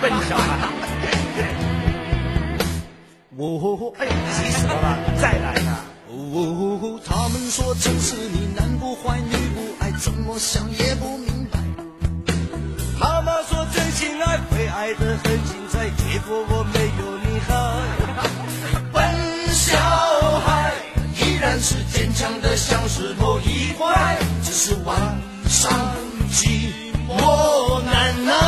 笨小孩。哦，哎，急死我了！再来呢。哦，他们说城市里男不坏女不爱，怎么想也不明白。妈妈说真心爱会。爱得很精彩，结果我没有女孩。笨小孩依然是坚强的像石头一块，只是晚上寂寞难耐。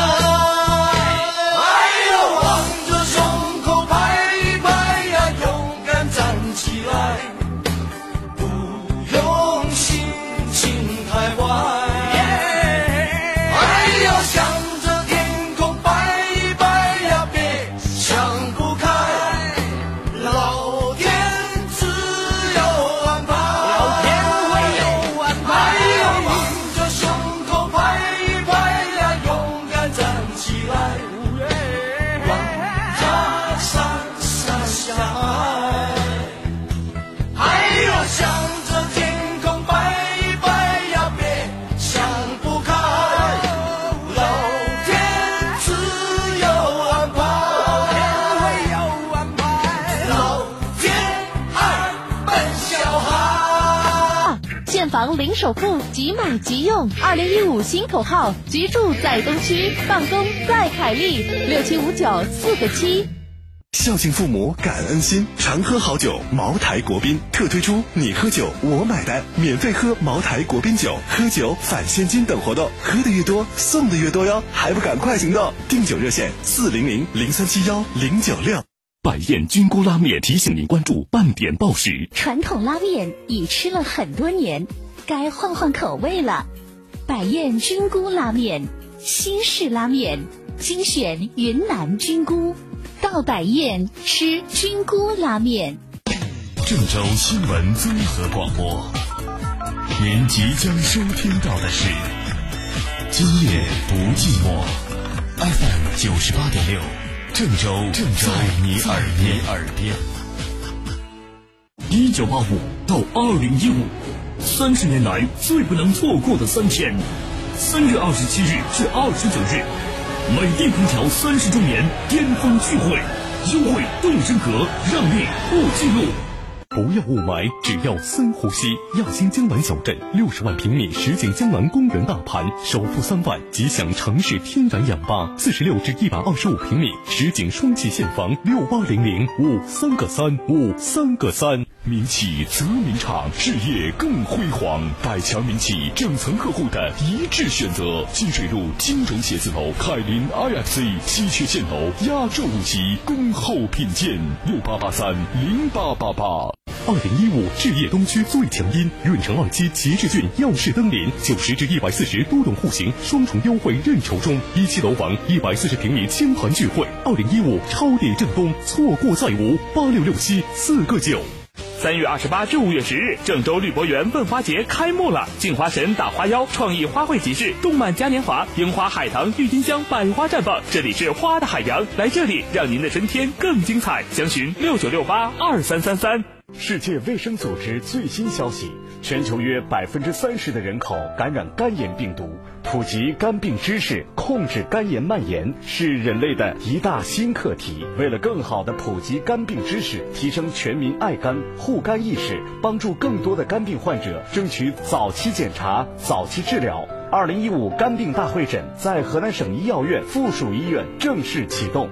首付，即买即用。二零一五新口号：居住在东区，办公在凯利。六七五九四个七。孝敬父母，感恩心，常喝好酒。茅台国宾特推出“你喝酒我买单”，免费喝茅台国宾酒，喝酒返现金等活动，喝的越多送的越多哟，还不赶快行动！订酒热线：四零零零三七幺零九六。百宴菌菇拉面提醒您关注半点报时。传统拉面已吃了很多年，该换换口味了。百宴菌菇拉面，新式拉面，精选云南菌菇，到百宴吃菌菇拉面。郑州新闻综合广播，您即将收听到的是《今夜不寂寞》FM 九十八点六，郑州郑州在你耳边耳边。一九八五到二零一五，三十年来最不能错过的三天，三月二十七日至二十九日，美的空调三十周年巅峰聚会，优惠动身格，让利不记录。不要雾霾，只要深呼吸。亚新江南小镇六十万平米实景江南公园大盘，首付三万即享城市天然氧吧；四十六至一百二十五平米实景双气现房，六八零零五三个三五三个三。民企择民厂，事业更辉煌。百强民企整层客户的一致选择。金水路金融写字楼凯林 IFC 稀缺现楼压轴五级，恭候品鉴。六八八三零八八八。二零一五置业东区最强音，润城二期旗帜郡耀世登临，九十至一百四十多栋户型双重优惠认筹中，一期楼房一百四十平米千盘聚会。二零一五超点正东，错过再无。八六六七四个九。三月二十八至五月十日，郑州绿博园问花节开幕了！镜花神打花妖，创意花卉集市，动漫嘉年华，樱花、海棠、郁金香百花绽放。这里是花的海洋，来这里让您的春天更精彩。详询六九六八二三三三。世界卫生组织最新消息：全球约百分之三十的人口感染肝炎病毒。普及肝病知识，控制肝炎蔓延，是人类的一大新课题。为了更好的普及肝病知识，提升全民爱肝护肝意识，帮助更多的肝病患者争取早期检查、早期治疗。二零一五肝病大会诊在河南省医药院附属医院正式启动，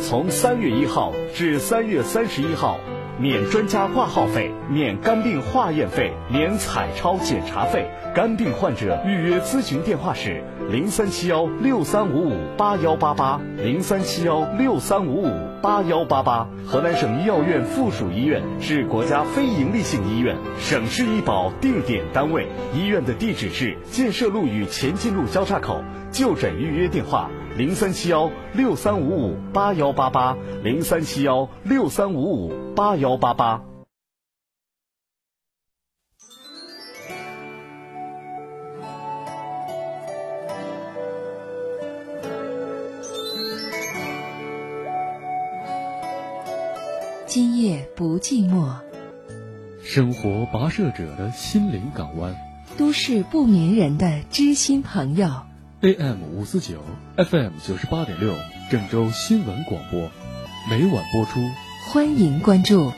从三月一号至三月三十一号。免专家挂号费，免肝病化验费，免彩超检查费。肝病患者预约咨询电话是零三七幺六三五五八幺八八零三七幺六三五五八幺八八。河南省医药院附属医院是国家非营利性医院，省市医保定点单位。医院的地址是建设路与前进路交叉口。就诊预约电话：零三七幺六三五五八幺八八零三七幺六三五五八幺八八。今夜不寂寞，生活跋涉者的心灵港湾，都市不眠人的知心朋友。AM 五四九，FM 九十八点六，郑州新闻广播，每晚播出。欢迎关注。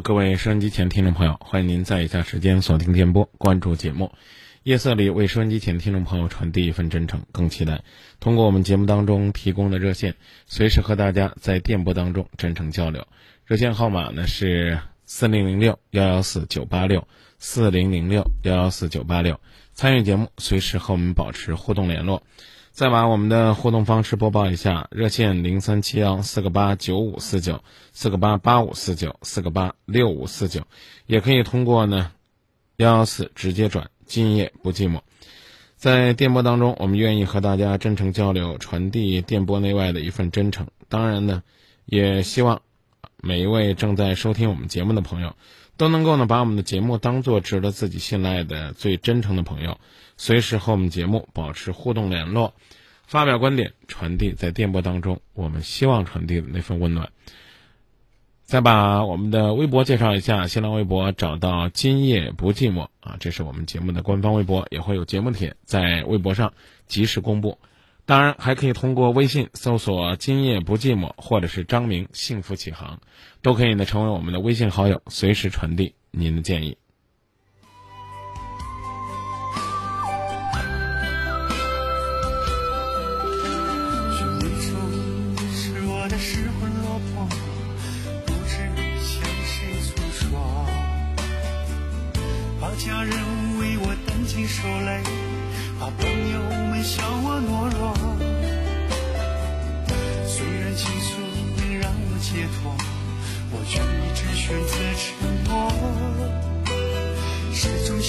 各位收音机前听众朋友，欢迎您在以下时间锁定电波，关注节目。夜色里为收音机前听众朋友传递一份真诚，更期待通过我们节目当中提供的热线，随时和大家在电波当中真诚交流。热线号码呢是四零零六幺幺四九八六四零零六幺幺四九八六。参与节目，随时和我们保持互动联络。再把我们的互动方式播报一下：热线零三七幺四个八九五四九四个八八五四九四个八六五四九，也可以通过呢幺幺四直接转。今夜不寂寞，在电波当中，我们愿意和大家真诚交流，传递电波内外的一份真诚。当然呢，也希望每一位正在收听我们节目的朋友，都能够呢把我们的节目当做值得自己信赖的最真诚的朋友，随时和我们节目保持互动联络，发表观点，传递在电波当中我们希望传递的那份温暖。再把我们的微博介绍一下，新浪微博找到“今夜不寂寞”啊，这是我们节目的官方微博，也会有节目帖在微博上及时公布。当然，还可以通过微信搜索“今夜不寂寞”或者是张明幸福启航，都可以呢成为我们的微信好友，随时传递您的建议。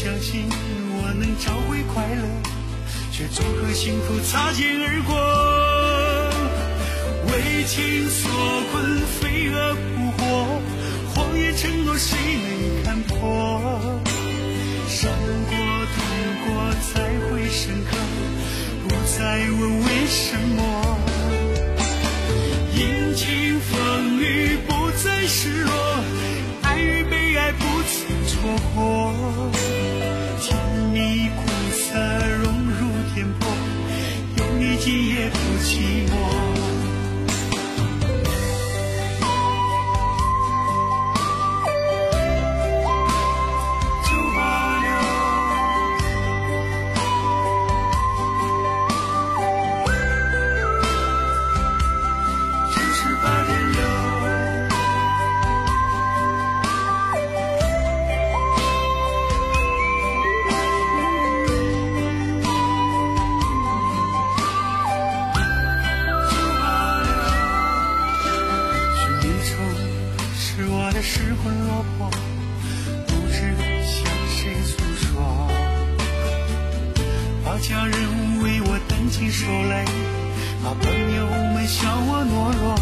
相信我能找回快乐，却总和幸福擦肩而过。为情所困，飞蛾扑火，谎言承诺谁能看破？伤过、痛过，才会深刻，不再问为什么。阴晴风雨，不再失落，爱与被爱不曾错过。一夜哭泣笑我懦弱，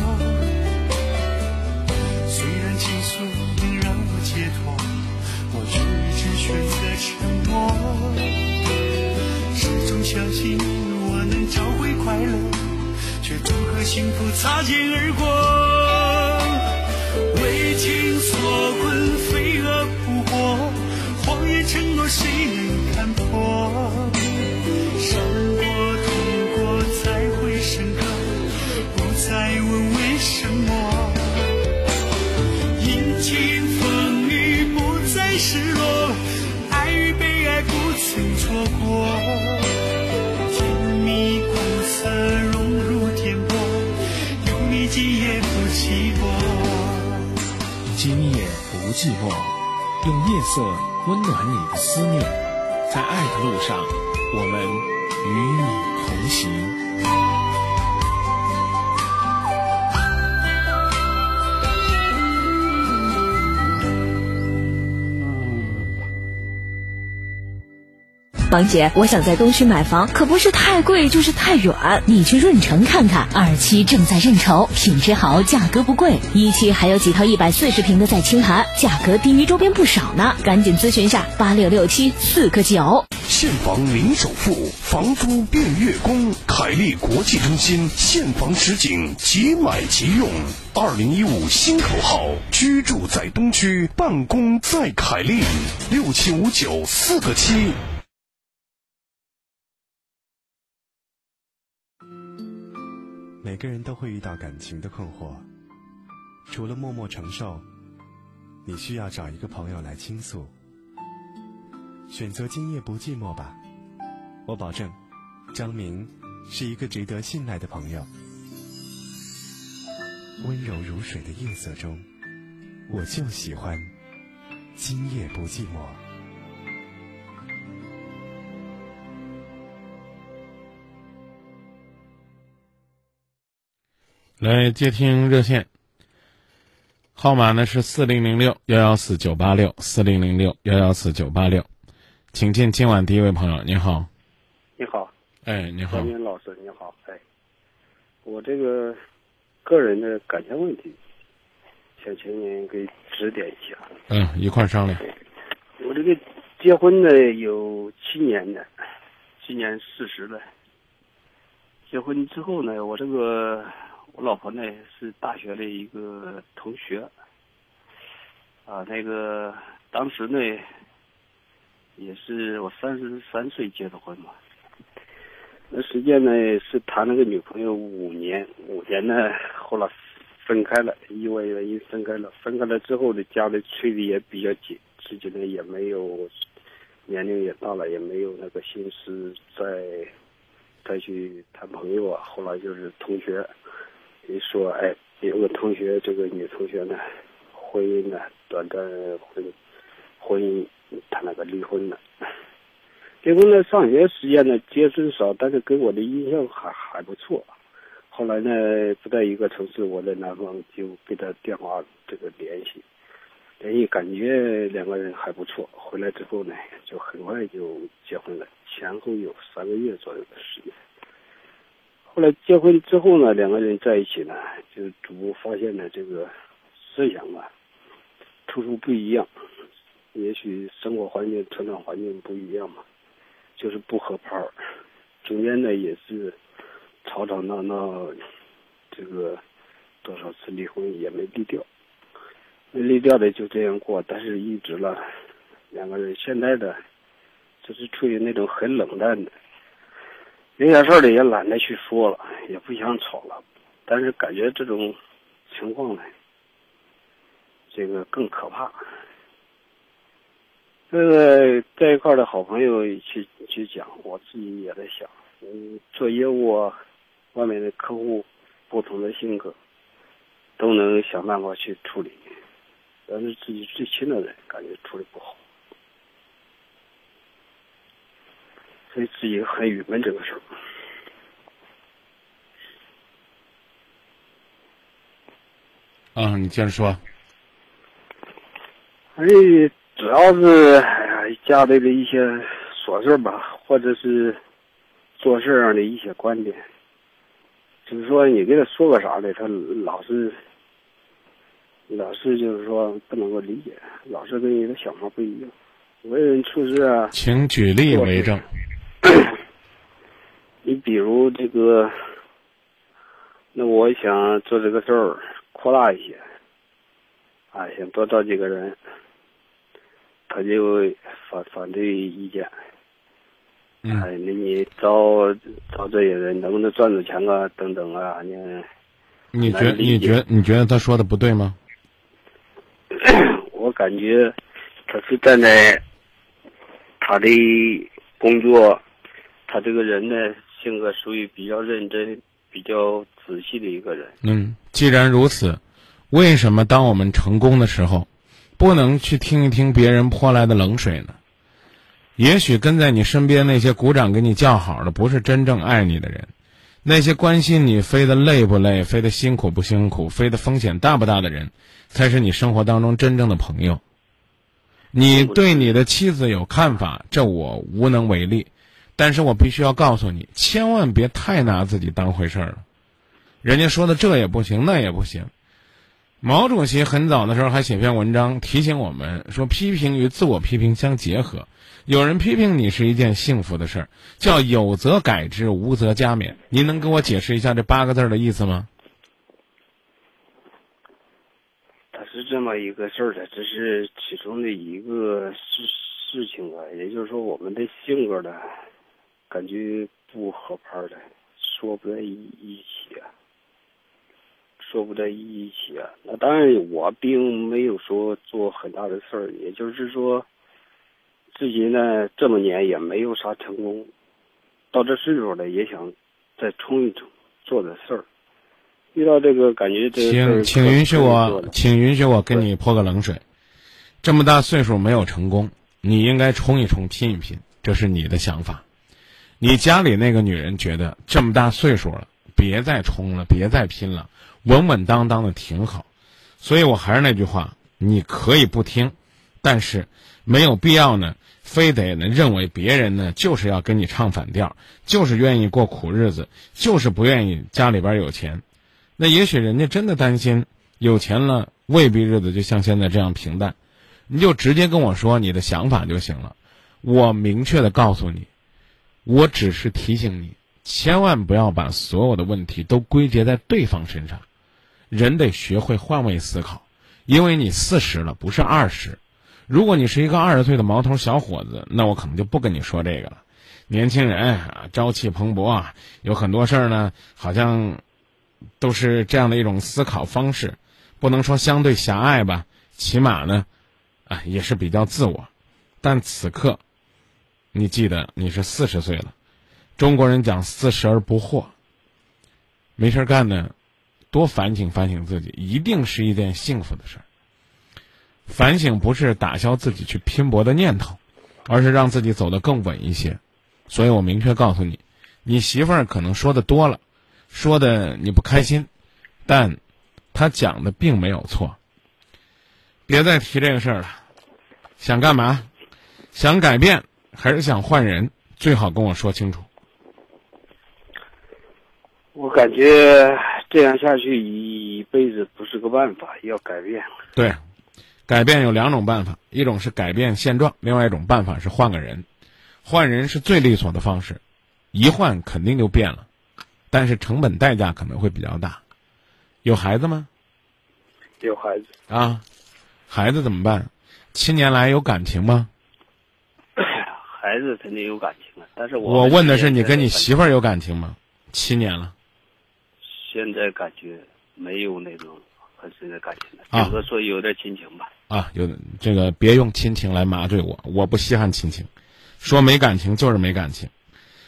虽然倾诉能让我解脱，我却一直选择沉默。始终相信我能找回快乐，却总和幸福擦肩而过。为情所困，飞蛾扑火，谎言承诺，谁能看破？寂寞，用夜色温暖你的思念，在爱的路上我们与你王姐，我想在东区买房，可不是太贵就是太远。你去润城看看，二期正在认筹，品质好，价格不贵。一期还有几套一百四十平的在清盘，价格低于周边不少呢。赶紧咨询下八六六七四个九。现房零首付，房租变月供。凯利国际中心现房实景，即买即用。二零一五新口号：居住在东区，办公在凯利。六七五九四个七。每个人都会遇到感情的困惑，除了默默承受，你需要找一个朋友来倾诉。选择今夜不寂寞吧，我保证，张明是一个值得信赖的朋友。温柔如水的夜色中，我就喜欢今夜不寂寞。来接听热线，号码呢是四零零六幺幺四九八六四零零六幺幺四九八六，请进今晚第一位朋友，您好。你好，哎，你好张，明老师，你好，哎，我这个个人的感情问题，想请您给指点一下。嗯，一块儿商量。我这个结婚呢有七年了，今年四十了。结婚之后呢，我这个我老婆呢是大学的一个同学，啊，那个当时呢也是我三十三岁结的婚嘛。那时间呢是谈了个女朋友五年，五年呢后来分开了，意外原因分开了。分开了之后呢，家里催的也比较紧，自己呢也没有年龄也大了，也没有那个心思再再去谈朋友啊。后来就是同学说，哎，有个同学，这个女同学呢，婚姻呢短暂婚婚姻，她那个离婚了。结婚呢，上学时间呢接触少，但是给我的印象还还不错。后来呢，不在一个城市，我在南方就给他电话这个联系，联系感觉两个人还不错。回来之后呢，就很快就结婚了，前后有三个月左右的时间。后来结婚之后呢，两个人在一起呢，就逐步发现了，这个思想啊，处处不一样。也许生活环境、成长环境不一样嘛。就是不合拍儿，中间呢也是吵吵闹闹，这个多少次离婚也没离掉，没离掉的就这样过，但是一直了，两个人现在的就是处于那种很冷淡的，有点事儿的也懒得去说了，也不想吵了，但是感觉这种情况呢，这个更可怕。这个在一块的好朋友去去讲，我自己也在想，嗯，做业务啊，外面的客户不同的性格，都能想办法去处理，但是自己最亲的人感觉处理不好，所以自己很郁闷这个事儿。啊，你接着说。哎。主要是哎呀，家里的一些琐事吧，或者是做事上的一些观点，就是说你给他说个啥的，他老是老是就是说不能够理解，老是跟你的想法不一样，为人处事啊。请举例为证。你比如这个，那我想做这个事儿扩大一些，啊，想多招几个人。他就反反对意见，嗯，哎，那你招招这些人能不能赚着钱啊？等等啊，你你觉你觉你觉得他说的不对吗？我感觉他是站在他的工作，他这个人呢性格属于比较认真、比较仔细的一个人。嗯，既然如此，为什么当我们成功的时候？不能去听一听别人泼来的冷水呢？也许跟在你身边那些鼓掌给你叫好的，不是真正爱你的人。那些关心你飞得累不累、飞得辛苦不辛苦、飞得风险大不大的人，才是你生活当中真正的朋友。你对你的妻子有看法，这我无能为力，但是我必须要告诉你，千万别太拿自己当回事儿了。人家说的这也不行，那也不行。毛主席很早的时候还写篇文章提醒我们说，批评与自我批评相结合。有人批评你是一件幸福的事儿，叫有则改之，无则加勉。您能给我解释一下这八个字的意思吗？它是这么一个事儿的，这是其中的一个事事情啊。也就是说，我们的性格呢，感觉不合拍的，说不在一一起啊，说不在一起啊。那当然，我并没有说做很大的事儿，也就是说。自己呢，这么年也没有啥成功，到这岁数了也想再冲一冲，做点事儿。遇到这个感觉，这请请允许我，请允许我跟你泼个冷水。这么大岁数没有成功，你应该冲一冲，拼一拼，这是你的想法。你家里那个女人觉得这么大岁数了，别再冲了，别再拼了，稳稳当当的挺好。所以我还是那句话，你可以不听，但是没有必要呢。非得呢认为别人呢就是要跟你唱反调，就是愿意过苦日子，就是不愿意家里边有钱。那也许人家真的担心有钱了未必日子就像现在这样平淡。你就直接跟我说你的想法就行了。我明确的告诉你，我只是提醒你，千万不要把所有的问题都归结在对方身上。人得学会换位思考，因为你四十了，不是二十。如果你是一个二十岁的毛头小伙子，那我可能就不跟你说这个了。年轻人啊，朝气蓬勃啊，有很多事儿呢，好像都是这样的一种思考方式，不能说相对狭隘吧，起码呢，啊，也是比较自我。但此刻，你记得你是四十岁了，中国人讲四十而不惑，没事干呢，多反省反省自己，一定是一件幸福的事儿。反省不是打消自己去拼搏的念头，而是让自己走得更稳一些。所以我明确告诉你，你媳妇儿可能说的多了，说的你不开心，但，她讲的并没有错。别再提这个事儿了。想干嘛？想改变还是想换人？最好跟我说清楚。我感觉这样下去一辈子不是个办法，要改变。对。改变有两种办法，一种是改变现状，另外一种办法是换个人。换人是最利索的方式，一换肯定就变了，但是成本代价可能会比较大。有孩子吗？有孩子啊，孩子怎么办？七年来有感情吗？孩子肯定有感情啊，但是我我问的是你跟你媳妇儿有感情吗？七年了，现在感觉没有那种。很深的感情的，顶多说有点亲情吧。啊，有这个别用亲情来麻醉我，我不稀罕亲情。说没感情就是没感情，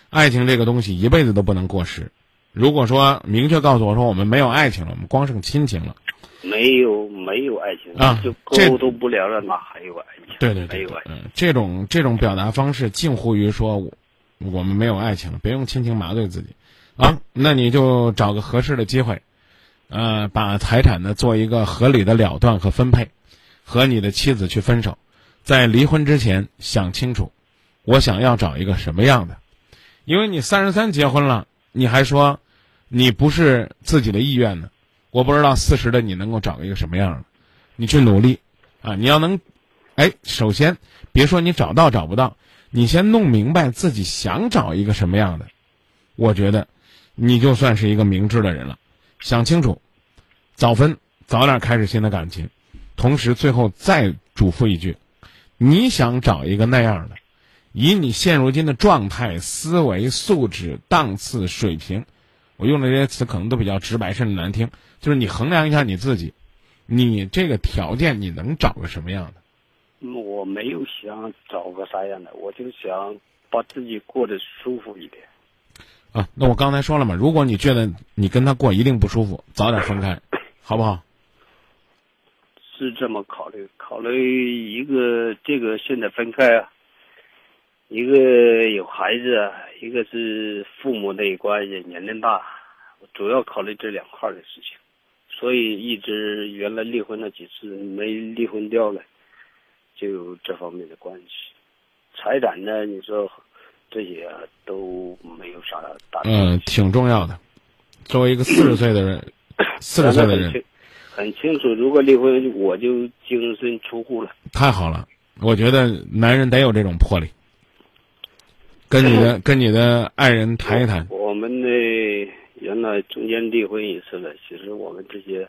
爱情这个东西一辈子都不能过时。如果说明确告诉我说我们没有爱情了，我们光剩亲情了，没有没有爱情啊，就沟通不了了，哪还有爱情？对对对，没有爱情。这种这种表达方式近乎于说我们没有爱情了，别用亲情麻醉自己啊。那你就找个合适的机会。呃，把财产呢做一个合理的了断和分配，和你的妻子去分手，在离婚之前想清楚，我想要找一个什么样的？因为你三十三结婚了，你还说你不是自己的意愿呢，我不知道四十的你能够找一个什么样的？你去努力啊！你要能，哎，首先别说你找到找不到，你先弄明白自己想找一个什么样的，我觉得你就算是一个明智的人了。想清楚，早分早点开始新的感情，同时最后再嘱咐一句：你想找一个那样的，以你现如今的状态、思维、素质、档次、水平，我用的这些词可能都比较直白，甚至难听。就是你衡量一下你自己，你这个条件你能找个什么样的？我没有想找个啥样的，我就想把自己过得舒服一点。啊，那我刚才说了嘛，如果你觉得你跟他过一定不舒服，早点分开，好不好？是这么考虑，考虑一个这个现在分开啊，一个有孩子，啊，一个是父母那一关系年龄大，主要考虑这两块的事情，所以一直原来离婚了几次没离婚掉了，就有这方面的关系。财产呢，你说这些啊都没有啥大。嗯，挺重要的。作为一个四十岁的人，四十岁的人，很清楚，如果离婚，我就净身出户了。太好了，我觉得男人得有这种魄力。跟你的跟你的爱人谈一谈。我们呢，原来中间离婚一次了。其实我们这些，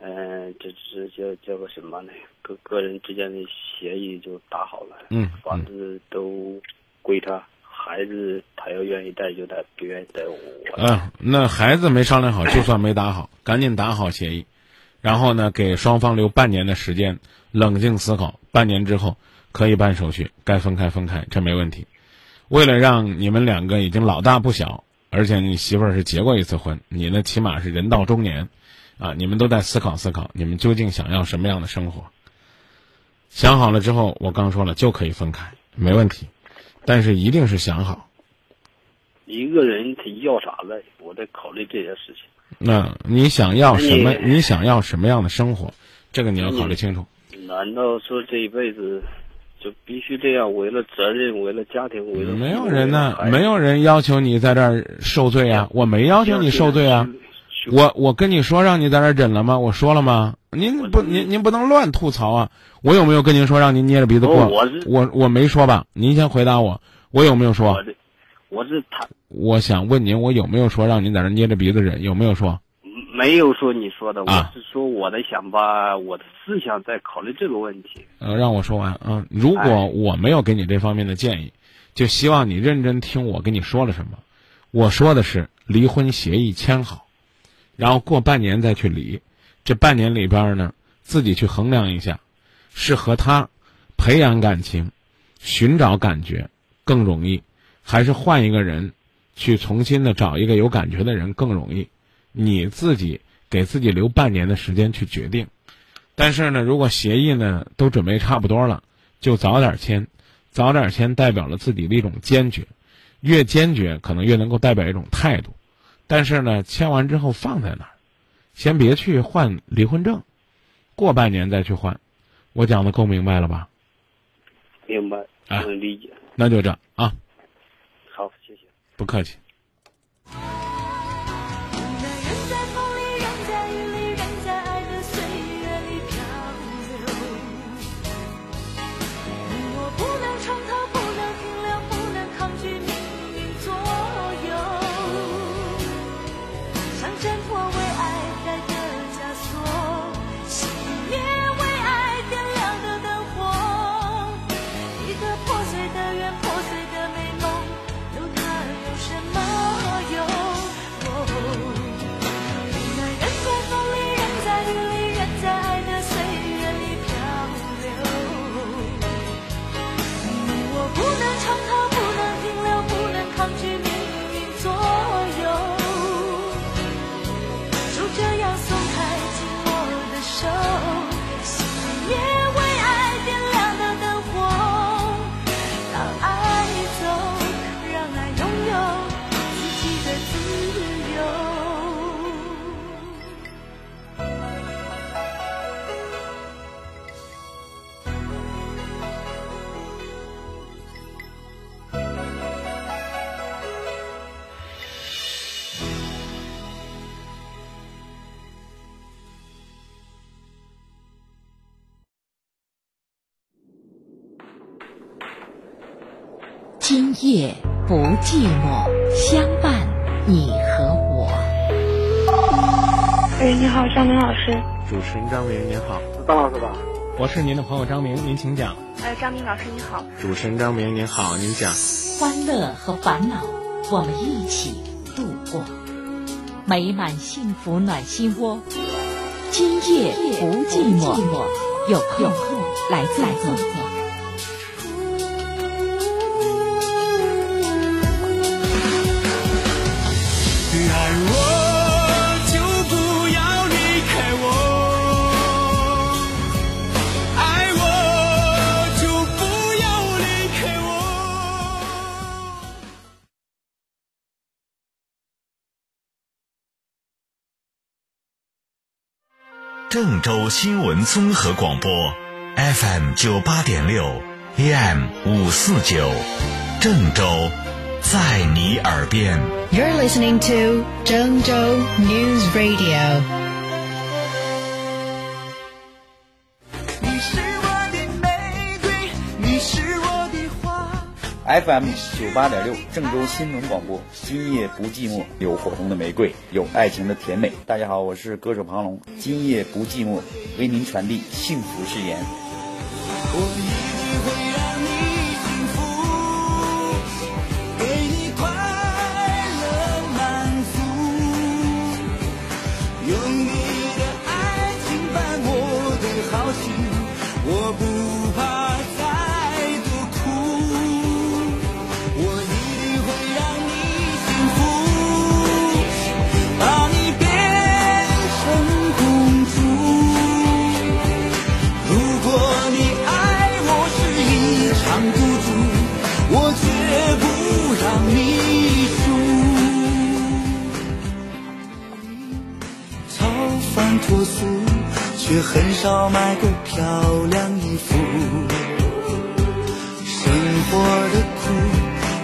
嗯，这这叫叫个什么呢？个个人之间的协议就打好了。嗯。房子都归他，孩子他要愿意带就带，不愿意带我。嗯，那孩子没商量好，就算没打好，赶紧打好协议，然后呢，给双方留半年的时间，冷静思考。半年之后可以办手续，该分开分开，这没问题。为了让你们两个已经老大不小，而且你媳妇儿是结过一次婚，你呢起码是人到中年，啊，你们都在思考思考，你们究竟想要什么样的生活？想好了之后，我刚说了就可以分开，没问题，但是一定是想好。一个人他要啥嘞，我在考虑这些事情。那你想要什么？你想要什么样的生活？这个你要考虑清楚。难道说这一辈子？就必须这样，为了责任，为了家庭，为了没有人呢，没有人要求你在这儿受罪啊！我没要求你受罪啊！我我跟你说让你在这儿忍了吗？我说了吗？您不您您不能乱吐槽啊！我有没有跟您说让您捏着鼻子过？我我我没说吧？您先回答我，我有没有说？我是我是他。我想问您，我有没有说让您在这捏着鼻子忍？有没有说？没有说你说的，我是说我的想法，我的思想在考虑这个问题。呃，让我说完啊！如果我没有给你这方面的建议，就希望你认真听我跟你说了什么。我说的是离婚协议签好，然后过半年再去离。这半年里边呢，自己去衡量一下，是和他培养感情、寻找感觉更容易，还是换一个人去重新的找一个有感觉的人更容易？你自己给自己留半年的时间去决定，但是呢，如果协议呢都准备差不多了，就早点签，早点签代表了自己的一种坚决，越坚决可能越能够代表一种态度，但是呢，签完之后放在那儿，先别去换离婚证，过半年再去换，我讲的够明白了吧？明白，能理解。那就这啊。好，谢谢。不客气。夜不寂寞，相伴你和我。喂，你好，张明老师。主持人张明，您好。是张老师吧？我是您的朋友张明，您请讲。哎，张明老师你好。主持人张明您好，您讲。欢乐和烦恼，我们一起度过。美满幸福暖心窝。今夜不寂寞，有空来坐坐。新闻综合广播，FM 九八点六，AM 五四九，郑州，在你耳边。You're listening to 郑州 News Radio. FM 九八点六，郑州新闻广播。今夜不寂寞，有火红的玫瑰，有爱情的甜美。大家好，我是歌手庞龙。今夜不寂寞，为您传递幸福誓言。很少买过漂亮衣服。生活的苦，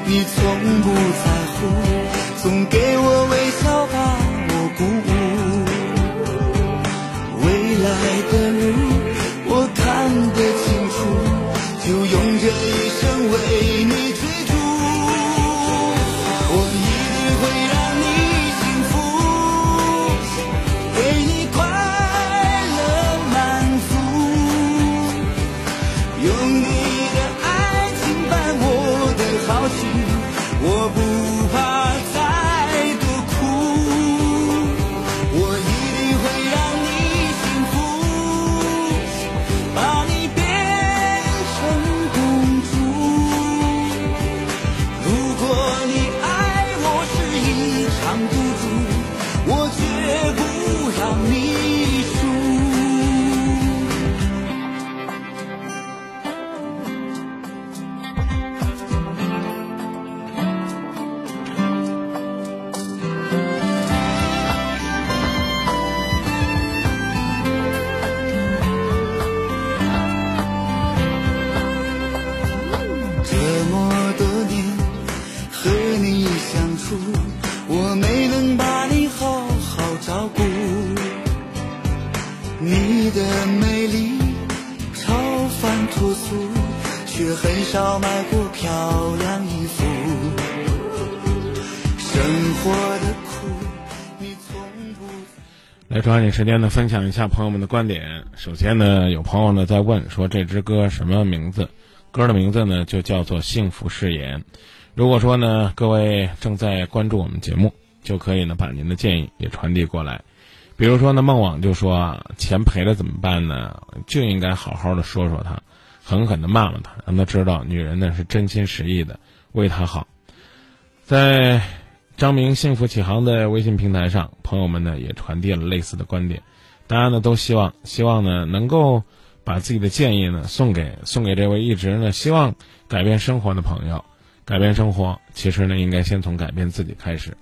你从不在乎，总给我微笑把我鼓舞。很少买过漂亮衣服。生活的苦，你从不。来抓紧时间呢，分享一下朋友们的观点。首先呢，有朋友呢在问说这支歌什么名字？歌的名字呢就叫做《幸福誓言》。如果说呢各位正在关注我们节目，就可以呢把您的建议也传递过来。比如说呢，孟网就说啊，钱赔了怎么办呢？就应该好好的说说他，狠狠的骂了他，让他知道女人呢是真心实意的为他好。在张明幸福启航的微信平台上，朋友们呢也传递了类似的观点。大家呢都希望，希望呢能够把自己的建议呢送给送给这位一直呢希望改变生活的朋友。改变生活，其实呢应该先从改变自己开始。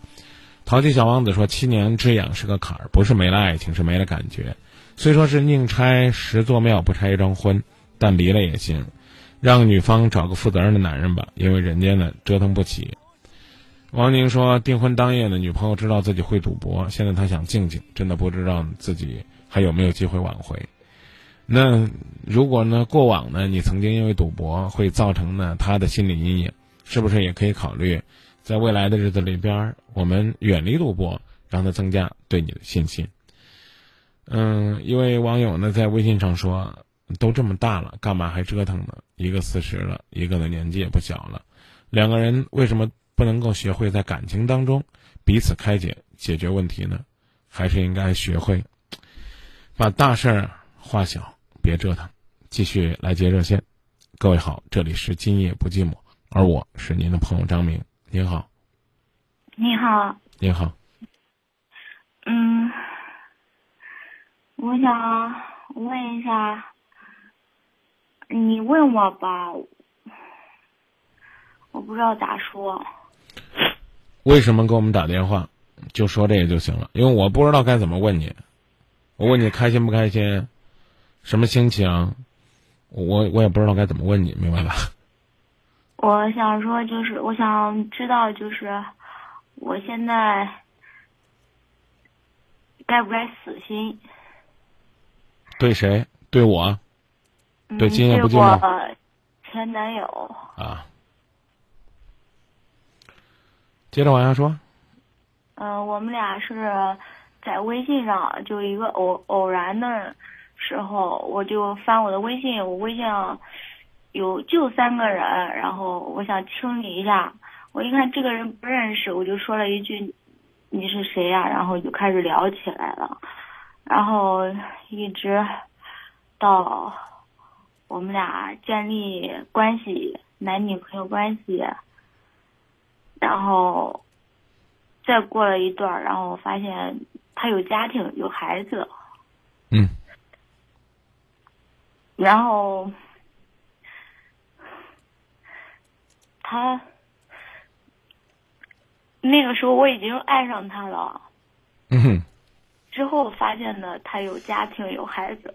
淘气小王子说：“七年之痒是个坎儿，不是没了爱情，是没了感觉。虽说是宁拆十座庙，不拆一桩婚，但离了也行。让女方找个负责任的男人吧，因为人家呢折腾不起。”王宁说：“订婚当夜呢，女朋友知道自己会赌博，现在她想静静，真的不知道自己还有没有机会挽回。那如果呢，过往呢，你曾经因为赌博会造成呢她的心理阴影，是不是也可以考虑，在未来的日子里边，我们远离赌博，让她增加对你的信心？”嗯，一位网友呢在微信上说：“都这么大了，干嘛还折腾呢？一个四十了，一个的年纪也不小了，两个人为什么？”不能够学会在感情当中彼此开解解决问题呢，还是应该学会 把大事儿化小，别折腾。继续来接热线，各位好，这里是今夜不寂寞，而我是您的朋友张明，您好，你好，你好，嗯，我想问一下，你问我吧，我不知道咋说。为什么给我们打电话？就说这个就行了，因为我不知道该怎么问你。我问你开心不开心，什么心情？我我也不知道该怎么问你，明白吧？我想说，就是我想知道，就是我现在该不该死心？对谁？对我？嗯对今夜不寂前男友，啊？接着往下说。嗯、我们俩是在微信上，就一个偶偶然的时候，我就翻我的微信，我微信上有就三个人，然后我想清理一下，我一看这个人不认识，我就说了一句你是谁呀、然后就开始聊起来了，然后一直到我们俩建立关系，男女朋友关系，然后再过了一段儿，然后我发现他有家庭有孩子，嗯，然后他那个时候我已经爱上他了，嗯哼，之后发现呢，他有家庭有孩子。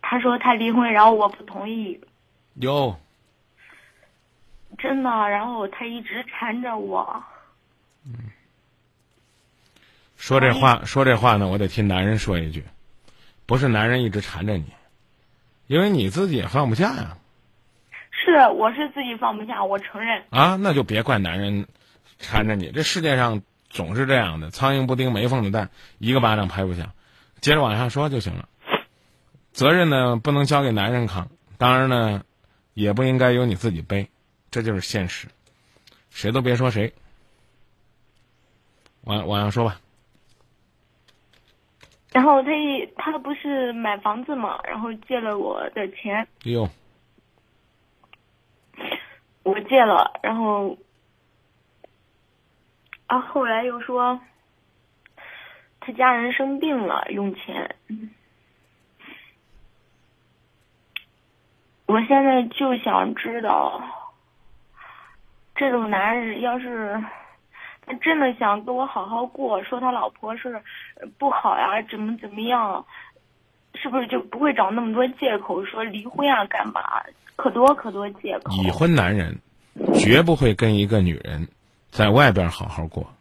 他说他离婚，然后我不同意，有真的。然后他一直缠着我，说这话，说这话呢，我得替男人说一句，不是男人一直缠着你，因为你自己也放不下呀。是我是自己放不下，我承认。啊，那就别怪男人缠着你。这世界上总是这样的，苍蝇不叮没缝的蛋，一个巴掌拍不响。接着往下说就行了。责任呢不能交给男人扛，当然呢，也不应该由你自己背，这就是现实。谁都别说谁。往往上说吧。然后他一他不是买房子嘛，然后借了我的钱，哎呦，我借了，然后啊后来又说他家人生病了用钱，我现在就想知道，这种男人要是他真的想跟我好好过，说他老婆是不好呀，怎么怎么样，是不是就不会找那么多借口说离婚啊干嘛？可多可多借口。已婚男人绝不会跟一个女人在外边好好过，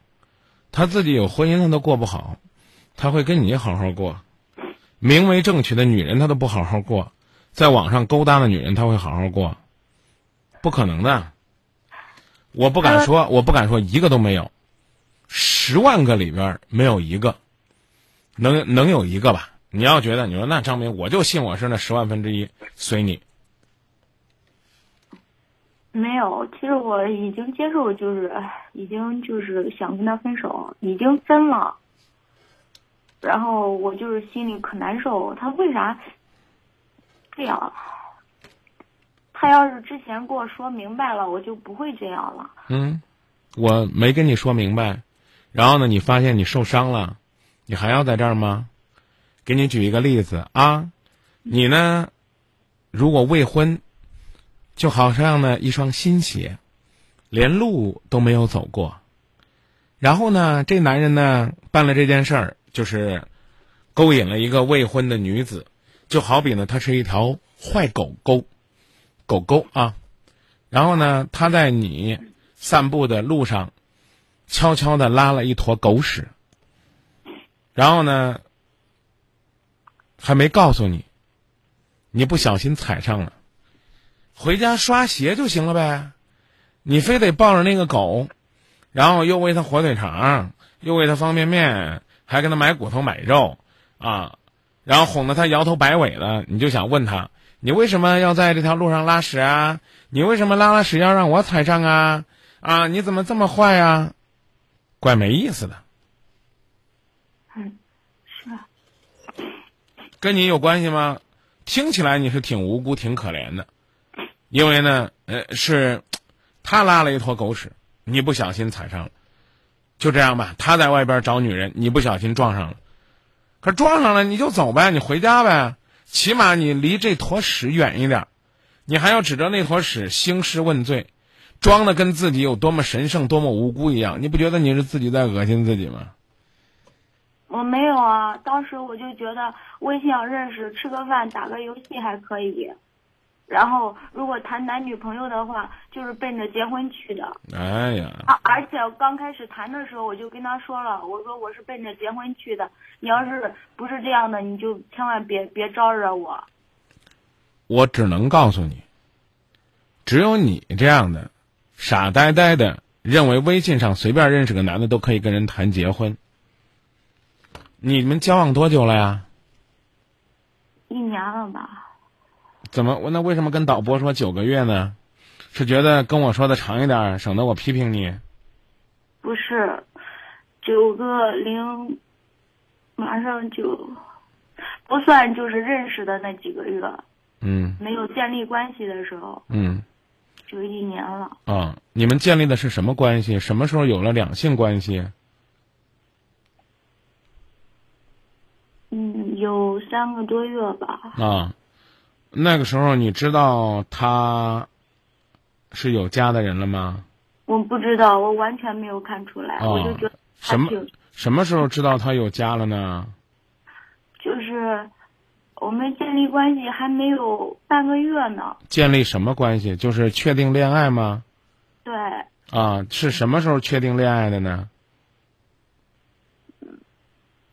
他自己有婚姻他都过不好，他会跟你好好过。名为正娶的女人他都不好好过，在网上勾搭的女人他会好好过，不可能的。我不敢说，我不敢说一个都没有，十万个里边没有一个，能能有一个吧？你要觉得你说那张明，我就信我是那十万分之一，随你。没有，其实我已经接受，就是已经就是想跟他分手，已经分了。然后我就是心里可难受，他为啥这样？他要是之前跟我说明白了，我就不会这样了。嗯，我没跟你说明白，然后呢，你发现你受伤了，你还要在这儿吗？给你举一个例子啊，你呢，如果未婚，就好像呢一双新鞋，连路都没有走过，然后呢，这男人呢办了这件事儿，就是勾引了一个未婚的女子，就好比呢它是一条坏狗狗，狗狗啊。然后呢，他在你散步的路上，悄悄的拉了一坨狗屎，然后呢，还没告诉你，你不小心踩上了，回家刷鞋就行了呗，你非得抱着那个狗，然后又喂它火腿肠，又喂它方便面，还给它买骨头买肉，啊，然后哄得他摇头摆尾的，你就想问他，你为什么要在这条路上拉屎啊？你为什么拉了屎要让我踩上啊？啊，你怎么这么坏啊？怪没意思的，嗯，是啊，跟你有关系吗？听起来你是挺无辜、挺可怜的，因为呢，呃，是他拉了一坨狗屎，你不小心踩上了，就这样吧。他在外边找女人，你不小心撞上了，他撞上了你就走呗，你回家呗，起码你离这坨屎远一点。你还要指着那坨屎兴师问罪，装的跟自己有多么神圣、多么无辜一样，你不觉得你是自己在恶心自己吗？我没有啊，当时我就觉得微信上认识，吃个饭、打个游戏还可以。然后如果谈男女朋友的话，就是奔着结婚去的。哎呀，啊，而且刚开始谈的时候，我就跟他说了，我说我是奔着结婚去的。你要是不是这样的，你就千万别别招惹我。我只能告诉你，只有你这样的傻呆呆的认为微信上随便认识个男的都可以跟人谈结婚。你们交往多久了呀？一年了吧？怎么？我那为什么跟导播说九个月呢？是觉得跟我说的长一点，省得我批评你？不是，九个零，马上就不算就是认识的那几个月，嗯没有建立关系的时候，嗯就一年了。啊，你们建立的是什么关系？什么时候有了两性关系？嗯，有三个多月吧。啊，那个时候你知道他是有家的人了吗？我不知道，我完全没有看出来，啊我就觉得什么什么时候知道他有家了呢？就是我们建立关系还没有半个月呢。建立什么关系？就是确定恋爱吗？对，啊，是什么时候确定恋爱的呢？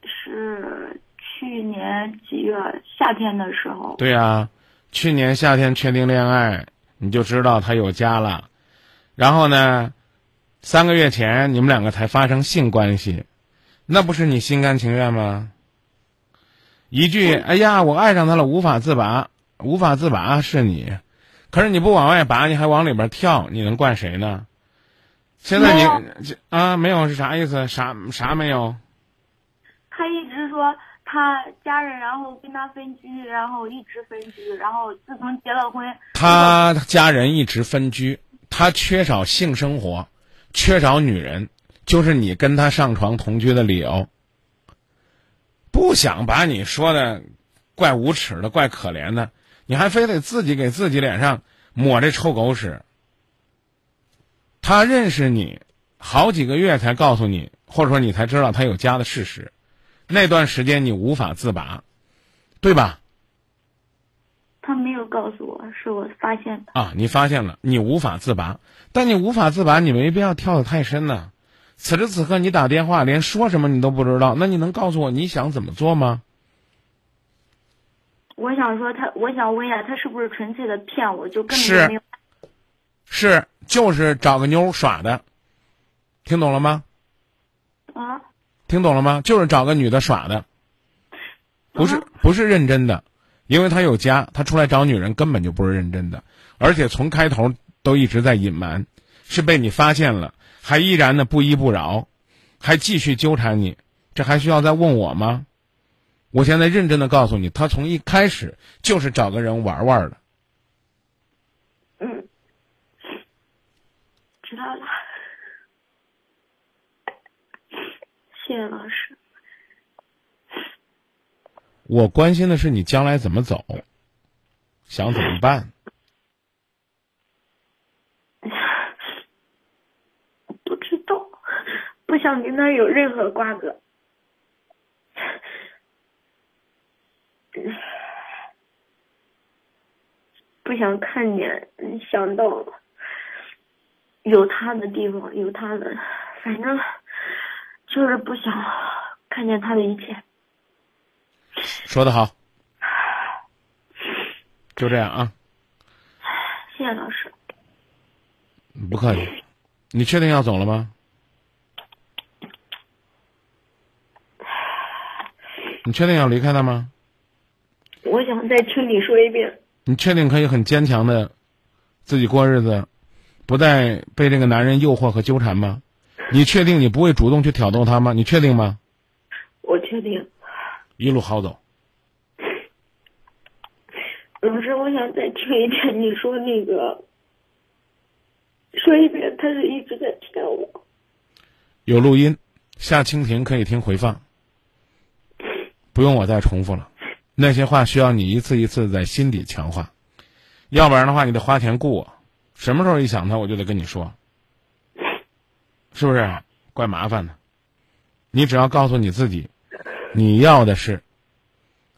是去年几月夏天的时候。对呀、去年夏天确定恋爱，你就知道他有家了。然后呢，三个月前你们两个才发生性关系，那不是你心甘情愿吗？一句“哎呀，我爱上他了，无法自拔，无法自拔”是你，可是你不往外拔，你还往里边跳，你能怪谁呢？现在你啊，没有是啥意思？啥啥没有？他一直说他家人，然后跟他分居，然后一直分居，然后自从结了婚，他家人一直分居，他缺少性生活，缺少女人，就是你跟他上床同居的理由。不想把你说的怪无耻的、怪可怜的，你还非得自己给自己脸上抹这臭狗屎。他认识你好几个月才告诉你，或者说你才知道他有家的事实，那段时间你无法自拔，对吧？他没有告诉我，是我发现的。啊，你发现了，你无法自拔，但你无法自拔，你没必要跳得太深呐。此时此刻你打电话，连说什么你都不知道，那你能告诉我你想怎么做吗？我想说他，我想问一下，他是不是纯粹的骗我？就根本没有。是，就是找个妞耍的，听懂了吗？啊，听懂了吗？就是找个女的耍的，不是不是认真的，因为他有家，他出来找女人根本就不是认真的，而且从开头都一直在隐瞒，是被你发现了，还依然的不依不饶，还继续纠缠你，这还需要再问我吗？我现在认真的告诉你，他从一开始就是找个人玩玩的。嗯，知道了，谢谢老师。我关心的是你将来怎么走，想怎么办？不知道，不想跟他有任何瓜葛。不想看见，想到有他的地方，有他的，反正就是不想看见他的一切。说的好，就这样啊，谢谢老师。不客气。你确定要走了吗？你确定要离开他吗？我想再听你说一遍。你确定可以很坚强的自己过日子，不再被这个男人诱惑和纠缠吗？你确定你不会主动去挑逗他吗？你确定吗？我确定。一路好走。老师，我想再听一遍你说那个，说一遍，他是一直在骗我。有录音，下蜻蜓可以听回放，不用我再重复了。那些话需要你一次一次在心底强化，要不然的话，你得花钱雇我。什么时候一想他，我就得跟你说，是不是？怪麻烦的。你只要告诉你自己，你要的是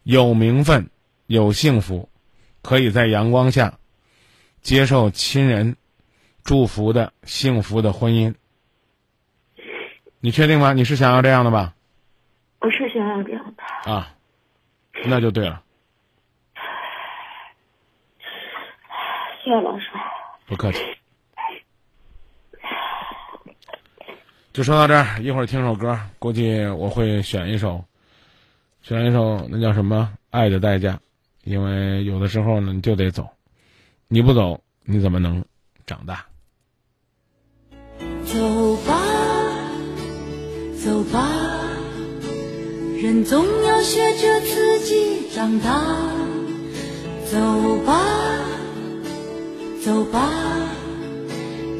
有名分、有幸福，可以在阳光下接受亲人祝福的幸福的婚姻。你确定吗？你是想要这样的吧？我是想要这样的。啊，那就对了。谢谢老师。不客气。就说到这儿，一会儿听首歌，估计我会选一首，选一首那叫什么《爱的代价》，因为有的时候呢，你就得走，你不走，你怎么能长大？走吧，走吧，人总要学着自己长大。走吧，走吧。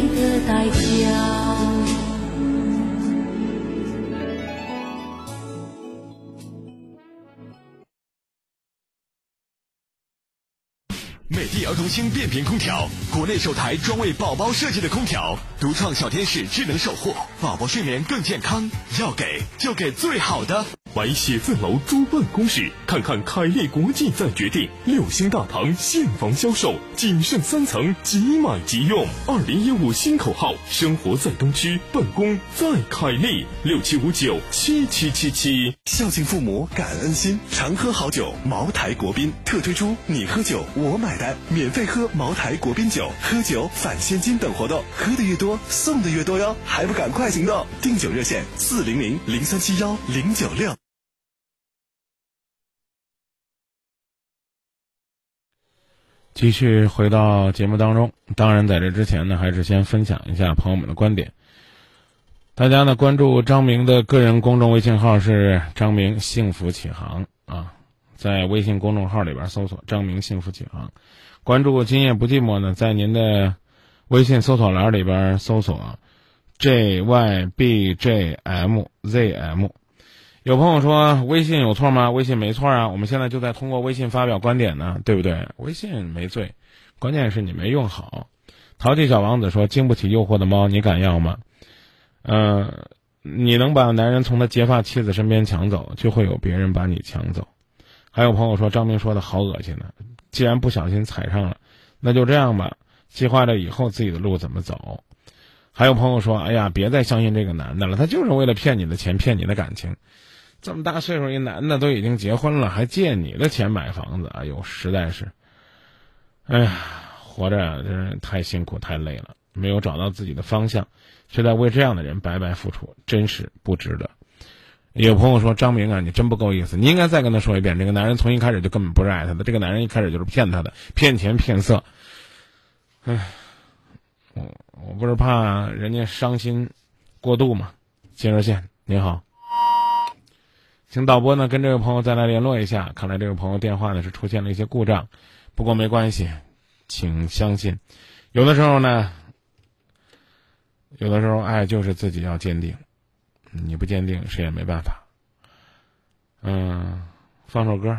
的代价。美的儿童星变频空调，国内首台专为宝宝设计的空调，独创小天使智能守护，宝宝睡眠更健康。要给就给最好的。买写字楼租办公室，看看凯利国际再决定。六星大堂现房销售，仅剩三层，即买即用。二零一五新口号：生活在东区，办公在凯利。六七五九七七七七。孝敬父母，感恩心，常喝好酒。茅台国宾特推出“你喝酒，我买单”，免费喝茅台国宾酒，喝酒返现金等活动，喝的越多，送的越多哟！还不赶快行动！订酒热线：四零零零三七幺零九六。继续回到节目当中，当然在这之前呢，还是先分享一下朋友们的观点。大家呢关注张明的个人公众微信号是“张明幸福启航”啊，在微信公众号里边搜索“张明幸福启航”，关注“今夜不寂寞”呢，在您的微信搜索栏里边搜索 “j y b j m z m”。有朋友说微信有错吗？微信没错啊，我们现在就在通过微信发表观点呢，对不对？微信没罪，关键是你没用好。淘气小王子说：“经不起诱惑的猫，你敢要吗？”嗯，你能把男人从他结发妻子身边抢走，就会有别人把你抢走。还有朋友说张明说的好恶心呢，既然不小心踩上了，那就这样吧，计划着以后自己的路怎么走。还有朋友说：“哎呀，别再相信这个男的了，他就是为了骗你的钱，骗你的感情。”这么大岁数一男的都已经结婚了，还借你的钱买房子，哎呦，实在是，哎呀，活着真是太辛苦太累了，没有找到自己的方向，却在为这样的人白白付出，真是不值得。有朋友说张明啊，你真不够意思，你应该再跟他说一遍，这个男人从一开始就根本不是爱他的，这个男人一开始就是骗他的，骗钱骗色。唉，我我不是怕人家伤心过度吗？接热线，您好。请导播呢跟这位朋友再来联络一下，看来这位朋友电话呢是出现了一些故障，不过没关系，请相信，有的时候呢，有的时候爱就是自己要坚定，你不坚定谁也没办法。嗯，放首歌，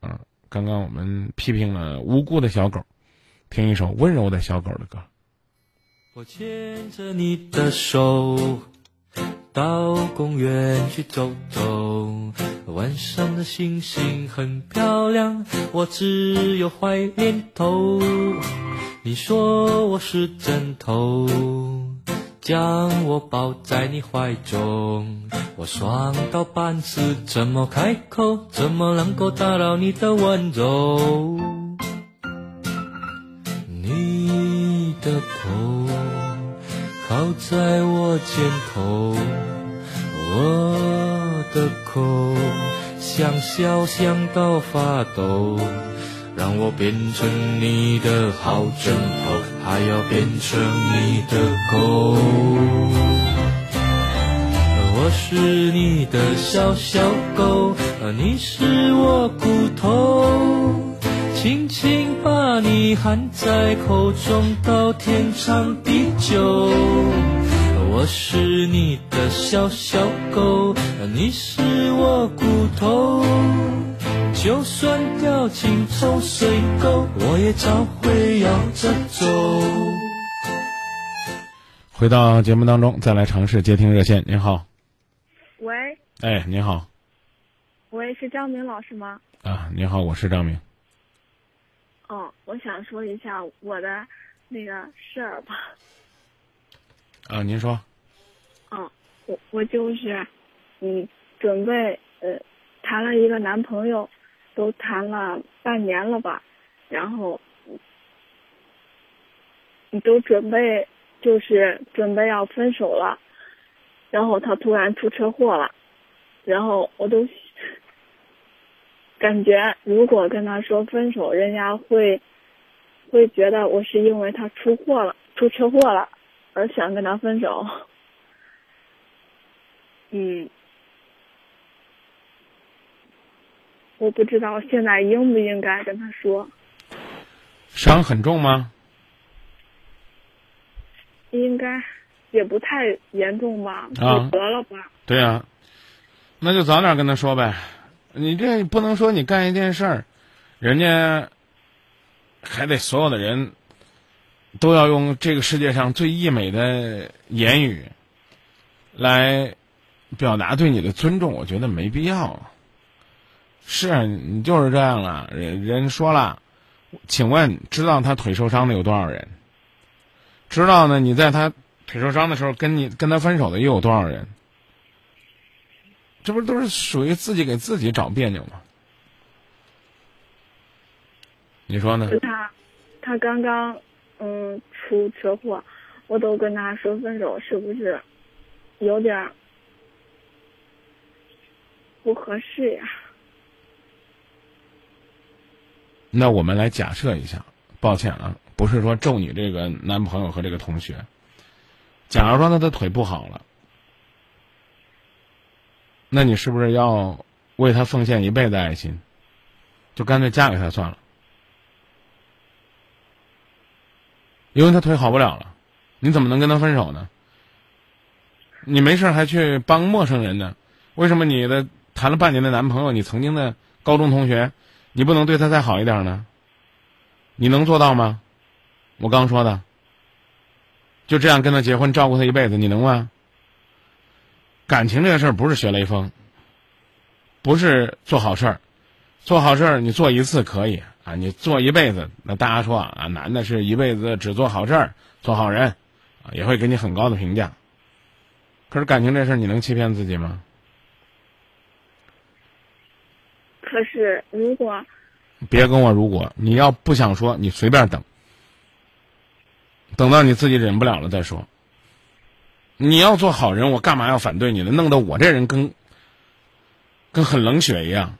嗯，刚刚我们批评了无辜的小狗，听一首温柔的小狗的歌。我牵着你的手。到公园去走走，晚上的星星很漂亮，我只有坏念头。你说我是枕头。将我抱在你怀中。我爽到半死，怎么开口？怎么能够打扰你的温柔？你的头靠在我肩头，我的口想笑想到发抖。让我变成你的好枕头，还要变成你的狗。我是你的小小狗，你是我骨头，轻轻把你含在口中，到天长地久。我是你的小小狗，你是我骨头。就算掉进臭水沟，我也照会摇着走。回到节目当中，再来尝试接听热线。您好，喂，哎，您好，喂，是张明老师吗？啊，您好，我是张明。哦，我想说一下我的那个事儿吧。啊，您说。嗯，我我就是，嗯，准备呃谈了一个男朋友。都谈了半年了吧，然后你都准备就是准备要分手了，然后他突然出车祸了，然后我都感觉如果跟他说分手，人家会会觉得我是因为他出货了出车祸了而想跟他分手，嗯。我不知道现在应不应该跟他说。伤很重吗？应该也不太严重吧，啊，得了吧。对呀、啊，那就早点跟他说呗。你这不能说你干一件事儿，人家还得所有的人都要用这个世界上最溢美的言语来表达对你的尊重，我觉得没必要。是你就是这样了，人人说了，请问知道他腿受伤的有多少人？知道呢？你在他腿受伤的时候跟你跟他分手的又有多少人？这不都是属于自己给自己找别扭吗？你说呢？他他刚刚嗯出车祸，我都跟他说分手，是不是有点不合适呀？那我们来假设一下，抱歉啊，不是说咒你这个男朋友和这个同学。假如说他的腿不好了，那你是不是要为他奉献一辈子爱心？就干脆嫁给他算了，因为他腿好不了了，你怎么能跟他分手呢？你没事还去帮陌生人呢？为什么你的谈了半年的男朋友，你曾经的高中同学？你不能对他再好一点呢？你能做到吗？我刚说的，就这样跟他结婚，照顾他一辈子，你能吗？感情这个事儿不是学雷锋，不是做好事儿，做好事儿你做一次可以啊，你做一辈子，那大家说啊，男的是一辈子只做好事儿，做好人，啊，也会给你很高的评价。可是感情这事儿，你能欺骗自己吗？可是，如果别跟我如果，你要不想说，你随便等，等到你自己忍不了了再说。你要做好人，我干嘛要反对你呢？弄得我这人跟跟很冷血一样，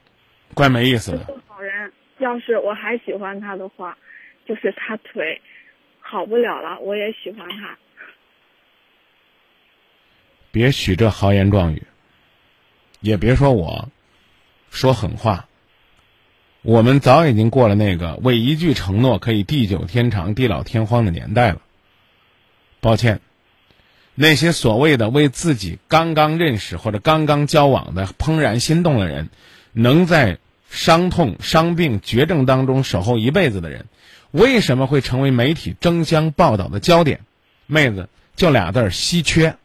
怪没意思的。做好人，要是我还喜欢他的话，就是他腿好不了了，我也喜欢他。别许这豪言壮语，也别说我。说狠话，我们早已经过了那个为一句承诺可以地久天长、地老天荒的年代了。抱歉，那些所谓的为自己刚刚认识或者刚刚交往的怦然心动的人，能在伤痛、伤病、绝症当中守候一辈子的人，为什么会成为媒体争相报道的焦点？妹子，就俩字儿：稀缺。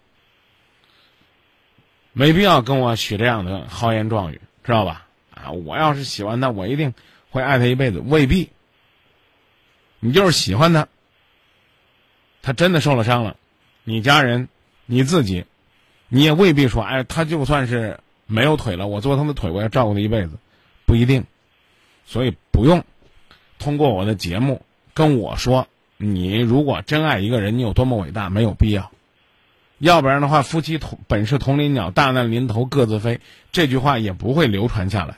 没必要跟我许这样的豪言壮语。知道吧？啊，我要是喜欢他，我一定会爱他一辈子。未必，你就是喜欢他，他真的受了伤了，你家人你自己，你也未必说，哎，他就算是没有腿了，我做他的腿，我要照顾他一辈子，不一定。所以不用通过我的节目跟我说，你如果真爱一个人，你有多么伟大，没有必要。要不然的话，夫妻同本是同林鸟，大难临头各自飞，这句话也不会流传下来。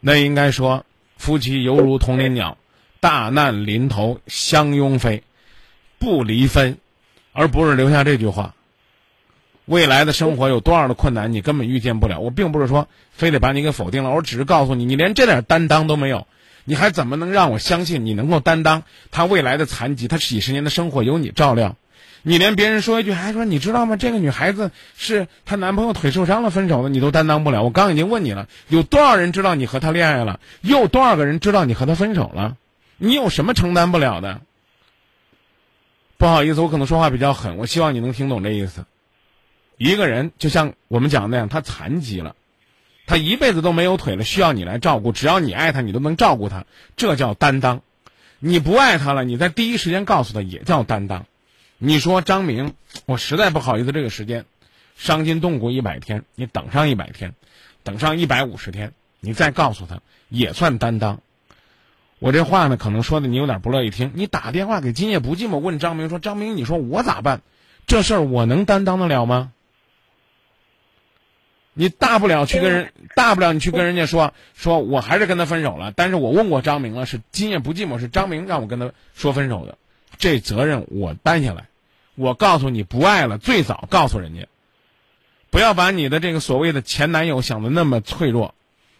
那应该说，夫妻犹如同林鸟，大难临头相拥飞，不离分，而不是留下这句话。未来的生活有多少的困难，你根本预见不了。我并不是说非得把你给否定了，我只是告诉你，你连这点担当都没有，你还怎么能让我相信你能够担当他未来的残疾？他几十年的生活由你照料，你连别人说一句还说你知道吗？这个女孩子是她男朋友腿受伤了分手的，你都担当不了。我刚已经问你了，有多少人知道你和他恋爱了？又有多少个人知道你和他分手了？你有什么承担不了的？不好意思，我可能说话比较狠，我希望你能听懂这意思。一个人就像我们讲的那样，他残疾了，他一辈子都没有腿了，需要你来照顾。只要你爱他，你都能照顾他，这叫担当。你不爱他了，你在第一时间告诉他，也叫担当。你说张明，我实在不好意思，这个时间伤筋动骨一百天，你等上一百天，等上一百五十天，你再告诉他，也算担当。我这话呢，可能说的你有点不乐意听。你打电话给今夜不寂寞问张明说：“张明，你说我咋办？这事儿我能担当得了吗？”你大不了去跟人，大不了你去跟人家说，说我还是跟他分手了。但是我问过张明了，是今夜不寂寞，是张明让我跟他说分手的，这责任我担下来。我告诉你不爱了，最早告诉人家，不要把你的这个所谓的前男友想的那么脆弱，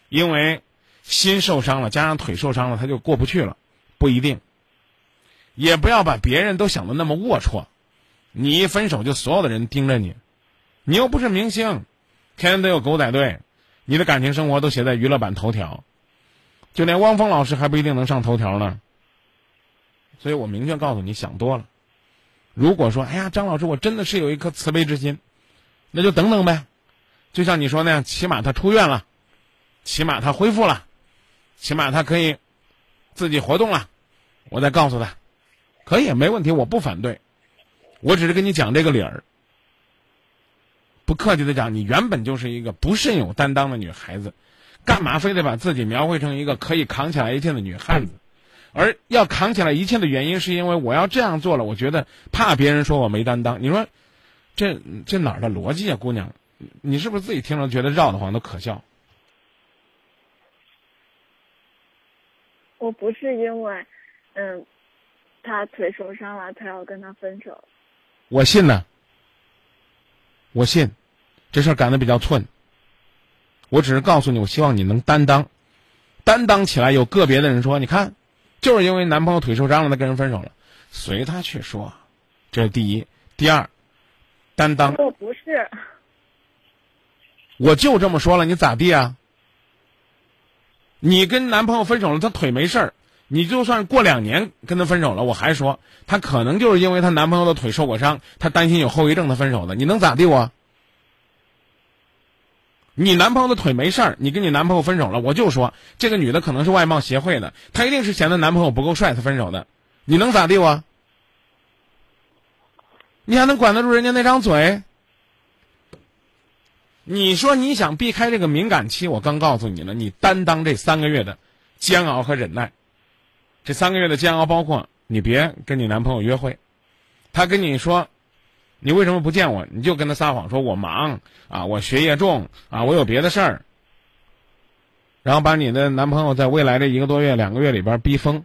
因为心受伤了，加上腿受伤了，他就过不去了，不一定。也不要把别人都想的那么龌龊，你一分手就所有的人盯着你，你又不是明星。天天都有狗仔队，你的感情生活都写在娱乐版头条，就连汪峰老师还不一定能上头条呢。所以我明确告诉你，想多了。如果说，哎呀，张老师，我真的是有一颗慈悲之心，那就等等呗。就像你说那样，起码他出院了，起码他恢复了，起码他可以自己活动了，我再告诉他，可以没问题，我不反对，我只是跟你讲这个理儿。不客气的讲，你原本就是一个不甚有担当的女孩子，干嘛非得把自己描绘成一个可以扛起来一切的女汉子？而要扛起来一切的原因，是因为我要这样做了，我觉得怕别人说我没担当。你说，这这哪儿的逻辑啊，姑娘？你是不是自己听着觉得绕得慌，都可笑？我不是因为，嗯，他腿受伤了，才要跟他分手。我信呢，我信。这事儿赶得比较寸，我只是告诉你，我希望你能担当，担当起来。有个别的人说，你看，就是因为男朋友腿受伤了，他跟人分手了，随他去说。这是第一，第二，担当。我不是，我就这么说了，你咋地啊？你跟男朋友分手了，他腿没事儿，你就算过两年跟他分手了，我还说他可能就是因为他男朋友的腿受过伤，他担心有后遗症，他分手的。你能咋地我？你男朋友的腿没事儿，你跟你男朋友分手了，我就说这个女的可能是外貌协会的，她一定是嫌她男朋友不够帅才分手的，你能咋地我？你还能管得住人家那张嘴？你说你想避开这个敏感期，我刚告诉你了，你担当这三个月的煎熬和忍耐。这三个月的煎熬包括你别跟你男朋友约会，他跟你说。你为什么不见我？你就跟他撒谎，说我忙啊，我学业重啊，我有别的事儿。然后把你的男朋友在未来这一个多月、两个月里边逼疯，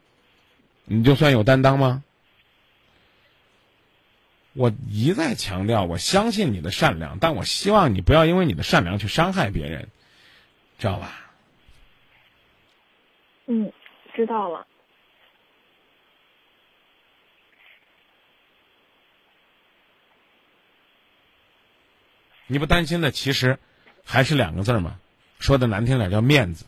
你就算有担当吗？我一再强调，我相信你的善良，但我希望你不要因为你的善良去伤害别人，知道吧？嗯，知道了。你不担心的，其实还是两个字嘛？说的难听点叫面子。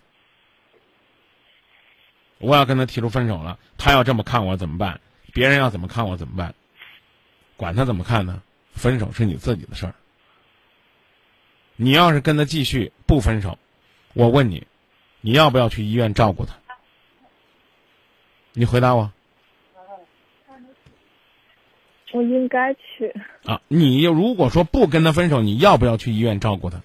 我要跟他提出分手了，他要这么看我怎么办？别人要怎么看我怎么办？管他怎么看呢？分手是你自己的事儿。你要是跟他继续不分手，我问你，你要不要去医院照顾他？你回答我。我应该去。啊，你如果说不跟他分手，你要不要去医院照顾他？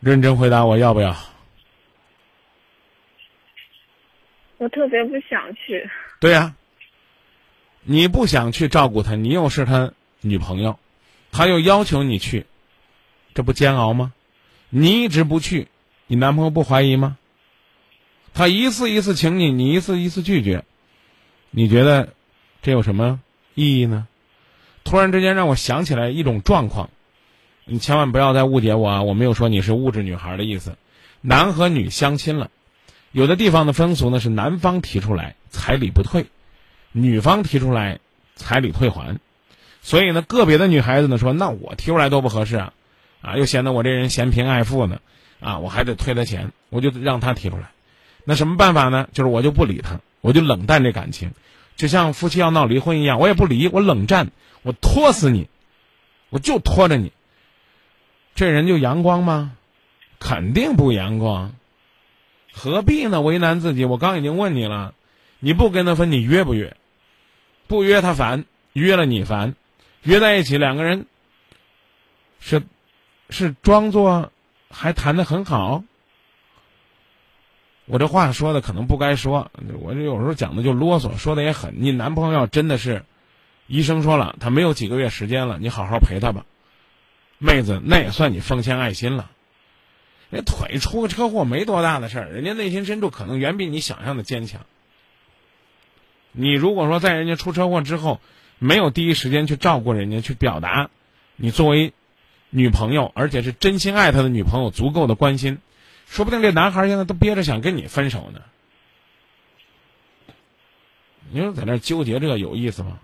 认真回答我要不要？我特别不想去。对呀、你不想去照顾他，你又是他女朋友，他又要求你去，这不煎熬吗？你一直不去，你男朋友不怀疑吗？他一次一次请你，你一次一次拒绝，你觉得这有什么意义呢？突然之间让我想起来一种状况，你千万不要再误解我啊！我没有说你是物质女孩的意思，男和女相亲了，有的地方的风俗呢是男方提出来彩礼不退，女方提出来彩礼退还，所以呢，个别的女孩子呢说，那我提出来多不合适啊，啊，又显得我这人嫌贫爱富呢，啊，我还得退他钱，我就让他提出来。那什么办法呢？就是我就不理他，我就冷淡这感情，就像夫妻要闹离婚一样，我也不离，我冷战，我拖死你，我就拖着你。这人就阳光吗？肯定不阳光，何必呢？为难自己。我刚已经问你了，你不跟他分，你约不约？不约他烦，约了你烦，约在一起两个人是是装作还谈得很好。我这话说的可能不该说，我这有时候讲的就啰嗦，说的也狠。你男朋友真的是，医生说了，他没有几个月时间了，你好好陪他吧，妹子，那也算你奉献爱心了。人腿出个车祸没多大的事儿，人家内心深处可能远比你想象的坚强。你如果说在人家出车祸之后，没有第一时间去照顾人家，去表达你作为女朋友，而且是真心爱他的女朋友足够的关心。说不定这男孩现在都憋着想跟你分手呢。你说在那纠结这个有意思吗？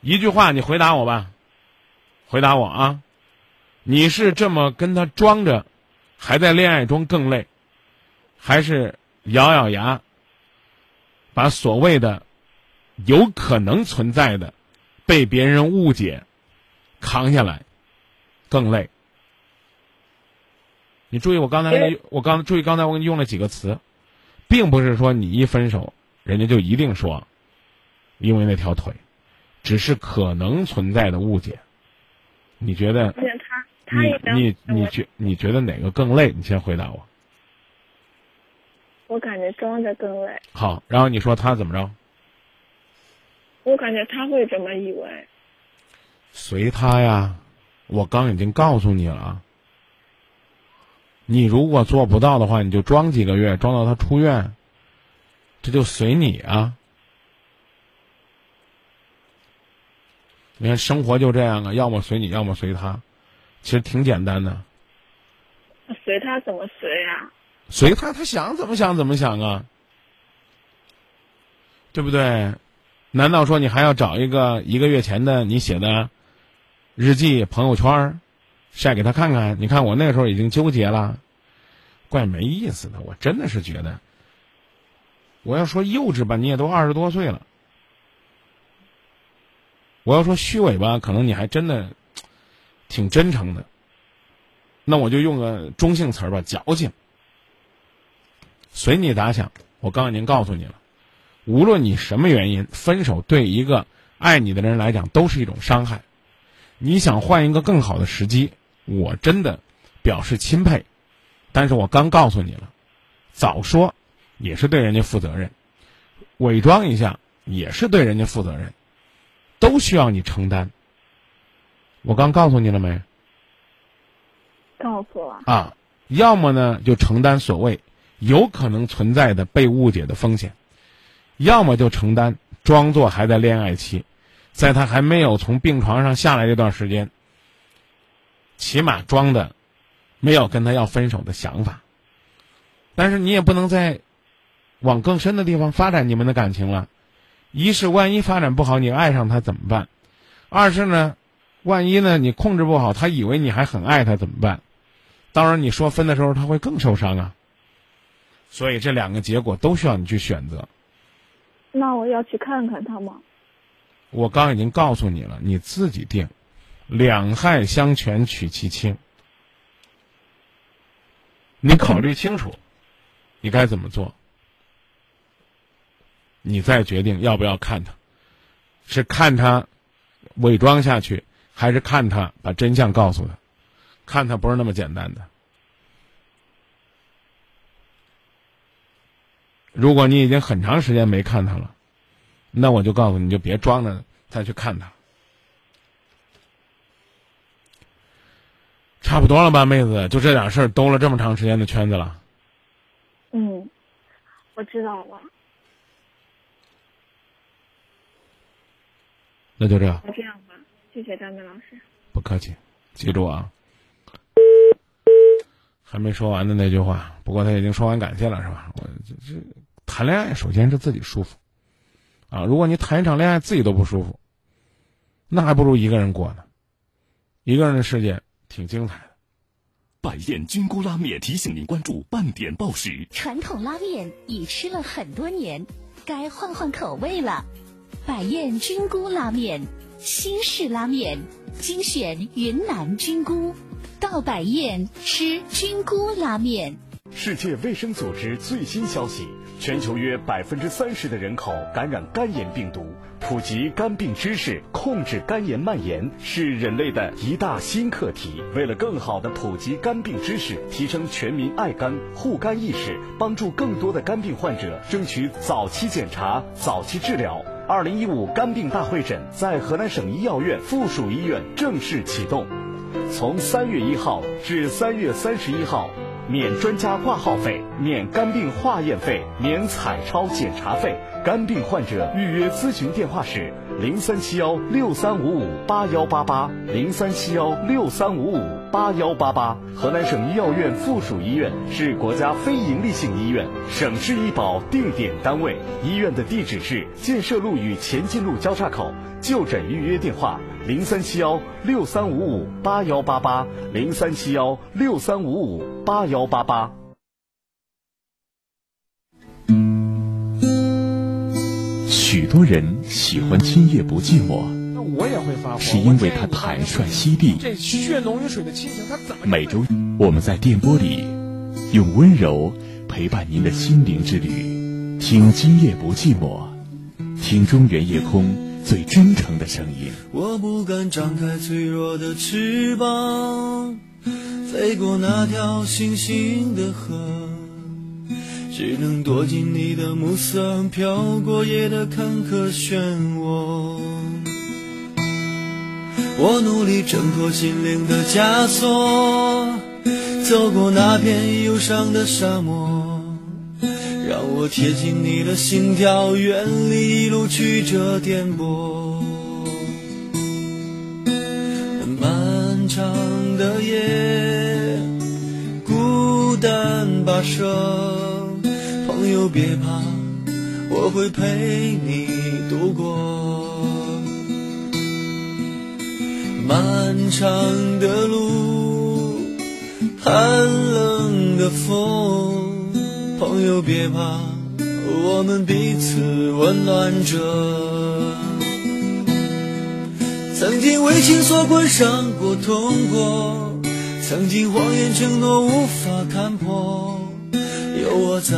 一句话，你回答我吧，回答我啊！你是这么跟他装着，还在恋爱中更累，还是咬咬牙，把所谓的有可能存在的被别人误解扛下来更累？你注意，我刚才跟你我刚注意刚才我给你用了几个词，并不是说你一分手，人家就一定说，因为那条腿，只是可能存在的误解。你觉得？你你你觉你觉得哪个更累？你先回答我。我感觉装着更累，好，然后你说他怎么着？我感觉他会这么以为。随他呀，我刚已经告诉你了。你如果做不到的话，你就装几个月，装到他出院，这就随你啊。你看生活就这样啊，要么随你，要么随他，其实挺简单的。随他怎么随啊？随他，他想怎么想怎么想啊，对不对？难道说你还要找一个一个月前的你写的日记、朋友圈儿晒给他看看？你看我那个时候已经纠结了，怪没意思的。我真的是觉得，我要说幼稚吧，你也都二十多岁了；我要说虚伪吧，可能你还真的挺真诚的。那我就用个中性词儿吧，矫情。随你咋想，我刚已经告诉你了，无论你什么原因分手，对一个爱你的人来讲都是一种伤害。你想换一个更好的时机，我真的表示钦佩。但是我刚告诉你了，早说也是对人家负责任，伪装一下也是对人家负责任，都需要你承担。我刚告诉你了没？告诉了。啊，要么呢就承担所谓有可能存在的被误解的风险，要么就承担装作还在恋爱期，在他还没有从病床上下来这段时间，起码装的没有跟他要分手的想法。但是你也不能再往更深的地方发展你们的感情了。一是万一发展不好，你爱上他怎么办？二是呢，万一呢你控制不好，他以为你还很爱他怎么办？当然，你说分的时候他会更受伤啊。所以这两个结果都需要你去选择。那我要去看看他吗？我刚已经告诉你了，你自己定。两害相权取其轻，你考虑清楚，你该怎么做？你再决定要不要看他，是看他伪装下去，还是看他把真相告诉他？看他不是那么简单的。如果你已经很长时间没看他了，那我就告诉你，就别装着再去看他。差不多了吧，妹子，就这点事儿兜了这么长时间的圈子了。嗯，我知道了。那就这，那这样吧，谢谢张明老师。不客气，记住啊。还没说完的那句话，不过他已经说完感谢了，是吧？我这这谈恋爱首先是自己舒服啊，如果你谈一场恋爱自己都不舒服，那还不如一个人过呢。一个人的世界挺精彩的。百宴菌菇拉面提醒您关注半点报时。传统拉面已吃了很多年，该换换口味了。百宴菌菇拉面，新式拉面，精选云南菌菇，到百宴吃菌菇拉面。世界卫生组织最新消息：全球约百分之三十的人口感染肝炎病毒。普及肝病知识，控制肝炎蔓延，是人类的一大新课题。为了更好的普及肝病知识，提升全民爱肝护肝意识，帮助更多的肝病患者争取早期检查、早期治疗。二零一五肝病大会诊在河南省医药院附属医院正式启动，从三月一号至三月三十一号。免专家挂号费，免肝病化验费，免彩超检查费。肝病患者预约咨询电话时零三七幺六三五五八幺八八零三七幺六三五五八幺八八。河南省医药院附属医院是国家非营利性医院，省市医保定点单位。医院的地址是建设路与前进路交叉口。就诊预约电话：零三七幺六三五五八幺八八零三七幺六三五五八幺八八。多人喜欢今夜不寂寞，那我也会发火，是因为他坦率犀利。这血浓于水的亲情，他怎么？每周我们在电波里用温柔陪伴您的心灵之旅，听今夜不寂寞，听中原夜空最真诚的声音。我不敢张开脆弱的翅膀，飞过那条星星的河。只能躲进你的暮色，飘过夜的坎坷漩涡。我努力挣脱心灵的枷锁，走过那片忧伤的沙漠，让我贴近你的心跳，远离一路曲折颠簸。漫长的夜，孤单跋涉。朋友别怕，我会陪你度过漫长的路，寒冷的风。朋友别怕，我们彼此温暖着。曾经为情所困，伤过痛过，曾经谎言承诺无法看破。有我在，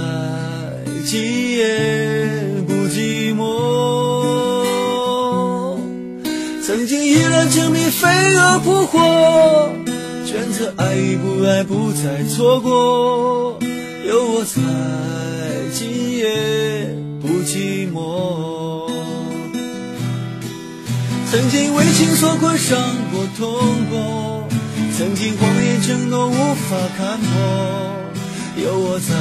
今夜不寂寞。曾经依然沉迷，飞蛾扑火，选择爱与不爱，不再错过。有我在，今夜不寂寞。曾经为情所困，伤过痛过，曾经谎言承诺无法看破。有我在，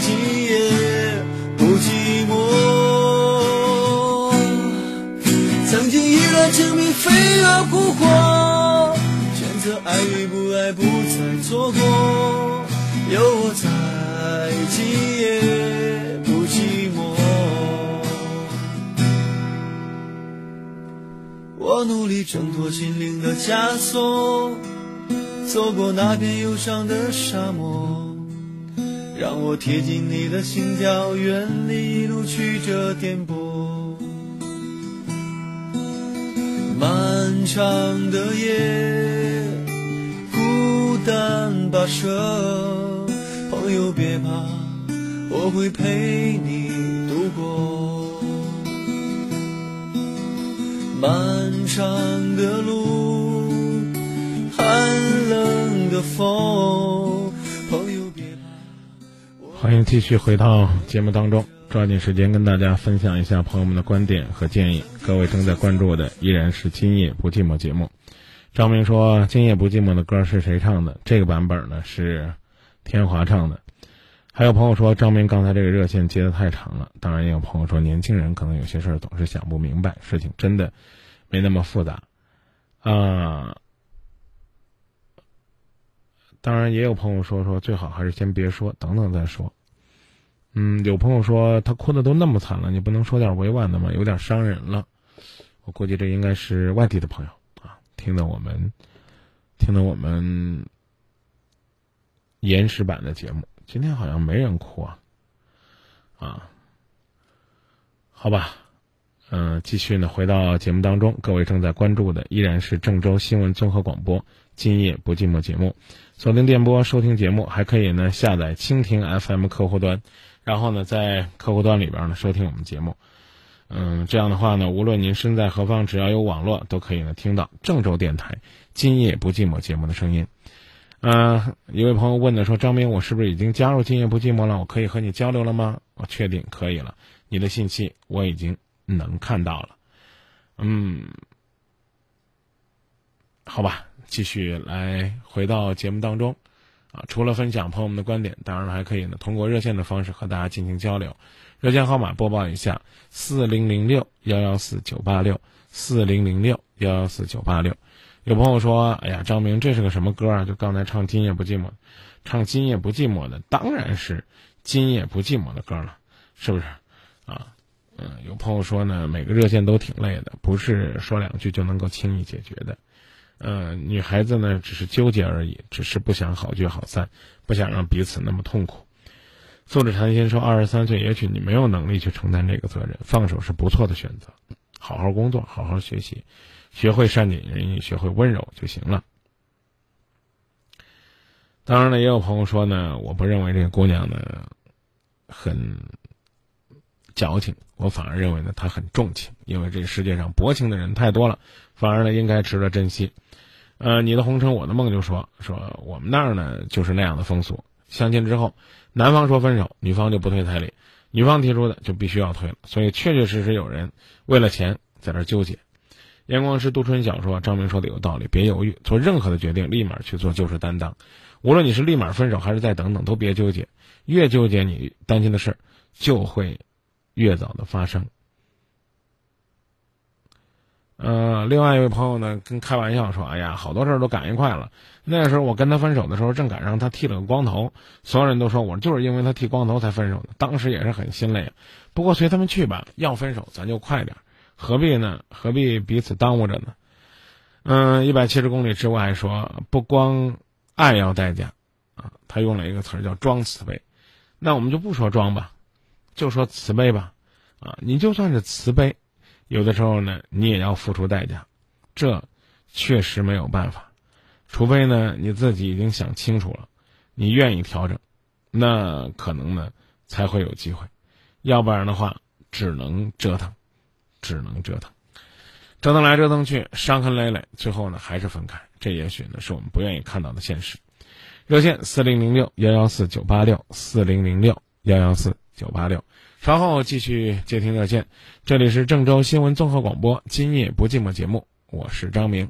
今夜不寂寞。曾经依然沉迷，飞蛾扑火，选择爱与不爱，不再错过。有我在，今夜不寂寞。我努力挣脱心灵的枷锁，走过那片忧伤的沙漠。让我贴近你的心跳远离一路曲折颠簸。漫长的夜孤单跋涉朋友别怕我会陪你度过。漫长的路寒冷的风欢迎继续回到节目当中，抓紧时间跟大家分享一下朋友们的观点和建议。各位正在关注的依然是《今夜不寂寞》节目。张明说：“今夜不寂寞的歌是谁唱的？这个版本呢是天华唱的。”还有朋友说张明刚才这个热线接的太长了。当然也有朋友说年轻人可能有些事儿总是想不明白，事情真的没那么复杂啊。当然也有朋友说说最好还是先别说，等等再说。嗯，有朋友说他哭的都那么惨了，你不能说点委婉的吗？有点伤人了。我估计这应该是外地的朋友啊，听的我们听的我们延时版的节目。今天好像没人哭啊，啊，好吧，嗯，继续呢，回到节目当中，各位正在关注的依然是郑州新闻综合广播《今夜不寂寞》节目，锁定电波收听节目，还可以呢下载蜻蜓 FM 客户端，然后呢在客户端里边呢收听我们节目，嗯，这样的话呢，无论您身在何方，只要有网络，都可以呢听到郑州电台《今夜不寂寞》节目的声音。嗯，一位朋友问的说：“张明，我是不是已经加入今夜不寂寞了？我可以和你交流了吗？”我确定可以了，你的信息我已经能看到了。嗯，好吧，继续来回到节目当中啊。除了分享朋友们的观点，当然了，还可以呢通过热线的方式和大家进行交流。热线号码播报一下：四零零六幺幺四九八六，四零零六幺幺四九八六。有朋友说：“哎呀，张明，这是个什么歌啊？就刚才唱《今夜不寂寞》，唱《今夜不寂寞》的当然是《今夜不寂寞》的歌了，是不是？啊，嗯，有朋友说呢，每个热线都挺累的，不是说两句就能够轻易解决的。嗯，女孩子呢，只是纠结而已，只是不想好聚好散，不想让彼此那么痛苦。素质谈心说，二十三岁，也许你没有能力去承担这个责任，放手是不错的选择，好好工作，好好学习。”学会善解人意，学会温柔就行了。当然了，也有朋友说呢，我不认为这个姑娘呢很矫情，我反而认为呢她很重情，因为这世界上薄情的人太多了，反而呢应该值得珍惜。呃，你的红尘，我的梦，就说说我们那儿呢就是那样的风俗，相亲之后，男方说分手，女方就不退彩礼，女方提出的就必须要退了，所以确确实实有人为了钱在这纠结。阳光是杜春晓说：“张明说的有道理，别犹豫，做任何的决定，立马去做就是担当。无论你是立马分手还是再等等，都别纠结。越纠结，你担心的事儿就会越早的发生。”呃，另外一位朋友呢，跟开玩笑说：“哎呀，好多事儿都赶一块了。那时候我跟他分手的时候，正赶上他剃了个光头，所有人都说我就是因为他剃光头才分手的。当时也是很心累，不过随他们去吧，要分手咱就快点。”何必呢？何必彼此耽误着呢？嗯，一百七十公里之外说，不光爱要代价，啊，他用了一个词儿叫装慈悲，那我们就不说装吧，就说慈悲吧，啊，你就算是慈悲，有的时候呢，你也要付出代价，这确实没有办法，除非呢你自己已经想清楚了，你愿意调整，那可能呢才会有机会，要不然的话，只能折腾。只能折腾，折腾来折腾去，伤痕累累，最后呢还是分开。这也许呢是我们不愿意看到的现实。热线四零零六幺幺四九八六四零零六幺幺四九八六，稍后继续接听热线。这里是郑州新闻综合广播《今夜不寂寞》节目，我是张明。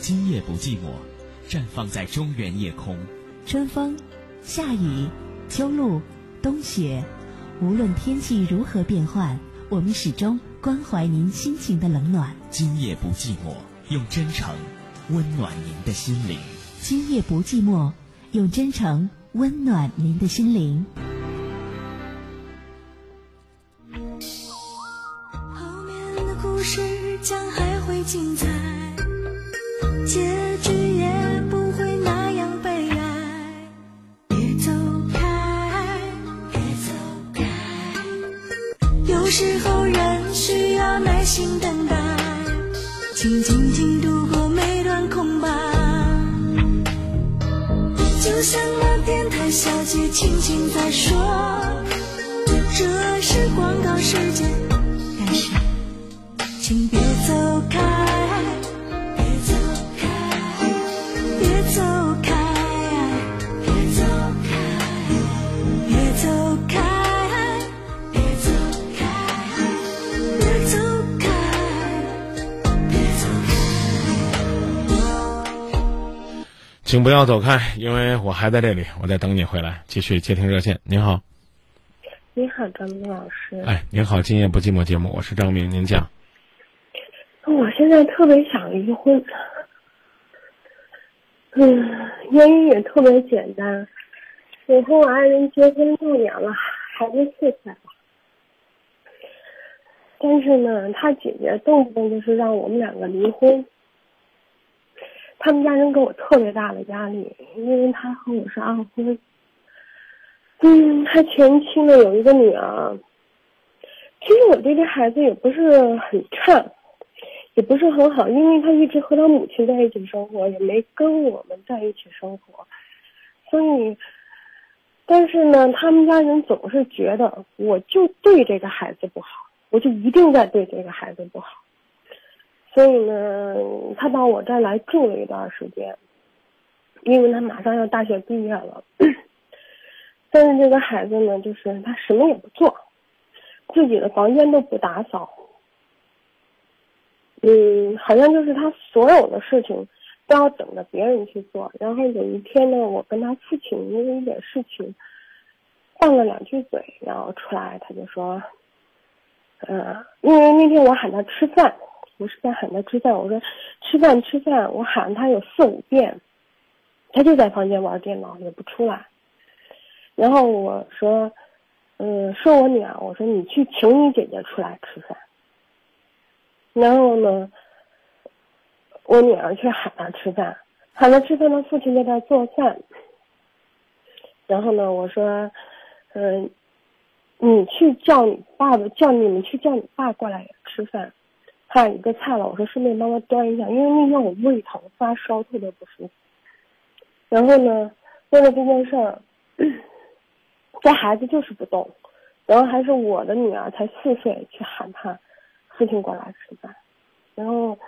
今夜不寂寞，绽放在中原夜空。春风、夏雨、秋露、冬雪，无论天气如何变换，我们始终关怀您心情的冷暖。今夜不寂寞，用真诚温暖您的心灵。今夜不寂寞，用真诚温暖您的心灵。后面的故事将还会精彩。时候人需要耐心等待。请静静度过每段空白。就像那电台小姐轻轻在说，这是广告时间，但是请别走请不要走开，因为我还在这里，我在等你回来，继续接听热线。您好，你好，张明老师。哎，您好，今夜不寂寞节目，我是张明，您讲。我现在特别想离婚，嗯，原因也特别简单，我和我爱人结婚六年了，孩子四岁了，但是呢，他姐姐动不动就是让我们两个离婚。他们家人给我特别大的压力，因为他和我是二婚。嗯，他前妻呢有一个女儿。其实我对这孩子也不是很差，也不是很好，因为他一直和他母亲在一起生活，也没跟我们在一起生活。所以，但是呢，他们家人总是觉得我就对这个孩子不好，我就一定在对这个孩子不好。所以呢，他到我这儿来住了一段时间，因为他马上要大学毕业了。但是这个孩子呢，就是他什么也不做，自己的房间都不打扫，嗯，好像就是他所有的事情都要等着别人去做。然后有一天呢，我跟他父亲因为一点事情拌了两句嘴，然后出来他就说，嗯，因为那天我喊他吃饭。我是在喊他吃饭，我说吃饭吃饭，我喊他有四五遍，他就在房间玩电脑，也不出来。然后我说，嗯，说我女儿，我说你去请你姐姐出来吃饭。然后呢，我女儿去喊他吃饭，喊他吃饭，他父亲在那做饭。然后呢，我说，嗯，你去叫你爸爸，叫你们去叫你爸过来吃饭。差一个菜了，我说顺便帮他端一下，因为那天我胃疼发烧，特别不舒服。然后呢，为了这件事儿，这孩子就是不动，然后还是我的女儿才四岁去喊他父亲过来吃饭，然后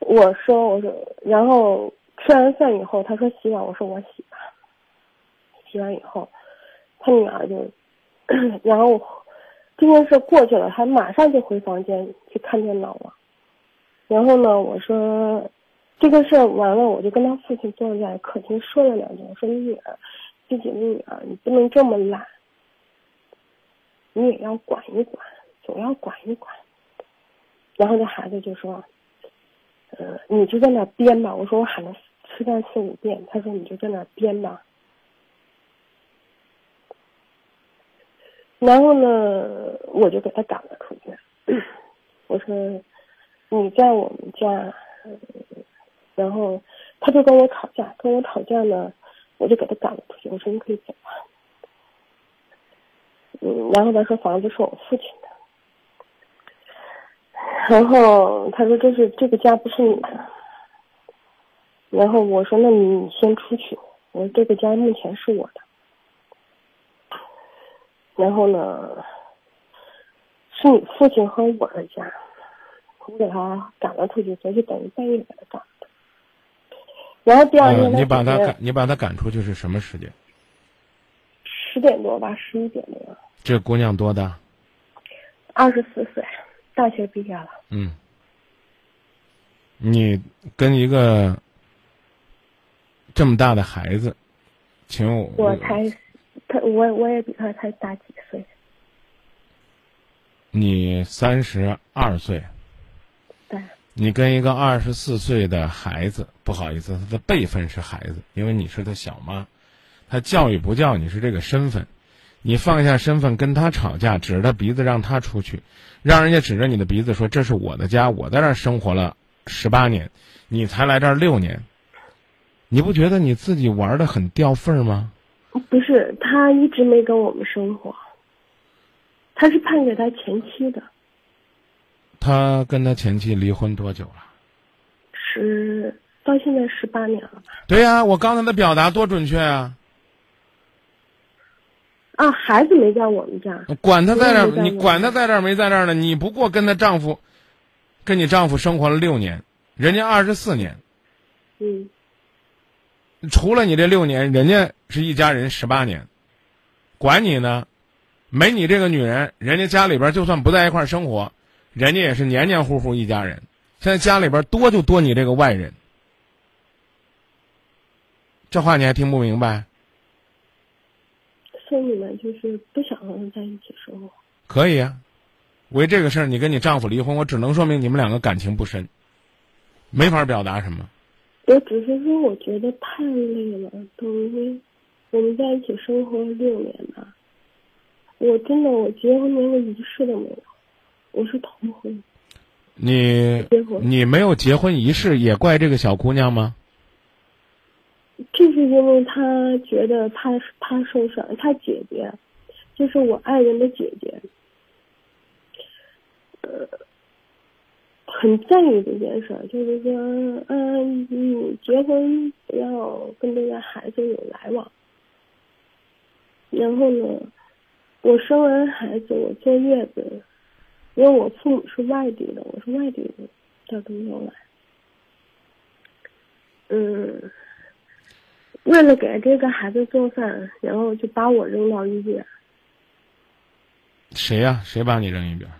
我说我说，然后吃完饭以后，他说洗碗，我说我洗吧。洗完以后，他女儿就，然后。这件事过去了，他马上就回房间去看电脑了。然后呢，我说这个事儿完了，我就跟他父亲坐在客厅说了两句。我说：“你女儿，自己的女儿，你不能这么懒，你也要管一管，总要管一管。”然后这孩子就说：“嗯，你就在那编吧。”我说：“我喊他吃饭四五遍。”他说：“你就在那编吧。”然后呢，我就给他赶了出去。我说：“你在我们家。”然后他就跟我吵架，跟我吵架呢，我就给他赶了出去。我说：“你可以走了。”嗯，然后他说房子是我父亲的。然后他说：“这是这个家不是你的。”然后我说：“那你你先出去。”我说：“这个家目前是我的。”然后呢，是你父亲和我的家，我给他赶了出去，所以等于半夜给他赶的。然后第二天，你把他赶，你把他赶出去是什么时间？十点多吧，十一点多。这姑娘多大？二十四岁，大学毕业了。嗯。你跟一个这么大的孩子，请我。我才。他我我也比他才大几岁。你三十二岁。对。你跟一个二十四岁的孩子，不好意思，他的辈分是孩子，因为你是他小妈，他教育不叫你是这个身份，你放下身份跟他吵架，指着他鼻子让他出去，让人家指着你的鼻子说这是我的家，我在这儿生活了十八年，你才来这儿六年，你不觉得你自己玩的很掉份儿吗？不是，他一直没跟我们生活。他是判给他前妻的。他跟他前妻离婚多久了？十到现在十八年了吧？对呀、我刚才的表达多准确啊！啊，孩子没在我们家，管他在这儿，你管他在这儿没在这儿呢？你不过跟她丈夫，跟你丈夫生活了六年，人家二十四年，嗯，除了你这六年，人家是一家人十八年，管你呢，没你这个女人，人家家里边就算不在一块儿生活，人家也是黏黏糊糊一家人。现在家里边多就多你这个外人，这话你还听不明白？所以呢，就是不想和他在一起生活。可以啊，为这个事儿你跟你丈夫离婚，我只能说明你们两个感情不深，没法表达什么。我只是说，我觉得太累了，等于我们在一起生活了六年吧，我真的我结婚连个仪式都没有，我是头婚。你你没有结婚仪式，也怪这个小姑娘吗？就是因为他觉得她她受伤，他姐姐，就是我爱人的姐姐，呃，很在意这件事儿，就是说，嗯、你结婚不要跟这个孩子有来往。然后呢，我生完孩子，我坐月子，因为我父母是外地的，我是外地的，他都没有来。嗯，为了给这个孩子做饭，然后就把我扔到一边，谁呀、谁把你扔一边？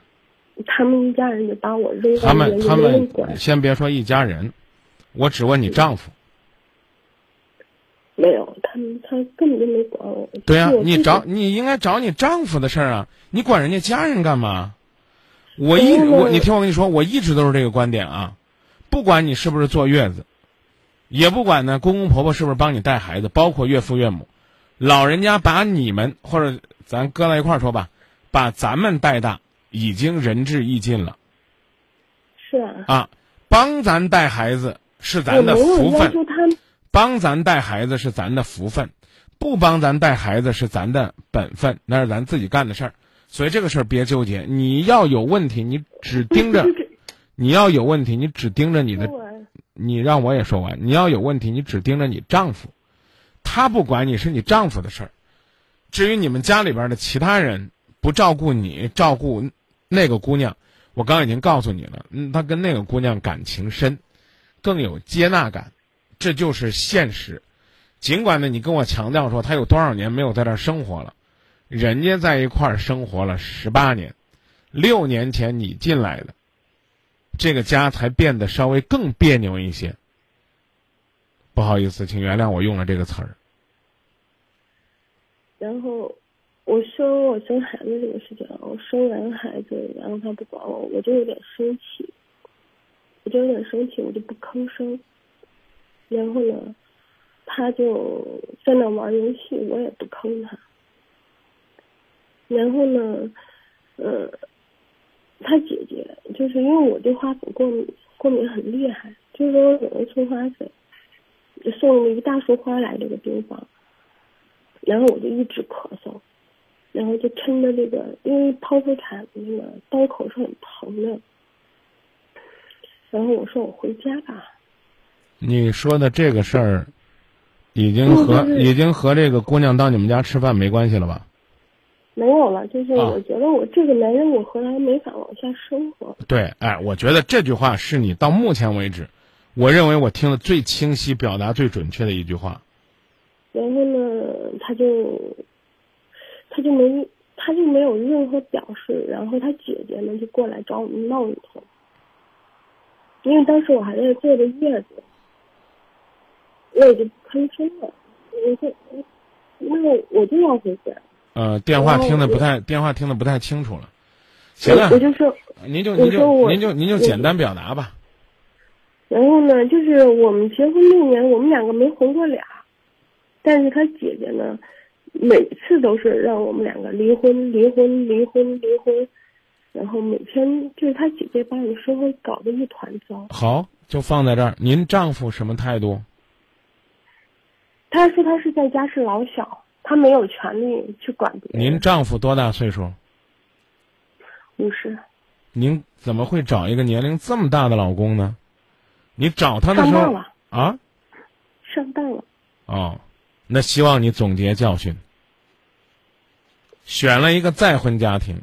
他们一家人就把我他们他没人管们，先别说一家人，我只问你丈夫。没有，他们他根本就没管我。对呀、你找你应该找你丈夫的事儿啊，你管人家家人干嘛？我一嗯我你听我跟你说，我一直都是这个观点啊，不管你是不是坐月子，也不管呢公公婆婆是不是帮你带孩子，包括岳父岳母，老人家把你们或者咱搁在一块儿说吧，把咱们带大，已经仁至义尽了是啊，啊，帮咱带孩子是咱的福分。帮咱带孩子是咱的福分，不帮咱带孩子是咱的本分，那是咱自己干的事儿。所以这个事儿别纠结，你要有问题，你只盯着；你要有问题，你只盯着你的。你让我也说完，你要有问题，你只盯着你丈夫，他不管你是你丈夫的事儿。至于你们家里边的其他人不照顾你，照顾那个姑娘，我刚已经告诉你了，嗯，他跟那个姑娘感情深，更有接纳感。这就是现实。尽管呢，你跟我强调说他有多少年没有在这儿生活了，人家在一块儿生活了十八年，六年前你进来的，这个家才变得稍微更别扭一些。不好意思，请原谅我用了这个词儿。然后我生我生孩子这个事情，我生完孩子，然后他不管我，我就有点生气，我就有点生气，我就不吭声。然后呢，他就在那玩游戏，我也不吭他。然后呢，呃，他姐姐就是因为我对花粉过敏，过敏很厉害，就是说我有人送花粉，就送了一大束花来这个病房，然后我就一直咳嗽，然后就撑着这个，因为剖腹产那个刀口是很疼的，然后我说我回家吧，你说的这个事儿，已经和嗯就是已经和这个姑娘到你们家吃饭没关系了吧？没有了，就是啊我觉得我这个男人我和他没法往下生活，对，哎，我觉得这句话是你到目前为止，我认为我听的最清晰、表达最准确的一句话。然后呢，他就他就没他就没有任何表示，然后他姐姐呢就过来找我们闹一通，因为当时我还在坐着月子，我也就不吭声了，我就那我就要回家，呃，电话听的不太，电话听的不太清楚了。行了我，就说，您就您就您就您就简单表达吧。然后呢，就是我们结婚六年，我们两个没红过俩，但是他姐姐呢，每次都是让我们两个离婚、离婚、离婚、离婚，然后每天就是他姐姐把我们生活搞得一团糟。好，就放在这儿。您丈夫什么态度？他说他是在家是老小，他没有权利去管别人。您丈夫多大岁数？五十，您怎么会找一个年龄这么大的老公呢？你找他的时候上当了，啊？上当了。哦，那希望你总结教训。选了一个再婚家庭，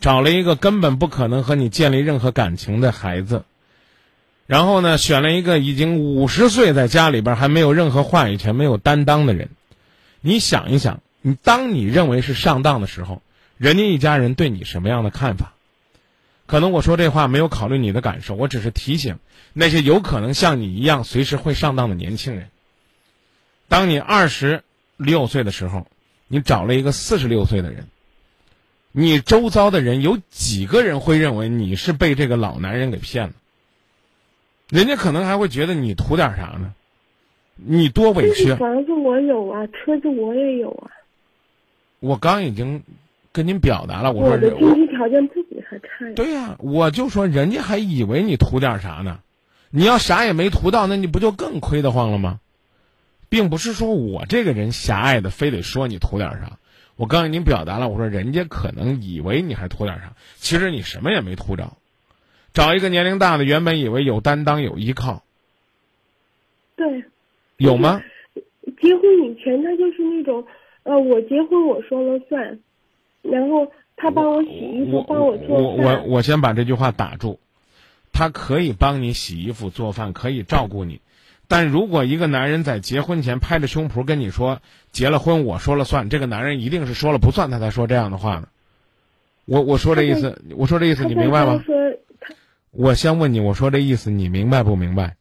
找了一个根本不可能和你建立任何感情的孩子，然后呢，选了一个已经五十岁在家里边还没有任何话语权、没有担当的人。你想一想，你当你认为是上当的时候，人家一家人对你什么样的看法？可能我说这话没有考虑你的感受，我只是提醒那些有可能像你一样随时会上当的年轻人。当你二十六岁的时候，你找了一个四十六岁的人，你周遭的人有几个人会认为你是被这个老男人给骗了？人家可能还会觉得你图点啥呢？你多委屈这！房子我有啊，车子我也有啊，我刚已经跟您表达了，我我的说人经济条件不比他差呀。对呀、我就说人家还以为你图点啥呢？你要啥也没图到，那你不就更亏得慌了吗？并不是说我这个人狭隘的，非得说你图点啥。我刚才已经表达了，我说人家可能以为你还图点啥，其实你什么也没图着。找一个年龄大的，原本以为有担当、有依靠，对，有吗？结婚以前他就是那种，呃，我结婚我说了算，然后他帮我洗衣服，帮我我做饭。我我先把这句话打住。他可以帮你洗衣服、做饭，可以照顾你，但如果一个男人在结婚前拍着胸脯跟你说结了婚我说了算，这个男人一定是说了不算，他才说这样的话呢。我我说这意思，我说这意思你明白吗？说我先问你，我说这意思你明白不明白？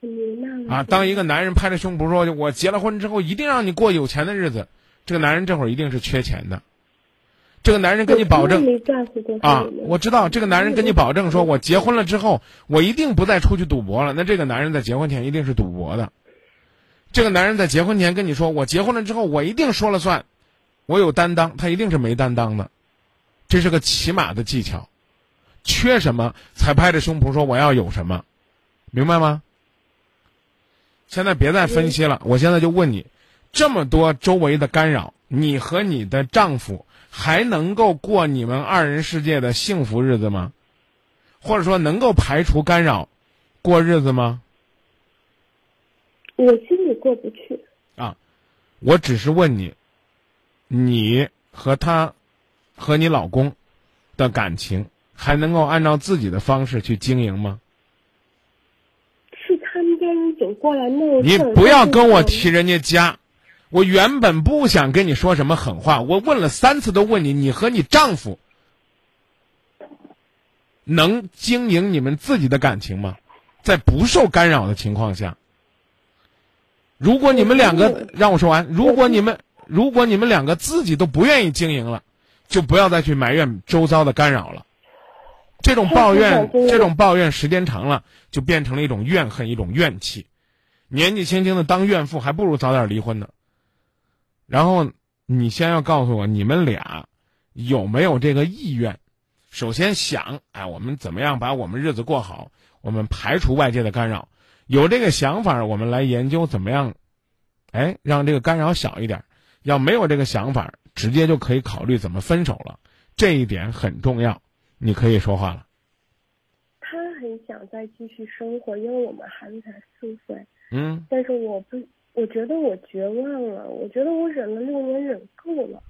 明白了啊，当一个男人拍着胸脯说我结了婚之后一定让你过有钱的日子，这个男人这会儿一定是缺钱的。这个男人跟你保证啊我知道这个男人跟你保证说，我结婚了之后，我一定不再出去赌博了。那这个男人在结婚前一定是赌博的。这个男人在结婚前跟你说，我结婚了之后，我一定说了算，我有担当，他一定是没担当的。这是个起码的技巧，缺什么才拍着胸脯说我要有什么，明白吗？现在别再分析了，我现在就问你，这么多周围的干扰，你和你的丈夫还能够过你们二人世界的幸福日子吗？或者说能够排除干扰，过日子吗？我心里过不去。啊，我只是问你，你和他，和你老公的感情还能够按照自己的方式去经营吗？是他们家人总过来闹你不要跟我提人家家，我原本不想跟你说什么狠话，我问了三次都问你，你和你丈夫能经营你们自己的感情吗？在不受干扰的情况下，如果你们两个让我说完，如果你们如果你们两个自己都不愿意经营了，就不要再去埋怨周遭的干扰了。这种抱怨，这种抱怨时间长了，就变成了一种怨恨，一种怨气。年纪轻轻的当怨妇，还不如早点离婚呢。然后你先要告诉我，你们俩有没有这个意愿？首先想，哎，我们怎么样把我们日子过好？我们排除外界的干扰，有这个想法，我们来研究怎么样，哎，让这个干扰小一点。要没有这个想法，直接就可以考虑怎么分手了。这一点很重要，你可以说话了。他很想再继续生活，因为我们孩子才四岁。嗯，但是我不，我觉得我绝望了，我觉得我忍了六年，忍够了。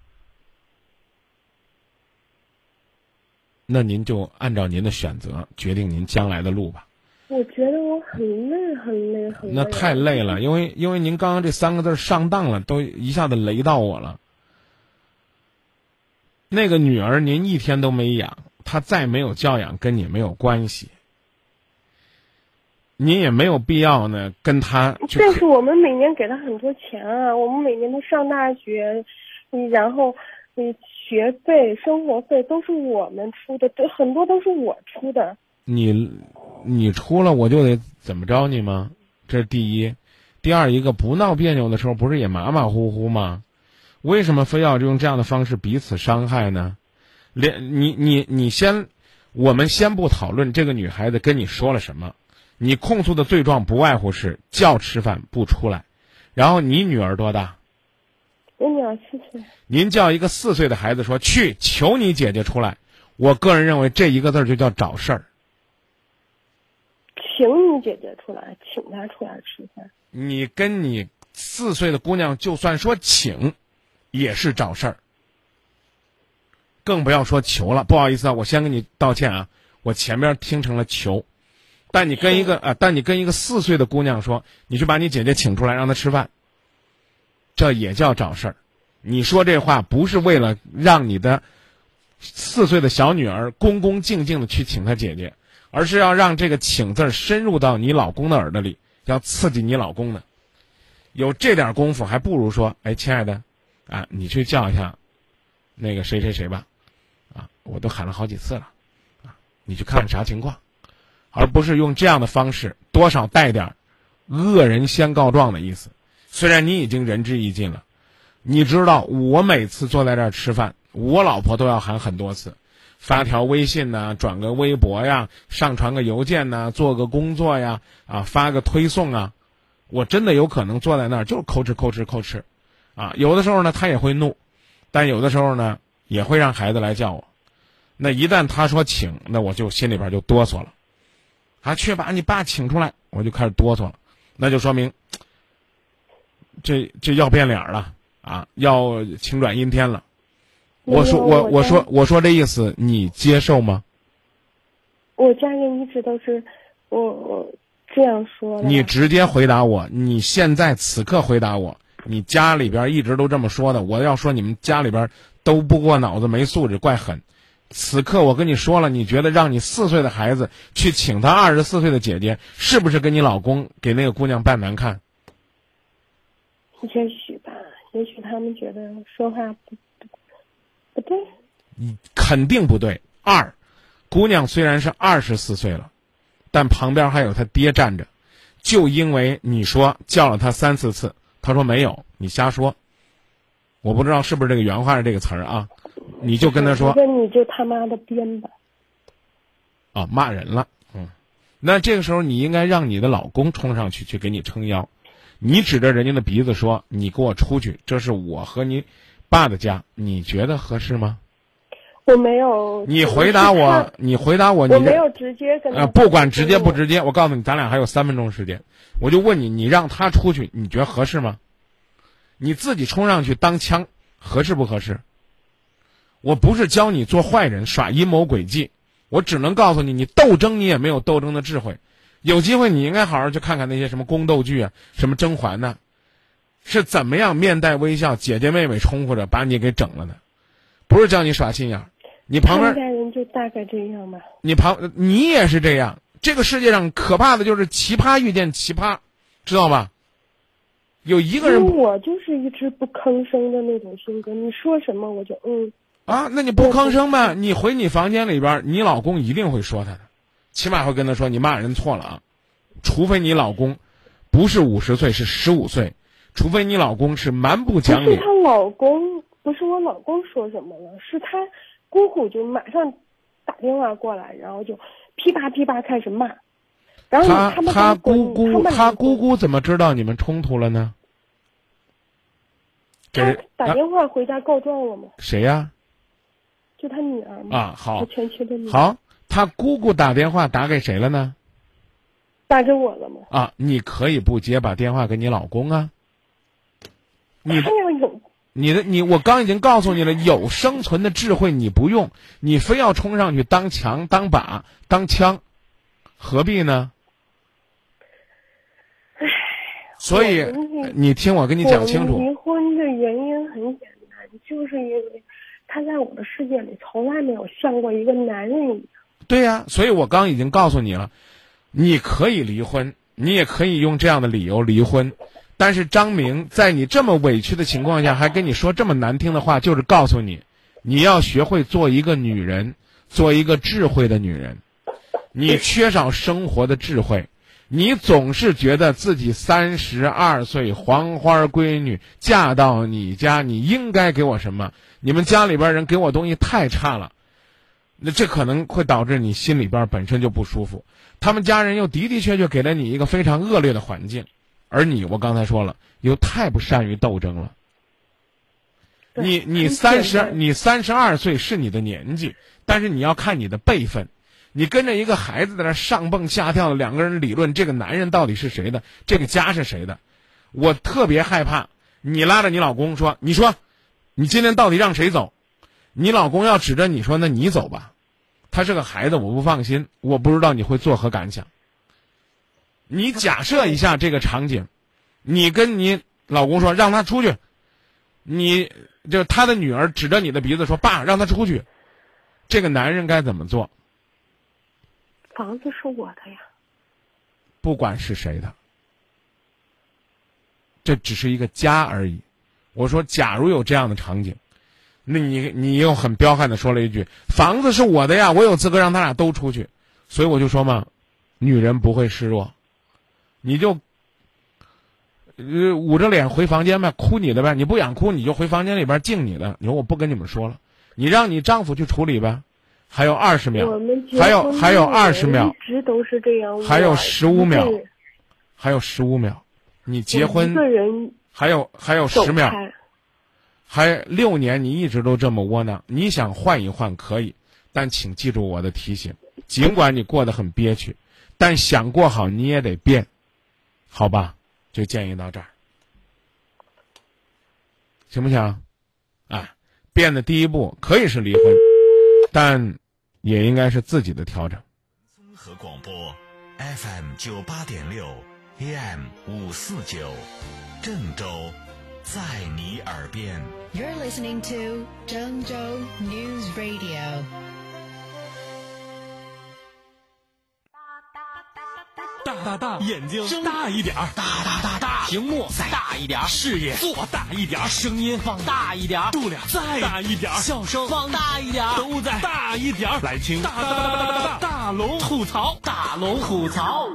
那您就按照您的选择决定您将来的路吧。我觉得我很累，很累，很累。那太累了，因为因为您刚刚这三个字儿上当了，都一下子雷到我了。那个女儿您一天都没养，她再没有教养跟你没有关系，您也没有必要呢跟她去但是我们每年给他很多钱啊，我们每年都上大学，嗯，然后嗯，学费、生活费都是我们出的，这，很多都是我出的。你你出了我就得怎么着你吗？这是第一，第二一个不闹别扭的时候不是也马马虎虎吗？为什么非要用这样的方式彼此伤害呢？连你你你先，我们先不讨论这个女孩子跟你说了什么，你控诉的罪状不外乎是叫吃饭不出来，然后你女儿多大？我女儿四岁，您叫一个四岁的孩子说去求你姐姐出来，我个人认为这一个字儿就叫找事儿。请你姐姐出来，请她出来吃饭。你跟你四岁的姑娘就算说请，也是找事儿。更不要说求了，不好意思啊，我先跟你道歉啊，我前边听成了求。但你跟一个啊，但你跟一个四岁的姑娘说，你去把你姐姐请出来让她吃饭，这也叫找事儿。你说这话不是为了让你的四岁的小女儿恭恭敬敬的去请她姐姐，而是要让这个“请”字深入到你老公的耳朵里，要刺激你老公的。有这点功夫，还不如说：“哎，亲爱的，啊，你去叫一下那个谁谁谁吧，啊，我都喊了好几次了，啊，你去看看啥情况。”而不是用这样的方式，多少带点恶人先告状的意思。虽然你已经仁至义尽了，你知道我每次坐在这儿吃饭，我老婆都要喊很多次，发条微信呐，转个微博呀，上传个邮件呐，做个工作呀，啊，发个推送啊，我真的有可能坐在那儿就是抠哧抠哧抠哧，啊，有的时候呢他也会怒，但有的时候呢也会让孩子来叫我。那一旦他说请，那我就心里边就哆嗦了。啊，去把你爸请出来，我就开始哆嗦了，那就说明这这要变脸了啊，要晴转阴天了。我说我我说我说这意思，你接受吗？我家人一直都是我我这样说。你直接回答我，你现在此刻回答我，你家里边一直都这么说的。我要说你们家里边都不过脑子没素质，怪狠。此刻我跟你说了，你觉得让你四岁的孩子去请他二十四岁的姐姐，是不是跟你老公给那个姑娘扮难看？也许吧，也许他们觉得说话不不不对。你肯定不对。二，姑娘虽然是二十四岁了，但旁边还有他爹站着，就因为你说叫了他三四次，他说没有，你瞎说。我不知道是不是这个原话是这个词儿啊。你就跟他说，那你就他妈的编吧。啊，骂人了，嗯，那这个时候你应该让你的老公冲上去去给你撑腰，你指着人家的鼻子说：“你给我出去，这是我和你爸的家，你觉得合适吗？”我没有。你回答我，你回答我，你没有直接跟。呃，不管直接不直接，我告诉你，咱俩还有三分钟时间，我就问你，你让他出去，你觉得合适吗？你自己冲上去当枪，合适不合适？我不是教你做坏人耍阴谋诡计，我只能告诉你，你斗争你也没有斗争的智慧。有机会你应该好好去看看那些什么宫斗剧啊，什么甄嬛呢，是怎么样面带微笑，姐姐妹妹冲呼着把你给整了的，不是教你耍心眼儿。你旁边家人就大概这样吧。你旁你也是这样。这个世界上可怕的就是奇葩遇见奇葩，知道吧？有一个人，我就是一直不吭声的那种性格，你说什么我就嗯。啊，那你不吭声呗？你回你房间里边，你老公一定会说他的，起码会跟他说你骂人错了啊。除非你老公不是五十岁，是十五岁，除非你老公是蛮不讲理。不是她老公，不是我老公说什么了，是他姑姑就马上打电话过来，然后就噼啪噼啪开始骂。然后他他姑姑他姑姑怎么知道你们冲突了呢？他打电话回家告状了吗？谁呀？就他女儿嘛啊，好，前妻的女儿。好，他姑姑打电话打给谁了呢？打给我了吗？啊，你可以不接，把电话给你老公啊。你他要有你的你，我刚已经告诉你了，有生存的智慧你不用，你非要冲上去当墙、当靶、当枪，何必呢？唉，所以你听我跟你讲清楚。离婚的原因很简单，就是因为。他在我的世界里从来没有像过一个男人一样。对呀，所以我刚已经告诉你了，你可以离婚，你也可以用这样的理由离婚。但是张明在你这么委屈的情况下，还跟你说这么难听的话，就是告诉你，你要学会做一个女人，做一个智慧的女人。你缺少生活的智慧，你总是觉得自己三十二岁黄花闺女嫁到你家，你应该给我什么？你们家里边人给我东西太差了，那这可能会导致你心里边本身就不舒服。他们家人又的的确确给了你一个非常恶劣的环境，而你，我刚才说了，又太不善于斗争了。你你三十你三十二岁是你的年纪，但是你要看你的辈分。你跟着一个孩子在那上蹦下跳的，两个人理论这个男人到底是谁的，这个家是谁的？我特别害怕你拉着你老公说：“你说，你今天到底让谁走？”你老公要指着你说：“那你走吧。”他是个孩子，我不放心，我不知道你会作何感想。你假设一下这个场景，你跟你老公说让他出去，你就他的女儿指着你的鼻子说：“爸，让他出去。”这个男人该怎么做？房子是我的呀，不管是谁的，这只是一个家而已。我说，假如有这样的场景，那你你又很彪悍的说了一句：“房子是我的呀，我有资格让他俩都出去。”所以我就说嘛，女人不会示弱，你就呃捂着脸回房间呗，哭你的呗。你不想哭，你就回房间里边静你的。你说我不跟你们说了，你让你丈夫去处理呗。还有二十秒，还有还有二十秒，一直都是这样。还有十五秒，还有十五秒，你结婚，还有还有十秒，还六年，你一直都这么窝囊。你想换一换可以，但请记住我的提醒，尽管你过得很憋屈，但想过好你也得变，好吧？就建议到这儿，行不行？啊，变的第一步可以是离婚。但也应该是自己的调整。综合广播，FM 九八点六，AM 五四九，郑州，在你耳边。You're listening to 郑州 News Radio。大大大，眼睛睁大一点儿，大大大大，屏幕再大一点儿，视野做大一点儿，声音放大一点儿，度量再大一点儿，笑声放大一点儿，都在大一点儿，来听。大大大大大大龙吐槽，大龙吐槽。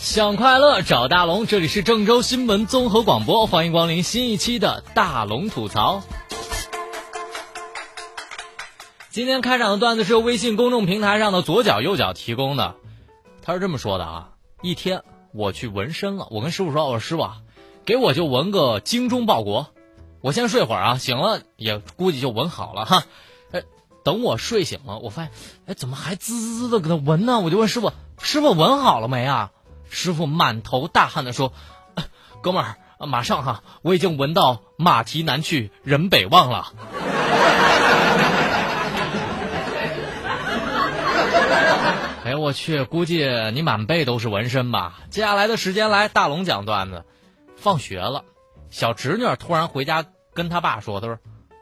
想快乐找大龙，这里是郑州新闻综合广播，欢迎光临新一期的大龙吐槽。今天开场的段子是由微信公众平台上的左脚右脚提供的，他是这么说的啊：一天我去纹身了，我跟师傅说，我说师傅，给我就纹个精忠报国，我先睡会儿啊，醒了也估计就纹好了哈。哎，等我睡醒了，我发现，哎，怎么还滋滋滋的搁那纹呢？我就问师傅，师傅纹好了没啊？师傅满头大汗的说，哥们儿，马上哈，我已经纹到马蹄南去人北望了。哎呦我去！估计你满背都是纹身吧？接下来的时间来大龙讲段子。放学了，小侄女突然回家跟他爸说：“他说，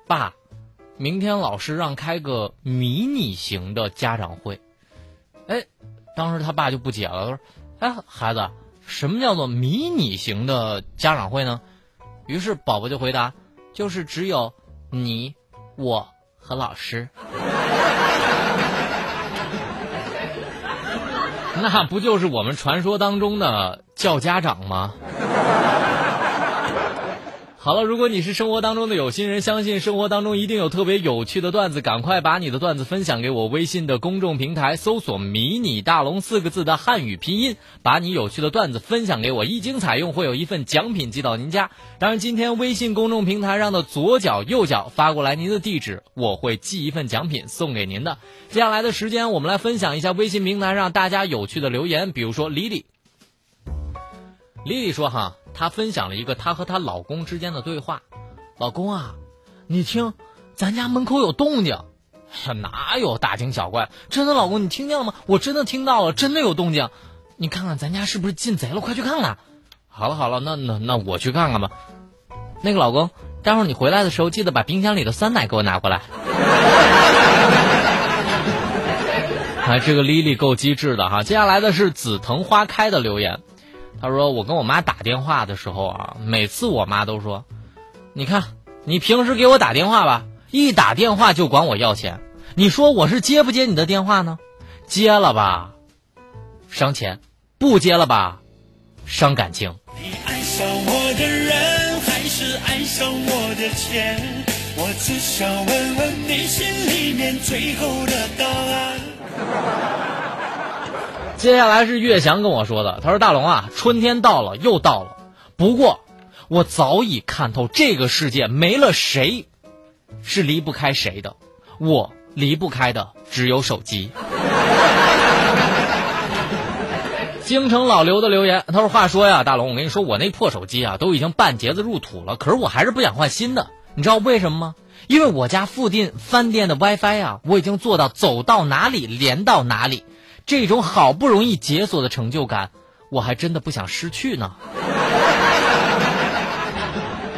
爸，明天老师让开个迷你型的家长会。”哎，当时他爸就不解了，他说：“哎，孩子，什么叫做迷你型的家长会呢？”于是宝宝就回答：“就是只有你、我和老师。”那不就是我们传说当中的叫家长吗？好了，如果你是生活当中的有心人，相信生活当中一定有特别有趣的段子，赶快把你的段子分享给我。微信的公众平台搜索“迷你大龙”四个字的汉语拼音，把你有趣的段子分享给我，一经采用会有一份奖品寄到您家。当然，今天微信公众平台上的左脚右脚发过来您的地址，我会寄一份奖品送给您的。接下来的时间，我们来分享一下微信平台上大家有趣的留言，比如说李李，李李说哈。她分享了一个她和她老公之间的对话：“老公啊，你听，咱家门口有动静。”“哎呀，哪有大惊小怪？真的，老公，你听见了吗？我真的听到了，真的有动静。你看看咱家是不是进贼了？快去看看。”“好了好了，那那那我去看看吧。”“那个老公，待会儿你回来的时候记得把冰箱里的酸奶给我拿过来。”啊，这个丽丽够机智的哈。接下来的是紫藤花开的留言。他说：“我跟我妈打电话的时候啊，每次我妈都说，你看你平时给我打电话吧，一打电话就管我要钱。你说我是接不接你的电话呢？接了吧，伤钱；不接了吧，伤感情。”你爱上我的人，还是爱上我的钱？我只想问问你心里面最后的答案。接下来是岳翔跟我说的，他说：“大龙啊，春天到了，又到了。不过，我早已看透，这个世界没了谁，是离不开谁的。我离不开的只有手机。”京城老刘的留言，他说：“话说呀，大龙，我跟你说，我那破手机啊，都已经半截子入土了，可是我还是不想换新的。你知道为什么吗？因为我家附近饭店的 WiFi 啊，我已经做到走到哪里连到哪里。”这种好不容易解锁的成就感，我还真的不想失去呢。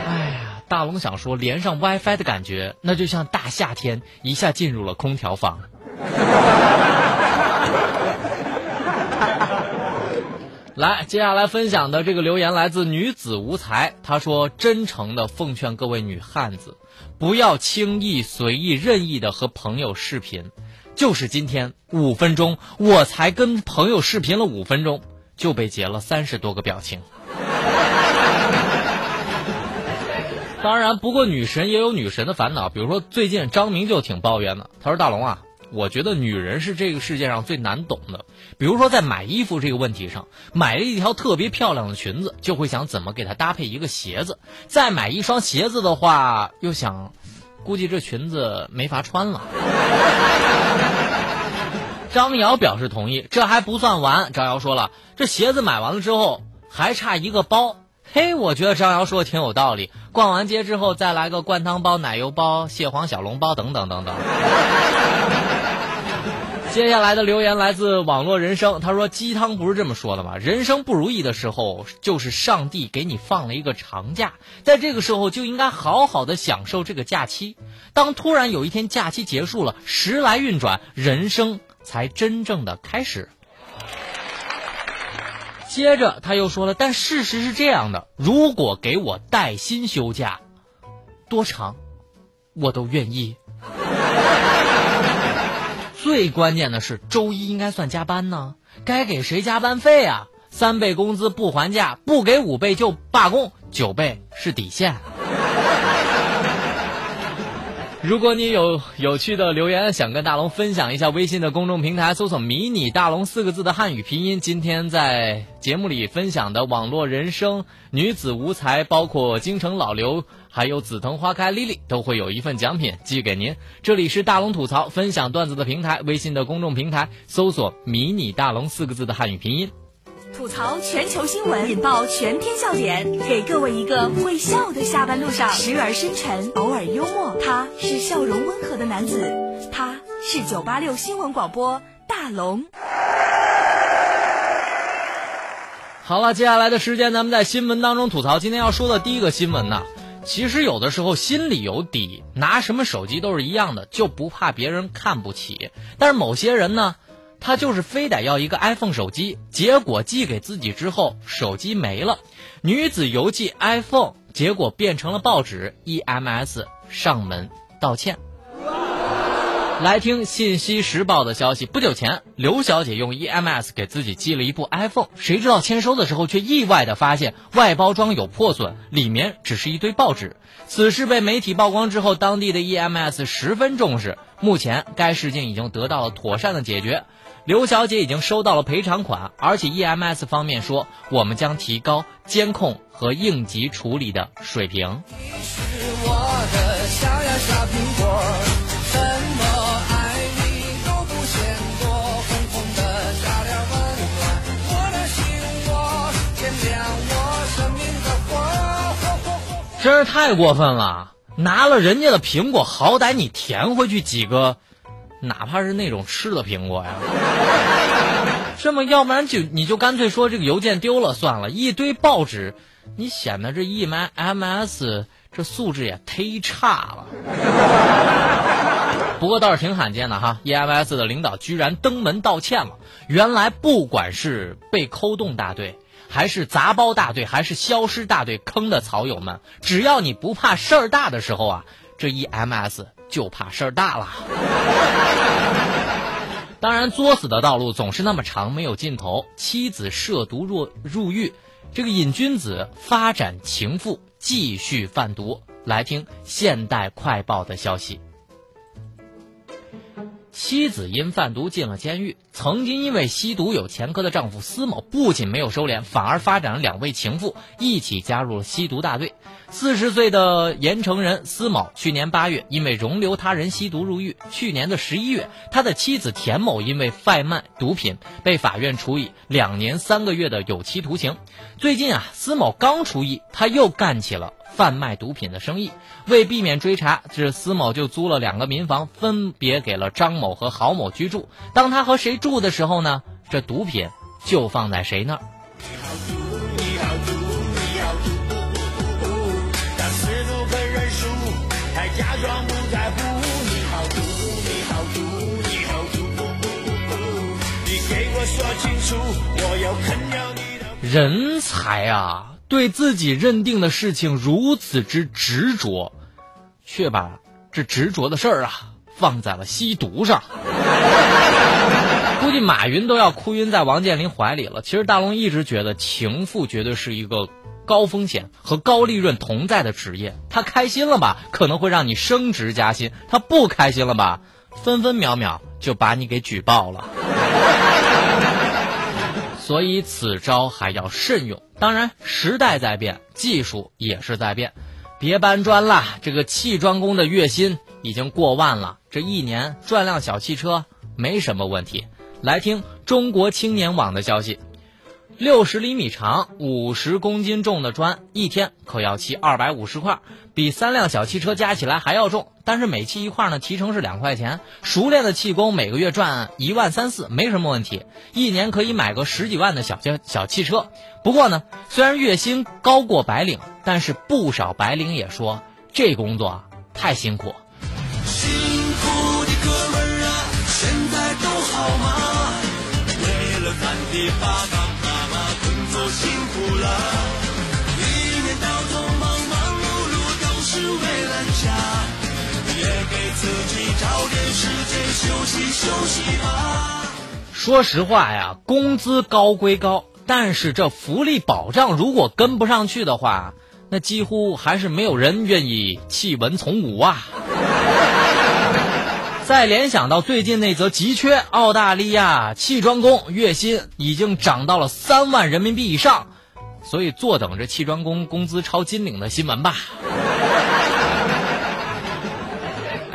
哎呀，大龙想说，连上 WiFi 的感觉，那就像大夏天一下进入了空调房。来，接下来分享的这个留言来自女子无才，她说：“真诚的奉劝各位女汉子，不要轻易随意任意的和朋友视频。”就是今天五分钟，我才跟朋友视频了五分钟，就被截了三十多个表情。当然，不过女神也有女神的烦恼，比如说最近张明就挺抱怨的，他说：“大龙啊，我觉得女人是这个世界上最难懂的。比如说在买衣服这个问题上，买了一条特别漂亮的裙子，就会想怎么给它搭配一个鞋子；再买一双鞋子的话，又想。”估计这裙子没法穿了。张瑶表示同意，这还不算完。张瑶说了，这鞋子买完了之后还差一个包。嘿，我觉得张瑶说的挺有道理。逛完街之后再来个灌汤包、奶油包、蟹黄小笼包等等等等。接下来的留言来自网络人生，他说：“鸡汤不是这么说的吗？人生不如意的时候，就是上帝给你放了一个长假，在这个时候就应该好好的享受这个假期。当突然有一天假期结束了，时来运转，人生才真正的开始。”接着他又说了：“但事实是这样的，如果给我带薪休假，多长，我都愿意。”最关键的是，周一应该算加班呢，该给谁加班费啊？三倍工资不还价，不给五倍就罢工，九倍是底线。如果你有有趣的留言想跟大龙分享一下，微信的公众平台搜索“迷你大龙”四个字的汉语拼音。今天在节目里分享的网络人生、女子无才，包括京城老刘，还有紫藤花开 Lily，都会有一份奖品寄给您。这里是大龙吐槽分享段子的平台，微信的公众平台搜索“迷你大龙”四个字的汉语拼音。吐槽全球新闻，引爆全天笑点，给各位一个会笑的下班路上，时而深沉，偶尔幽默。他是笑容温和的男子，他是九八六新闻广播大龙。好了，接下来的时间咱们在新闻当中吐槽。今天要说的第一个新闻呢，其实有的时候心里有底，拿什么手机都是一样的，就不怕别人看不起。但是某些人呢？他就是非得要一个 iPhone 手机，结果寄给自己之后，手机没了。女子邮寄 iPhone，结果变成了报纸，EMS 上门道歉。来听《信息时报》的消息，不久前，刘小姐用 EMS 给自己寄了一部 iPhone，谁知道签收的时候却意外的发现外包装有破损，里面只是一堆报纸。此事被媒体曝光之后，当地的 EMS 十分重视，目前该事件已经得到了妥善的解决。刘小姐已经收到了赔偿款，而且 EMS 方面说，我们将提高监控和应急处理的水平。你是我的小呀小真是太过分了！拿了人家的苹果，好歹你填回去几个。哪怕是那种吃的苹果呀，这么要不然就你就干脆说这个邮件丢了算了，一堆报纸，你显得这 E M M S 这素质也忒差了。不过倒是挺罕见的哈，E M S 的领导居然登门道歉了。原来不管是被抠动大队，还是砸包大队，还是消失大队坑的草友们，只要你不怕事儿大的时候啊，这 E M S。就怕事儿大了。当然，作死的道路总是那么长，没有尽头。妻子涉毒入入狱，这个瘾君子发展情妇，继续贩毒。来听《现代快报》的消息。妻子因贩毒进了监狱。曾经因为吸毒有前科的丈夫司某，不仅没有收敛，反而发展了两位情妇，一起加入了吸毒大队。四十岁的盐城人司某，去年八月因为容留他人吸毒入狱。去年的十一月，他的妻子田某因为贩卖毒品被法院处以两年三个月的有期徒刑。最近啊，司某刚出狱，他又干起了贩卖毒品的生意。为避免追查，这司某就租了两个民房，分别给了张某和郝某居住。当他和谁住的时候呢，这毒品就放在谁那儿。人才啊，对自己认定的事情如此之执着，却把这执着的事儿啊放在了吸毒上。估计马云都要哭晕在王健林怀里了。其实大龙一直觉得情妇绝对是一个。高风险和高利润同在的职业，他开心了吧，可能会让你升职加薪；他不开心了吧，分分秒秒就把你给举报了。所以此招还要慎用。当然，时代在变，技术也是在变。别搬砖了，这个砌砖工的月薪已经过万了，这一年赚辆小汽车没什么问题。来听中国青年网的消息。六十厘米长、五十公斤重的砖，一天可要砌二百五十块，比三辆小汽车加起来还要重。但是每砌一块呢，提成是两块钱。熟练的气工每个月赚一万三四，没什么问题，一年可以买个十几万的小汽小汽车。不过呢，虽然月薪高过白领，但是不少白领也说这工作太辛苦。辛苦的哥们儿啊，现在都好吗？为了咱的爸爸妈妈工作。辛苦了，一年到头忙忙碌碌都是为了家，找点时间休息休息吧。说实话呀，工资高归高，但是这福利保障如果跟不上去的话，那几乎还是没有人愿意弃文从武啊。再联想到最近那则急缺澳大利亚砌砖工，月薪已经涨到了三万人民币以上，所以坐等着砌砖工工资超金领的新闻吧。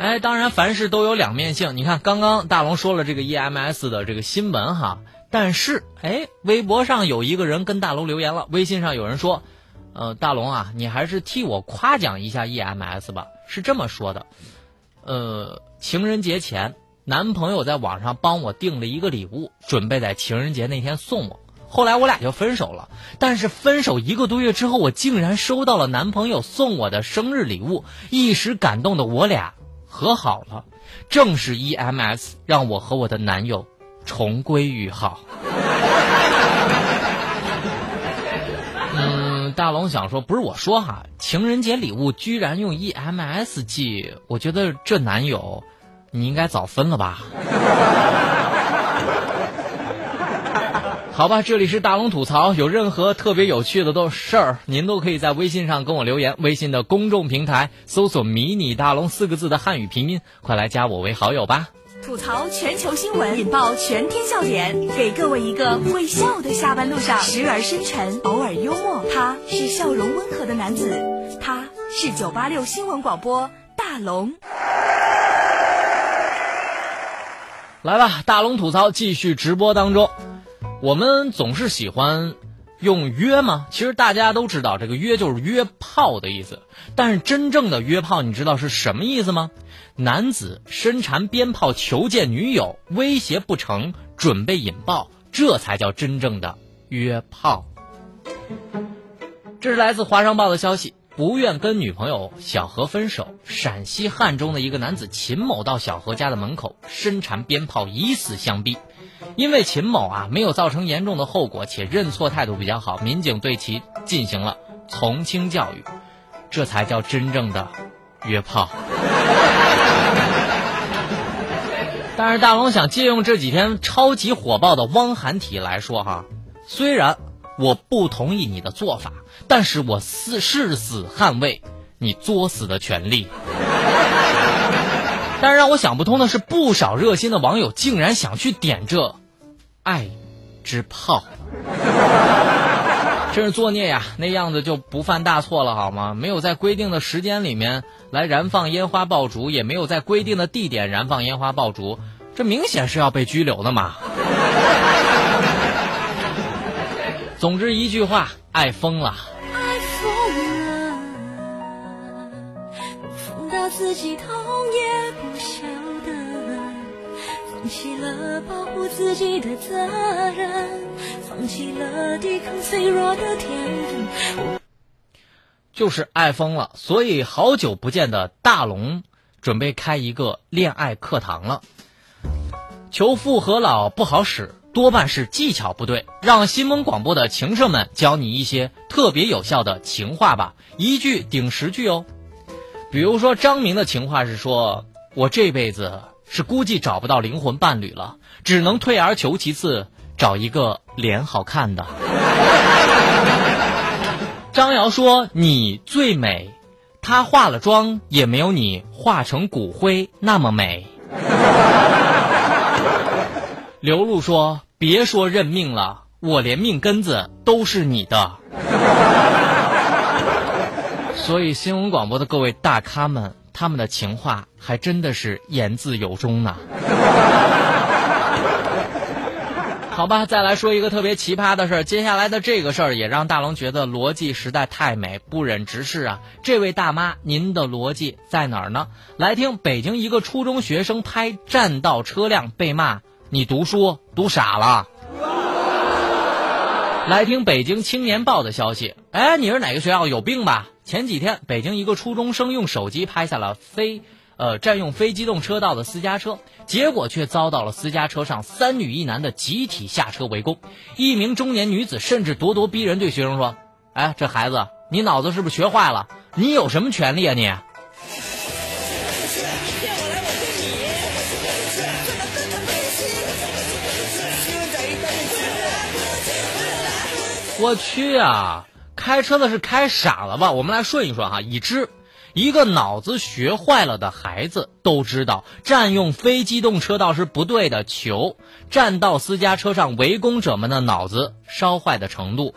哎，当然凡事都有两面性，你看刚刚大龙说了这个 EMS 的这个新闻哈，但是哎，微博上有一个人跟大龙留言了，微信上有人说，呃，大龙啊，你还是替我夸奖一下 EMS 吧，是这么说的。呃，情人节前，男朋友在网上帮我订了一个礼物，准备在情人节那天送我。后来我俩就分手了。但是分手一个多月之后，我竟然收到了男朋友送我的生日礼物，一时感动的我俩和好了。正是 EMS 让我和我的男友重归于好。大龙想说，不是我说哈，情人节礼物居然用 EMS 寄，我觉得这男友，你应该早分了吧？好吧，这里是大龙吐槽，有任何特别有趣的都事儿，您都可以在微信上跟我留言，微信的公众平台搜索“迷你大龙”四个字的汉语拼音，快来加我为好友吧。吐槽全球新闻，引爆全天笑点，给各位一个会笑的下班路上，时而深沉，偶尔幽默。他是笑容温和的男子，他是九八六新闻广播大龙。来吧，大龙吐槽继续直播当中。我们总是喜欢用约吗？其实大家都知道，这个约就是约炮的意思。但是真正的约炮，你知道是什么意思吗？男子身缠鞭炮求见女友，威胁不成，准备引爆，这才叫真正的约炮。这是来自华商报的消息，不愿跟女朋友小何分手。陕西汉中的一个男子秦某到小何家的门口，身缠鞭炮，以死相逼。因为秦某啊没有造成严重的后果，且认错态度比较好，民警对其进行了从轻教育，这才叫真正的约炮。但是大龙想借用这几天超级火爆的汪涵体来说哈，虽然我不同意你的做法，但是我誓誓死捍卫你作死的权利。但是让我想不通的是，不少热心的网友竟然想去点这爱之炮。真是作孽呀！那样子就不犯大错了好吗？没有在规定的时间里面来燃放烟花爆竹，也没有在规定的地点燃放烟花爆竹，这明显是要被拘留的嘛！总之一句话，爱疯了。自己痛也不晓得，放弃了保护自己的责任。放弃了抵抗脆弱的天分，就是爱疯了，所以好久不见的大龙准备开一个恋爱课堂了。求富和老不好使，多半是技巧不对。让新闻广播的情圣们教你一些特别有效的情话吧，一句顶十句哦。比如说张明的情话是说：“我这辈子是估计找不到灵魂伴侣了，只能退而求其次。”找一个脸好看的。张瑶说：“你最美。”她化了妆也没有你化成骨灰那么美。刘露说：“别说认命了，我连命根子都是你的。”所以新闻广播的各位大咖们，他们的情话还真的是言自有中呢。好吧，再来说一个特别奇葩的事儿。接下来的这个事儿也让大龙觉得逻辑实在太美，不忍直视啊！这位大妈，您的逻辑在哪儿呢？来听北京一个初中学生拍占道车辆被骂，你读书读傻了。来听北京青年报的消息，哎，你是哪个学校？有病吧？前几天，北京一个初中生用手机拍下了非。呃，占用非机动车道的私家车，结果却遭到了私家车上三女一男的集体下车围攻。一名中年女子甚至咄咄逼人，对学生说：“哎，这孩子，你脑子是不是学坏了？你有什么权利啊你？”我去啊！开车的是开傻了吧？我们来顺一顺哈，已知。一个脑子学坏了的孩子都知道，占用非机动车道是不对的。求占道私家车上围攻者们的脑子烧坏的程度。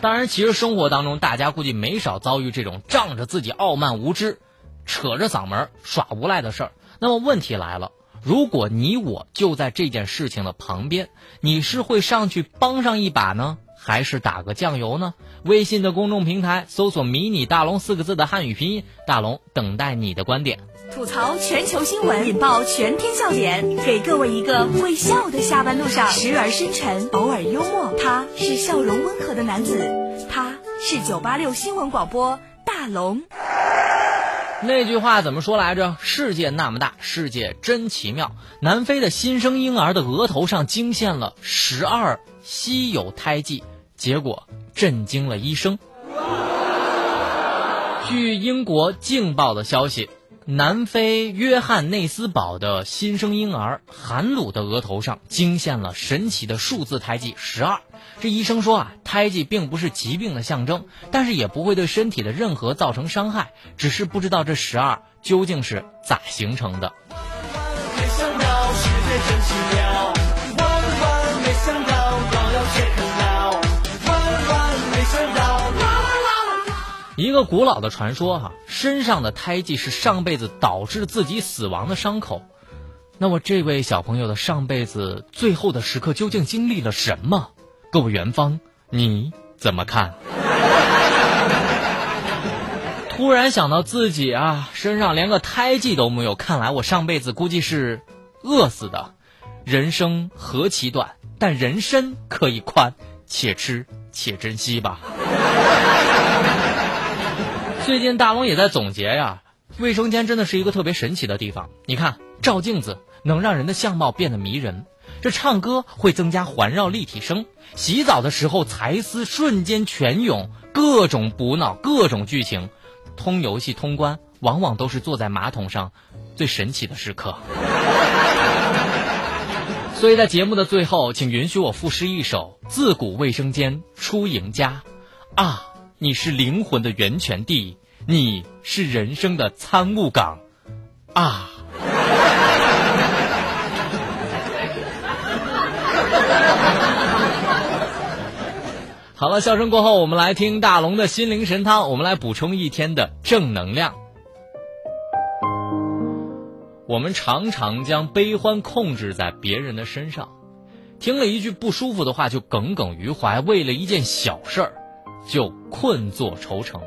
当然，其实生活当中大家估计没少遭遇这种仗着自己傲慢无知，扯着嗓门耍无赖的事儿。那么问题来了，如果你我就在这件事情的旁边，你是会上去帮上一把呢？还是打个酱油呢？微信的公众平台搜索“迷你大龙”四个字的汉语拼音，大龙等待你的观点。吐槽全球新闻，引爆全天笑点，给各位一个会笑的下班路上，时而深沉，偶尔幽默。他是笑容温和的男子，他是九八六新闻广播大龙。那句话怎么说来着？世界那么大，世界真奇妙。南非的新生婴儿的额头上惊现了十二稀有胎记，结果震惊了医生。据英国《镜报》的消息，南非约翰内斯堡的新生婴儿韩鲁的额头上惊现了神奇的数字胎记十二。这医生说啊，胎记并不是疾病的象征，但是也不会对身体的任何造成伤害，只是不知道这十二究竟是咋形成的。一个古老的传说哈，身上的胎记是上辈子导致自己死亡的伤口。那么这位小朋友的上辈子最后的时刻究竟经历了什么？各位元芳，你怎么看？突然想到自己啊，身上连个胎记都没有，看来我上辈子估计是饿死的。人生何其短，但人生可以宽，且吃且珍惜吧。最近大龙也在总结呀，卫生间真的是一个特别神奇的地方。你看，照镜子能让人的相貌变得迷人。这唱歌会增加环绕立体声，洗澡的时候才思瞬间泉涌，各种补脑，各种剧情，通游戏通关往往都是坐在马桶上最神奇的时刻。所以在节目的最后，请允许我赋诗一首：自古卫生间出赢家，啊，你是灵魂的源泉地，你是人生的参悟港啊。好了，笑声过后，我们来听大龙的心灵神汤，我们来补充一天的正能量。我们常常将悲欢控制在别人的身上，听了一句不舒服的话就耿耿于怀，为了一件小事儿就困坐愁城。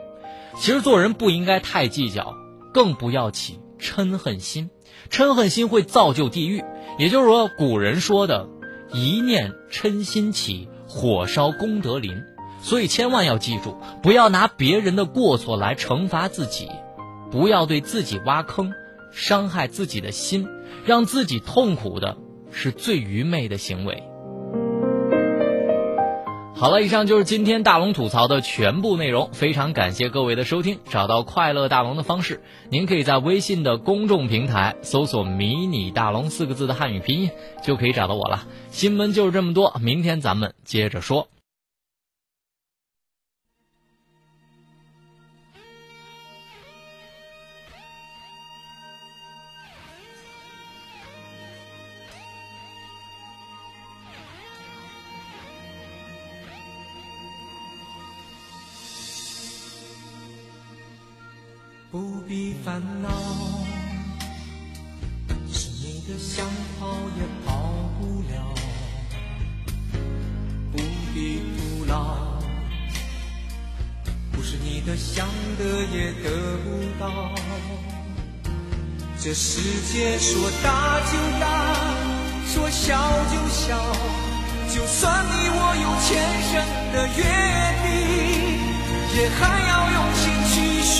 其实做人不应该太计较，更不要起嗔恨心，嗔恨心会造就地狱。也就是说，古人说的“一念嗔心起”。火烧功德林，所以千万要记住，不要拿别人的过错来惩罚自己，不要对自己挖坑，伤害自己的心，让自己痛苦的是最愚昧的行为。好了，以上就是今天大龙吐槽的全部内容，非常感谢各位的收听。找到快乐大龙的方式，您可以在微信的公众平台搜索“迷你大龙”四个字的汉语拼音，就可以找到我了。新闻就是这么多，明天咱们接着说。不必烦恼，是你的想跑也跑不了。不必徒劳，不是你的想得也得不到。这世界说大就大，说小就小，就算你我有前生的约定，也还要用心去寻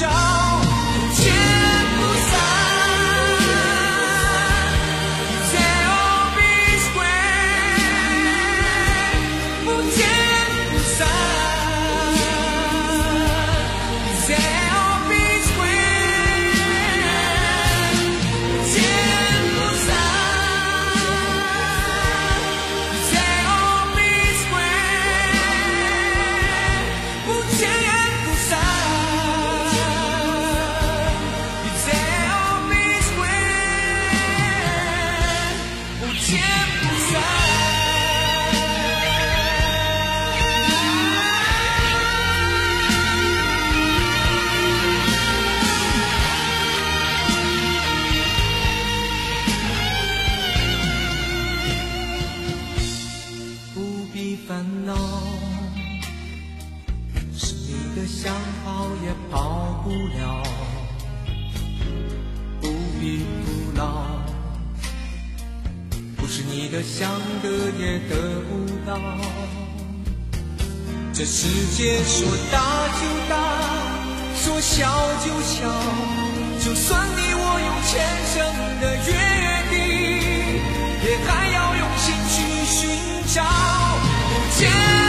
找，是你的想跑也跑不了。不必徒劳，不是你的想得也得不到。这世界说大就大，说小就小，就算你我有前生的约定，也还要用心去寻找，见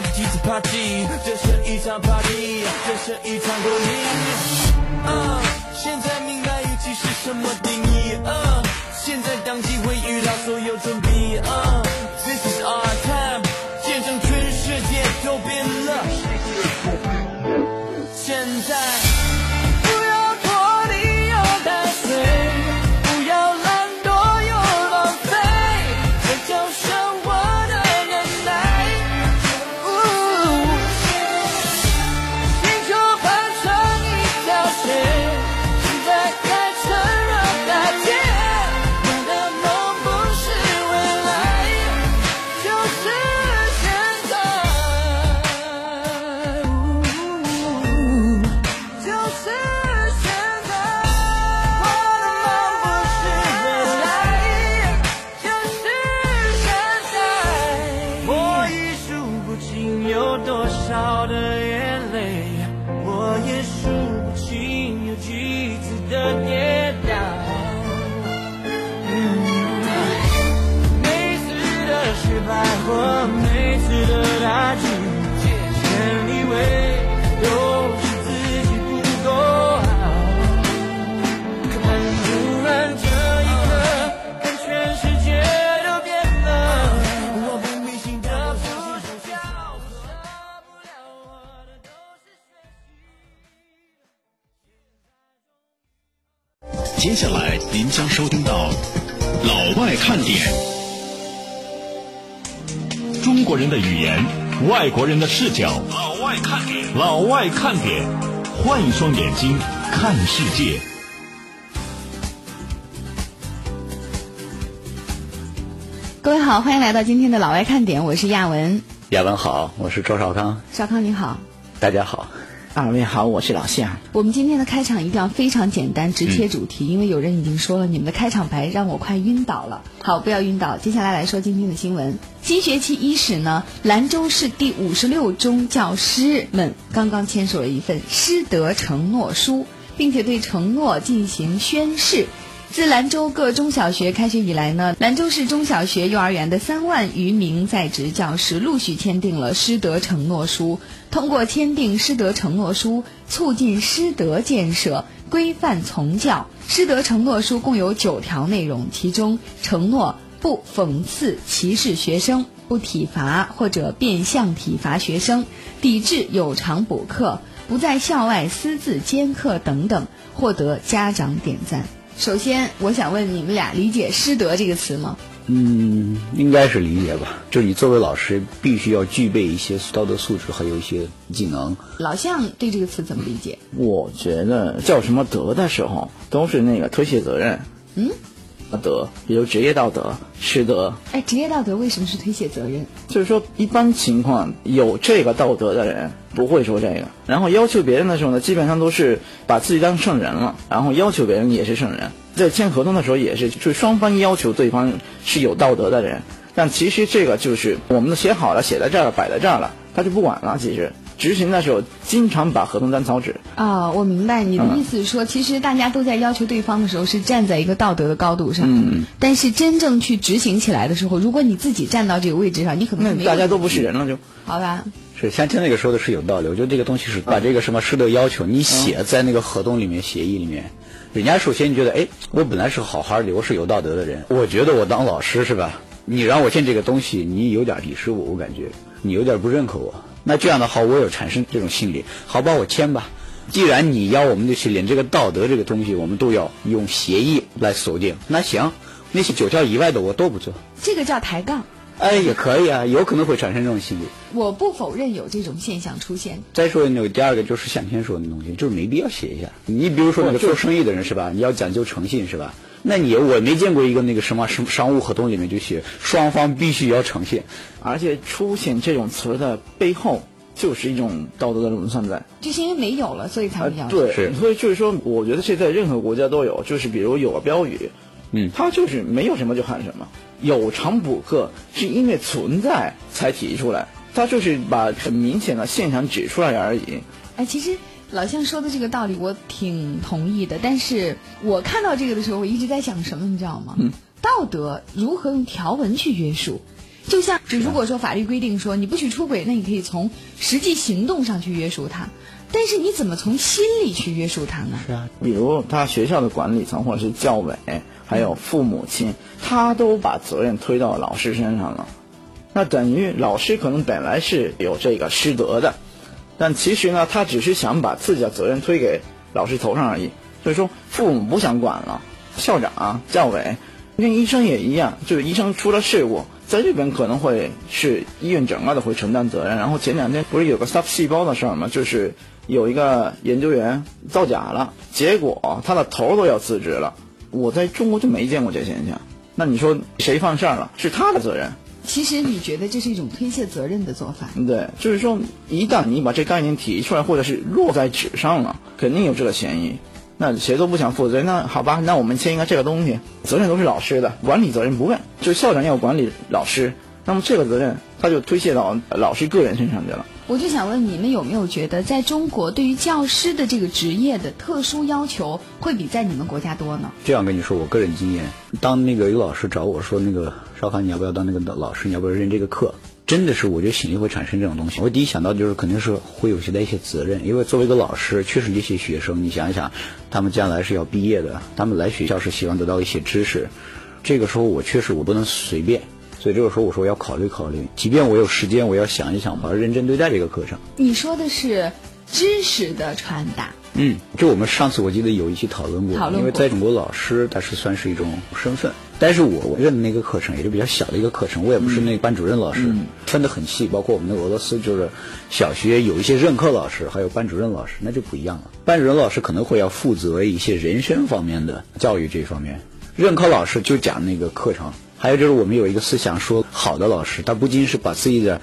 次跌倒就外国人的视角，老外看点，老外看点，换一双眼睛看世界。各位好，欢迎来到今天的老外看点，我是亚文。亚文好，我是周少康，少康你好，大家好。二位好，我是老夏。我们今天的开场一定要非常简单，直切主题，因为有人已经说了，你们的开场白让我快晕倒了。好，不要晕倒。接下来来说今天的新闻。新学期伊始呢，兰州市第五十六中教师们刚刚签署了一份师德承诺书，并且对承诺进行宣誓。自兰州各中小学开学以来呢，兰州市中小学、幼儿园的三万余名在职教师陆续签订了师德承诺书。通过签订师德承诺书，促进师德建设，规范从教。师德承诺书共有九条内容，其中承诺不讽刺、歧视学生，不体罚或者变相体罚学生，抵制有偿补课，不在校外私自兼课等等，获得家长点赞。首先，我想问你们俩理解“师德”这个词吗？嗯，应该是理解吧。就你作为老师，必须要具备一些道德素质，还有一些技能。老向对这个词怎么理解？我觉得叫什么德的时候，都是那个推卸责任。嗯，德，比如职业道德、师德。哎，职业道德为什么是推卸责任？就是说，一般情况有这个道德的人不会说这个，然后要求别人的时候呢，基本上都是把自己当圣人了，然后要求别人也是圣人。在签合同的时候也是，就是双方要求对方是有道德的人，但其实这个就是我们都写好了，写在这儿了，摆在这儿了，他就不管了。其实执行的时候，经常把合同当草纸。啊、我明白你的意思是说，其实大家都在要求对方的时候是站在一个道德的高度上，嗯，但是真正去执行起来的时候，如果你自己站到这个位置上，你可能是没有大家都不是人了就。好吧。是，像听那个说的是有道理。我觉得这个东西是把这个什么师德要求你写在那个合同里面、协议里面。人家首先觉得，哎，我本来是好好的，我是有道德的人。我觉得我当老师是吧？你让我签这个东西，你有点鄙视我，我感觉你有点不认可我。那这样的话，我有产生这种心理，好吧，我签吧。既然你要我们的去连这个道德这个东西，我们都要用协议来锁定。那行，那些九条以外的我都不做。这个叫抬杠。哎，也可以啊，有可能会产生这种心理。我不否认有这种现象出现。再说那个第二个就是向天说的东西，就是没必要写一下。你比如说那个做生意的人是吧？你要讲究诚信是吧？那你我没见过一个那个什么什么商务合同里面就写双方必须要诚信，而且出现这种词的背后就是一种道德的沦丧在。就是因为没有了，所以才会要求。对，所以就是说，我觉得这在任何国家都有，就是比如有个标语，嗯，它就是没有什么就喊什么。有偿补课是因为存在才提出来，它就是把很明显的现象指出来而已。哎，其实老向说的这个道理我挺同意的，但是我看到这个的时候，我一直在想什么，你知道吗？嗯，道德如何用条文去约束？就像，就如果说法律规定说你不许出轨，那你可以从实际行动上去约束他，但是你怎么从心里去约束他呢？是啊，比如他学校的管理层或者是教委，还有父母亲，他都把责任推到老师身上了，那等于老师可能本来是有这个师德的，但其实呢，他只是想把自己的责任推给老师头上而已。所以说，父母不想管了，校长、教委，跟医生也一样，就是医生出了事故，在这边可能会是医院整个的会承担责任。然后前两天不是有个 SARS 细胞的事儿吗？就是有一个研究员造假了，结果他的头都要辞职了。我在中国就没见过这现象。那你说谁犯事儿了？是他的责任。其实你觉得这是一种推卸责任的做法？对，就是说，一旦你把这概念提出来，或者是落在纸上了，肯定有这个嫌疑。那谁都不想负责任，那好吧，那我们签一个这个东西，责任都是老师的，管理责任不问，就校长要管理老师，那么这个责任他就推卸到老师个人身上去了。我就想问你们有没有觉得，在中国对于教师的这个职业的特殊要求会比在你们国家多呢？这样跟你说，我个人经验，当那个有老师找我说那个少涵，你要不要当那个老师？你要不要认这个课？真的是，我觉得心里会产生这种东西。我第一想到就是肯定是会有些的一些责任，因为作为一个老师，确实这些学生，你想一想，他们将来是要毕业的，他们来学校是希望得到一些知识，这个时候我确实我不能随便。所以这个时候我说我要考虑考虑，即便我有时间，我要想一想，我要认真对待这个课程。你说的是知识的传达。嗯，就我们上次我记得有一期讨论过，讨论过因为在中国老师他是算是一种身份，但是我我认的那个课程也是比较小的一个课程，我也不是那个班主任老师，分得很细，包括我们的俄罗斯就是小学有一些任课老师，还有班主任老师，那就不一样了。班主任老师可能会要负责一些人生方面的教育这方面，任课老师就讲那个课程。还有就是我们有一个思想说，好的老师他不仅是把自己的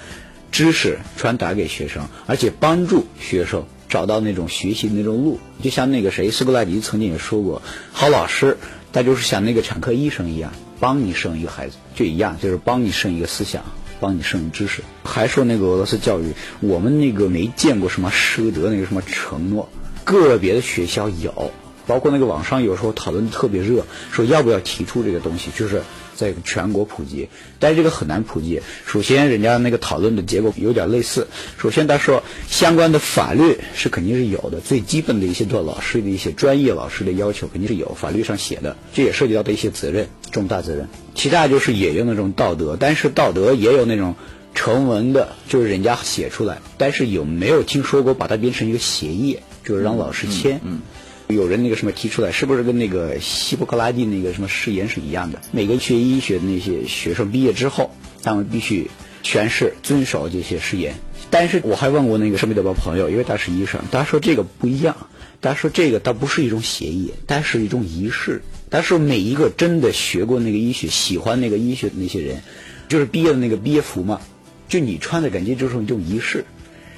知识传达给学生，而且帮助学生找到那种学习的那种路。就像那个谁，苏格拉底曾经也说过，好老师他就是像那个产科医生一样，帮你生一个孩子就一样，就是帮你生一个思想，帮你生知识。还说那个俄罗斯教育，我们那个没见过什么师德那个什么承诺，个别的学校有，包括那个网上有时候讨论特别热，说要不要提出这个东西，就是。在全国普及，但是这个很难普及。首先，人家那个讨论的结果有点类似。首先，他说相关的法律是肯定是有的，最基本的一些做老师的一些专业老师的要求肯定是有，法律上写的。这也涉及到的一些责任，重大责任。其他就是也有那种道德，但是道德也有那种成文的，就是人家写出来，但是有没有听说过把它变成一个协议，就是让老师签？嗯。有人那个什么提出来，是不是跟那个希波克拉底那个什么誓言是一样的？每个学医学的那些学生毕业之后，他们必须宣誓遵守这些誓言。但是我还问过那个圣彼得堡朋友，因为他是医生，他说这个不一样。他说这个倒不是一种协议，但是一种仪式。他说每一个真的学过那个医学、喜欢那个医学的那些人，就是毕业的那个毕业服嘛，就你穿的感觉就是一种仪式。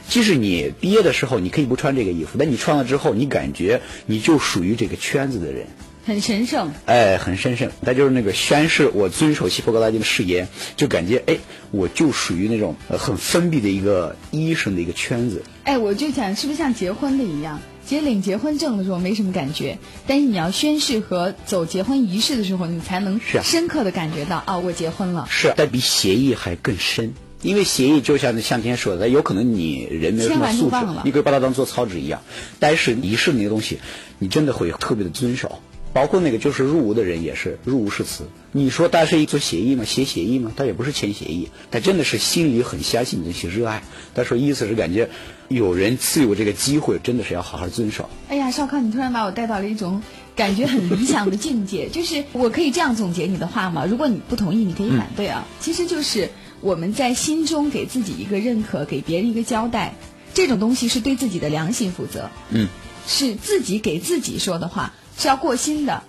即使你毕业的时候，你可以不穿这个衣服，但你穿了之后，你感觉你就属于这个圈子的人，很神圣。哎，很神圣。他就是那个宣誓，我遵守希波克拉底的誓言，就感觉哎，我就属于那种很封闭的一个医生的一个圈子。哎，我就想，是不是像结婚的一样，其实领结婚证的时候没什么感觉，但是你要宣誓和走结婚仪式的时候，你才能深刻的感觉到啊，我结婚了。是，但比协议还更深。因为协议就像向天说的，有可能你人没有什么素质，你可以把它当做草纸一样。但是仪式那个东西，你真的会特别的遵守。包括那个就是入伍的人也是入伍誓词。你说他是一做协议吗？写协议吗？他也不是签协议，他真的是心里很相信这些热爱。他说意思是感觉有人赐予我这个机会，真的是要好好遵守。哎呀，少康，你突然把我带到了一种感觉很理想的境界。就是我可以这样总结你的话吗？如果你不同意，你可以反对啊。其实就是。我们在心中给自己一个认可，给别人一个交代，这种东西是对自己的良心负责。嗯，是自己给自己说的话是要过心的。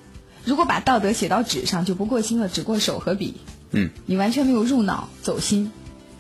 如果把道德写到纸上就不过心了，只过手和笔。嗯，你完全没有入脑走心，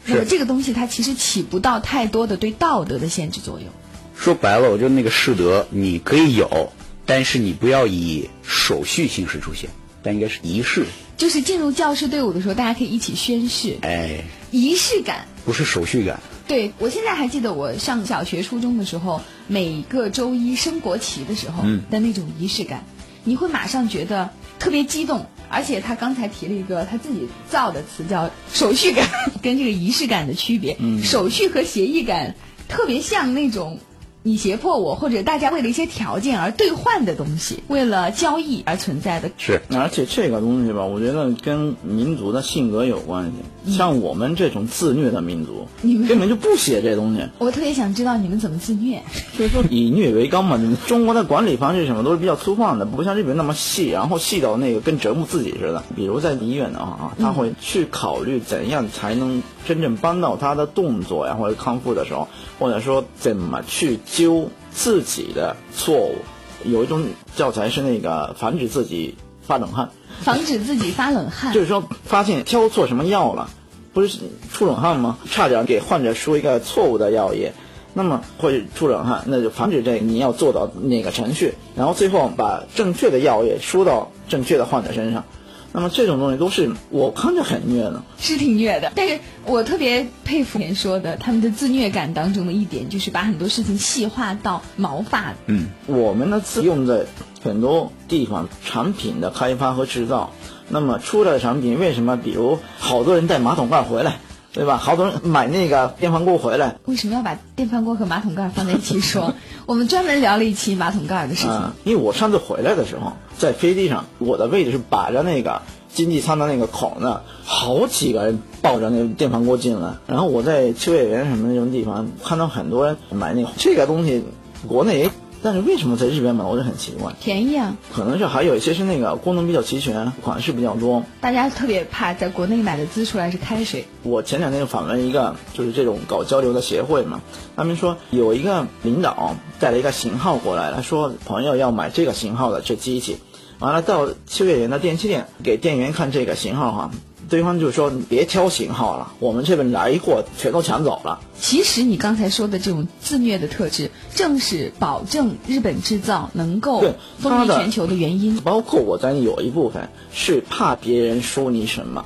那么这个东西它其实起不到太多的对道德的限制作用。说白了，我觉得那个师德你可以有，但是你不要以手续形式出现，但应该是仪式。就是进入教师队伍的时候，大家可以一起宣誓。哎，仪式感不是手续感，对我现在还记得我上小学、初中的时候，每个周一升国旗的时候嗯的那种仪式感，你会马上觉得特别激动。而且他刚才提了一个他自己造的词叫手续感，跟这个仪式感的区别。嗯手续和协议感特别像那种你胁迫我，或者大家为了一些条件而兑换的东西，为了交易而存在的。是，而且这个东西吧，我觉得跟民族的性格有关系。像我们这种自虐的民族，你们根本就不写这东西。我特别想知道你们怎么自虐。所以说以虐为纲嘛，你们中国的管理方式什么都是比较粗放的，不像日本那么细，然后细到那个跟折磨自己似的。比如在医院的话啊，他会去考虑怎样才能真正帮到他的动作呀，或者康复的时候，或者说怎么去纠自己的错误。有一种教材是那个防止自己发冷汗。防止自己发冷汗，就是说发现挑错什么药了，不是出冷汗吗？差点给患者输一个错误的药液，那么会出冷汗，那就防止这个你要做到那个程序，然后最后把正确的药液输到正确的患者身上。那么这种东西都是我看着很虐的，是挺虐的。但是我特别佩服您说的，他们的自虐感当中的一点，就是把很多事情细化到毛发。嗯，我们的字用在很多地方，产品的开发和制造。那么出来的产品为什么？比如好多人带马桶盖回来，对吧？好多人买那个电饭锅回来，为什么要把电饭锅和马桶盖放在一起说？我们专门聊了一期马桶盖的事情。啊，因为我上次回来的时候，在飞机上，我的位置是把着那个经济舱的那个口呢，好几个人抱着那个电饭锅进来。然后我在秋叶原什么那种地方看到很多人买那个这个东西，国内也，但是为什么在日本买，我就很奇怪。便宜啊！可能是还有一些是那个功能比较齐全，款式比较多。大家特别怕在国内买的滋出来是开水。我前两天访问一个就是这种搞交流的协会嘛，他们说有一个领导带了一个型号过来，他说朋友要买这个型号的这机器，完了到秋叶原的电器店给店员看这个型号哈，对方就说你别挑型号了，我们这边来货全都抢走了。其实你刚才说的这种自虐的特质，正是保证日本制造能够对风靡全球的原因。包括我在有一部分是怕别人说你什么，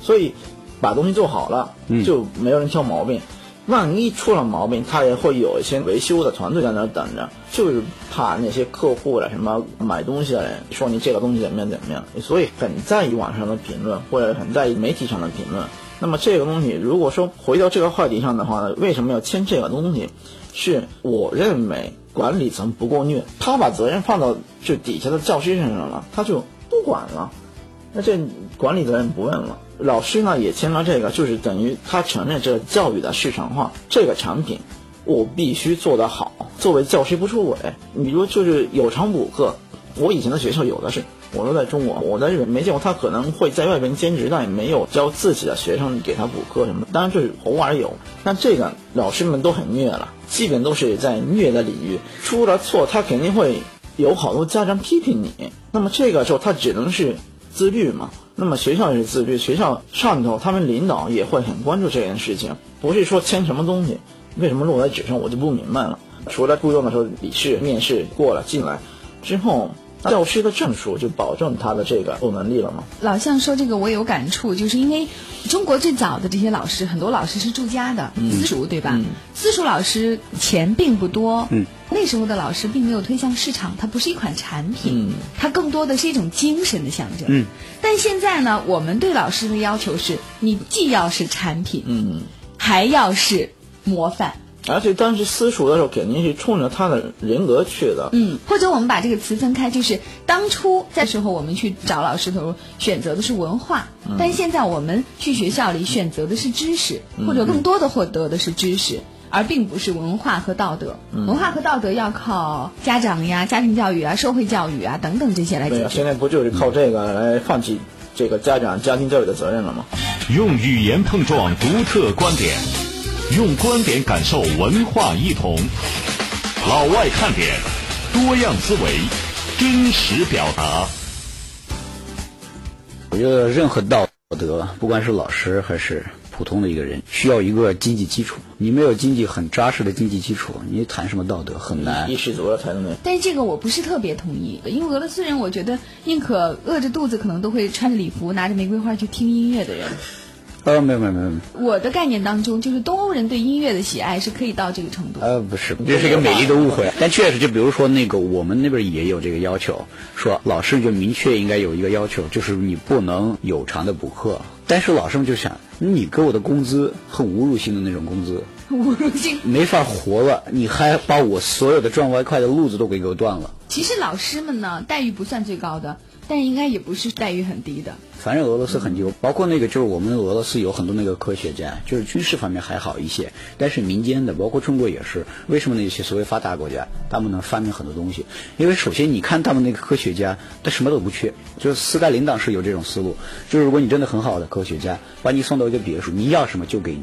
所以把东西做好了，就没有人挑毛病。万一出了毛病，他也会有一些维修的团队在那儿等着，就是怕那些客户了什么买东西的人说你这个东西怎么样怎么样，所以很在意网上的评论，或者很在意媒体上的评论。那么这个东西，如果说回到这个话题上的话呢，为什么要签这个东西？是我认为管理层不够虐，他把责任放到就底下的教师身上了，他就不管了，那这管理责任不问了。老师呢也签了这个，就是等于他承认这个教育的市场化，这个产品我必须做得好。作为教师不出轨，你比如就是有偿补课，我以前的学校有的是。我都在中国，我在日本没见过他可能会在外边兼职，但也没有教自己的学生给他补课什么。当然这是偶尔有，但这个老师们都很虐了，基本都是在虐的领域，出了错他肯定会有好多家长批评你。那么这个时候他只能是自律嘛。那么学校也是自律，学校上头他们领导也会很关注这件事情，不是说签什么东西，为什么落在纸上我就不明白了。除了雇佣的时候笔试、面试过了进来之后。教师的证书就保证他的这个够能力了吗？老向说这个我有感触，就是因为中国最早的这些老师，很多老师是住家的、嗯、私塾，对吧？嗯、私塾老师钱并不多，嗯，那时候的老师并没有推向市场，它不是一款产品，嗯，它更多的是一种精神的象征，嗯。但现在呢，我们对老师的要求是，你既要是产品，嗯，还要是模范。而且当时私塾的时候，肯定是冲着他的人格去的。嗯，或者我们把这个词分开，就是当初在时候我们去找老师的时候，选择的是文化，嗯、但现在我们去学校里选择的是知识，嗯、或者更多的获得的是知识，而并不是文化和道德。嗯、文化和道德要靠家长呀、家庭教育啊、社会教育啊等等这些来解决。对啊，现在不就是靠这个来放弃这个家长家庭教育的责任了吗？用语言碰撞独特观点。用观点感受文化异同，老外看点，多样思维，真实表达。我觉得任何道德，不管是老师还是普通的一个人，需要一个经济基础。你没有经济很扎实的经济基础，你谈什么道德很难。衣食足了才能。但是这个我不是特别同意，因为俄罗斯人，我觉得宁可饿着肚子，可能都会穿着礼服，拿着玫瑰花去听音乐的人。呃，没有没有没有，我的概念当中，就是东欧人对音乐的喜爱是可以到这个程度。呃，不是，这是一个美丽的误会。但确实，就比如说那个我们那边也有这个要求，说老师就明确应该有一个要求，就是你不能有偿的补课。但是老师们就想，你给我的工资很侮辱性的那种工资，侮辱性没法活了，你还把我所有的赚外快的路子都给给我断了。其实老师们呢，待遇不算最高的，但应该也不是待遇很低的。反正俄罗斯很牛，包括那个就是我们俄罗斯有很多那个科学家，就是军事方面还好一些，但是民间的，包括中国也是。为什么那些所谓发达国家，他们能发明很多东西？因为首先你看他们那个科学家，他什么都不缺。就是斯大林当时有这种思路，就是如果你真的很好的科学家，把你送到一个别墅，你要什么就给你。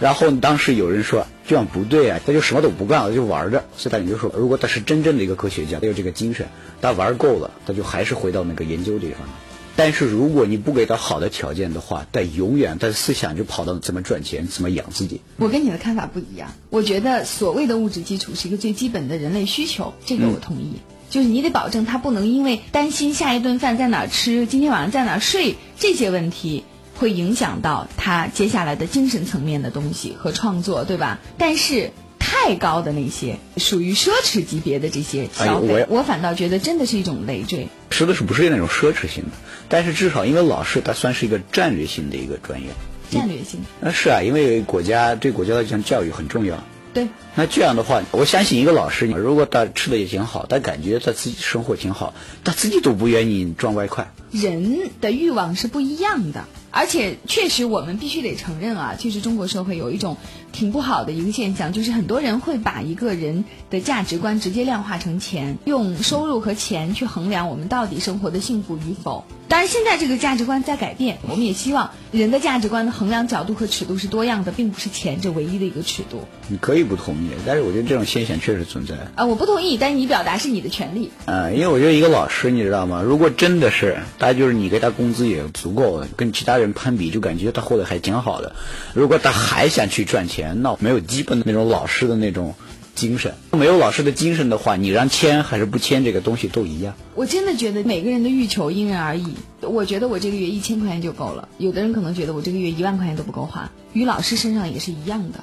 然后当时有人说这样不对啊，他就什么都不干了，就玩着。斯大林就说，如果他是真正的一个科学家，他有这个精神，他玩够了，他就还是回到那个研究这一方面。但是如果你不给他好的条件的话，他永远他的思想就跑到怎么赚钱，怎么养自己。我跟你的看法不一样，我觉得所谓的物质基础是一个最基本的人类需求，这个我同意。就是你得保证他不能因为担心下一顿饭在哪儿吃，今天晚上在哪儿睡这些问题，会影响到他接下来的精神层面的东西和创作，对吧？但是太高的那些属于奢侈级别的这些消费，哎我我反倒觉得真的是一种累赘。说的是不是那种奢侈性的，但是至少因为老师他算是一个战略性的一个专业。战略性，那是啊，因为国家对国家来讲教育很重要。对。那这样的话，我相信一个老师，如果他吃的也挺好，他感觉他自己生活挺好，他自己都不愿意赚外快。人的欲望是不一样的，而且确实我们必须得承认啊，就是中国社会有一种挺不好的一个现象，就是很多人会把一个人的价值观直接量化成钱，用收入和钱去衡量我们到底生活的幸福与否。当然，现在这个价值观在改变，我们也希望人的价值观的衡量角度和尺度是多样的，并不是钱这唯一的一个尺度。你可以不同意，但是我觉得这种现象确实存在。啊，我不同意，但是你表达是你的权利。呃，因为我觉得一个老师，你知道吗？如果真的是，他就是你给他工资也足够了，跟其他人攀比，就感觉他活得还挺好的。如果他还想去赚钱，那没有基本的那种老师的那种精神，没有老师的精神的话，你让签还是不签，这个东西都一样。我真的觉得每个人的欲求因人而异。我觉得我这个月一千块钱就够了，有的人可能觉得我这个月一万块钱都不够花。于老师身上也是一样的，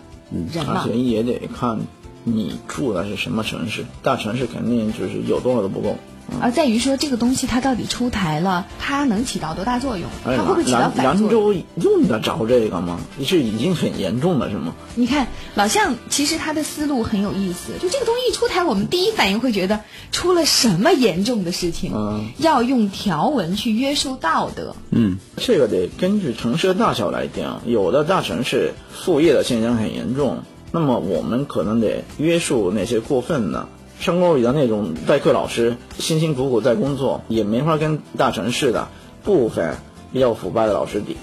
人嘛而且也得看你住的是什么城市，大城市肯定就是有多少都不够。而在于说这个东西它到底出台了，它能起到多大作用？哎它会不会起到反作用？兰州用得着这个吗？是已经很严重了，是吗？你看老向其实他的思路很有意思，就这个东西一出台，我们第一反应会觉得出了什么严重的事情，嗯，要用条文去约束道德。嗯，这个得根据城市的大小来定。有的大城市副业的现象很严重，那么我们可能得约束那些过分的。山沟里的那种代课老师，辛辛苦苦在工作，也没法跟大城市的部分比较腐败的老师比，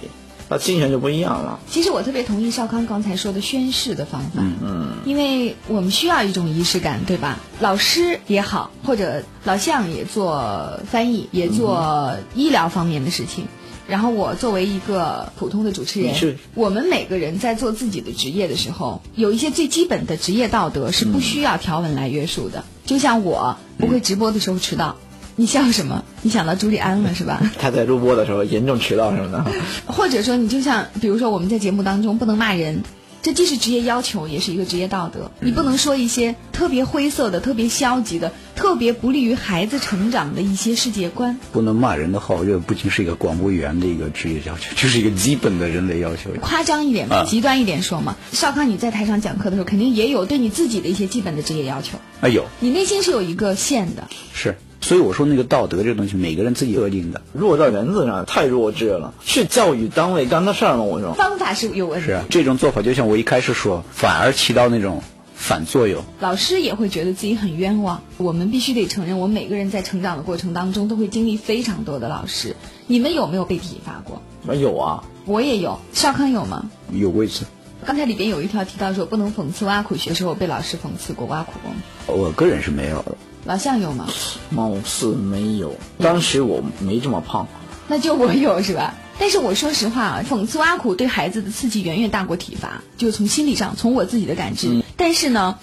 那精神就不一样了。其实我特别同意少康刚才说的宣誓的方法，嗯嗯，因为我们需要一种仪式感，对吧？老师也好，或者老向也做翻译，也做医疗方面的事情。然后我作为一个普通的主持人是，我们每个人在做自己的职业的时候，有一些最基本的职业道德是不需要条文来约束的。就像我不会直播的时候迟到，你笑什么？你想到朱利安了是吧？他在录播的时候严重迟到什么的。或者说，你就像比如说我们在节目当中不能骂人，这既是职业要求，也是一个职业道德。你不能说一些特别灰色的、特别消极的、特别不利于孩子成长的一些世界观。不能骂人的话，我觉得不仅是一个广播员的一个职业要求，就是一个基本的人类要求。夸张一点嘛，啊极端一点说嘛，少康你在台上讲课的时候，肯定也有对你自己的一些基本的职业要求，啊，有你内心是有一个线的。是，所以我说那个道德这个东西，每个人自己设定的。弱到原则上太弱智了，是教育单位干的事儿吗？我说。方法是有问题。是啊，这种做法就像我一开始说，反而起到那种反作用。老师也会觉得自己很冤枉。我们必须得承认，我们每个人在成长的过程当中都会经历非常多的老师。你们有没有被体罚过？有啊，我也有。少康有吗？有过一次，刚才里边有一条提到说不能讽刺挖苦，学生，我被老师讽刺过挖苦过吗？我个人是没有的。老向有吗？貌似没有，当时我没这么胖。那就我有是吧？但是我说实话啊，讽刺挖苦对孩子的刺激远远大过体罚，就从心理上，从我自己的感知。但是呢，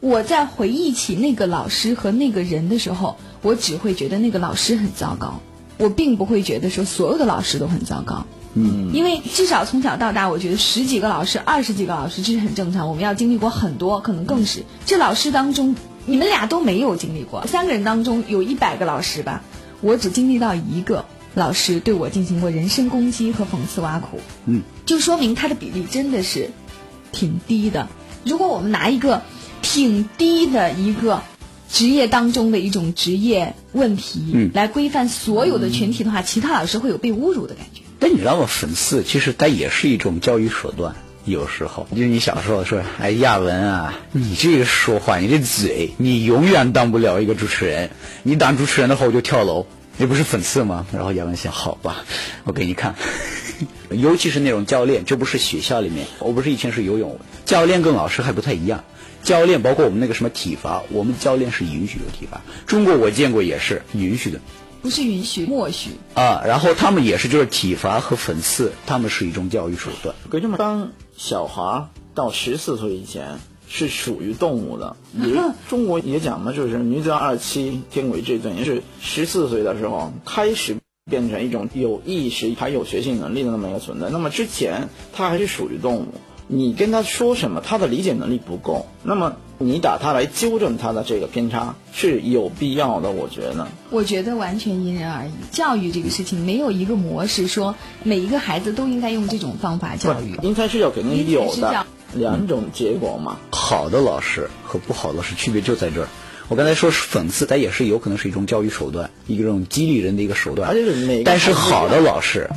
我在回忆起那个老师和那个人的时候，我只会觉得那个老师很糟糕，我并不会觉得说所有的老师都很糟糕。嗯，因为至少从小到大，我觉得十几个老师、二十几个老师这是很正常。我们要经历过很多，可能更是这老师当中，你们俩都没有经历过。三个人当中有一百个老师吧，我只经历到一个老师对我进行过人身攻击和讽刺挖苦。嗯，就说明他的比例真的是挺低的。如果我们拿一个挺低的一个职业当中的一种职业问题，嗯来规范所有的群体的话，其他老师会有被侮辱的感觉。但你知道吗？讽刺其实它也是一种教育手段。有时候，就你小时候说，哎，亚文啊，你这个说话，你这嘴，你永远当不了一个主持人。你当主持人的话，我就跳楼，那不是讽刺吗？然后亚文想，好吧，我给你看。尤其是那种教练，这不是学校里面，我不是以前是游泳，教练跟老师还不太一样。教练包括我们那个什么体罚，我们教练是允许有体罚。中国我见过也是允许的。不是允许，默许。啊，然后他们也是，就是体罚和讽刺，他们是一种教育手段。可这么当小孩儿到十四岁以前是属于动物的，也 中国也讲嘛，就是女子二七，天癸至尊，也是十四岁的时候开始变成一种有意识还有学习能力的那么一个存在。那么之前它还是属于动物，你跟他说什么，他的理解能力不够，那么你打他来纠正他的这个偏差是有必要的，我觉得。我觉得完全因人而异。教育这个事情没有一个模式，说每一个孩子都应该用这种方法教育。因材施教肯定有的两种结果嘛。好的老师和不好的老师区别就在这儿。我刚才说是讽刺，它也是有可能是一种教育手段，一种激励人的一个手段。而且是但是好的老师，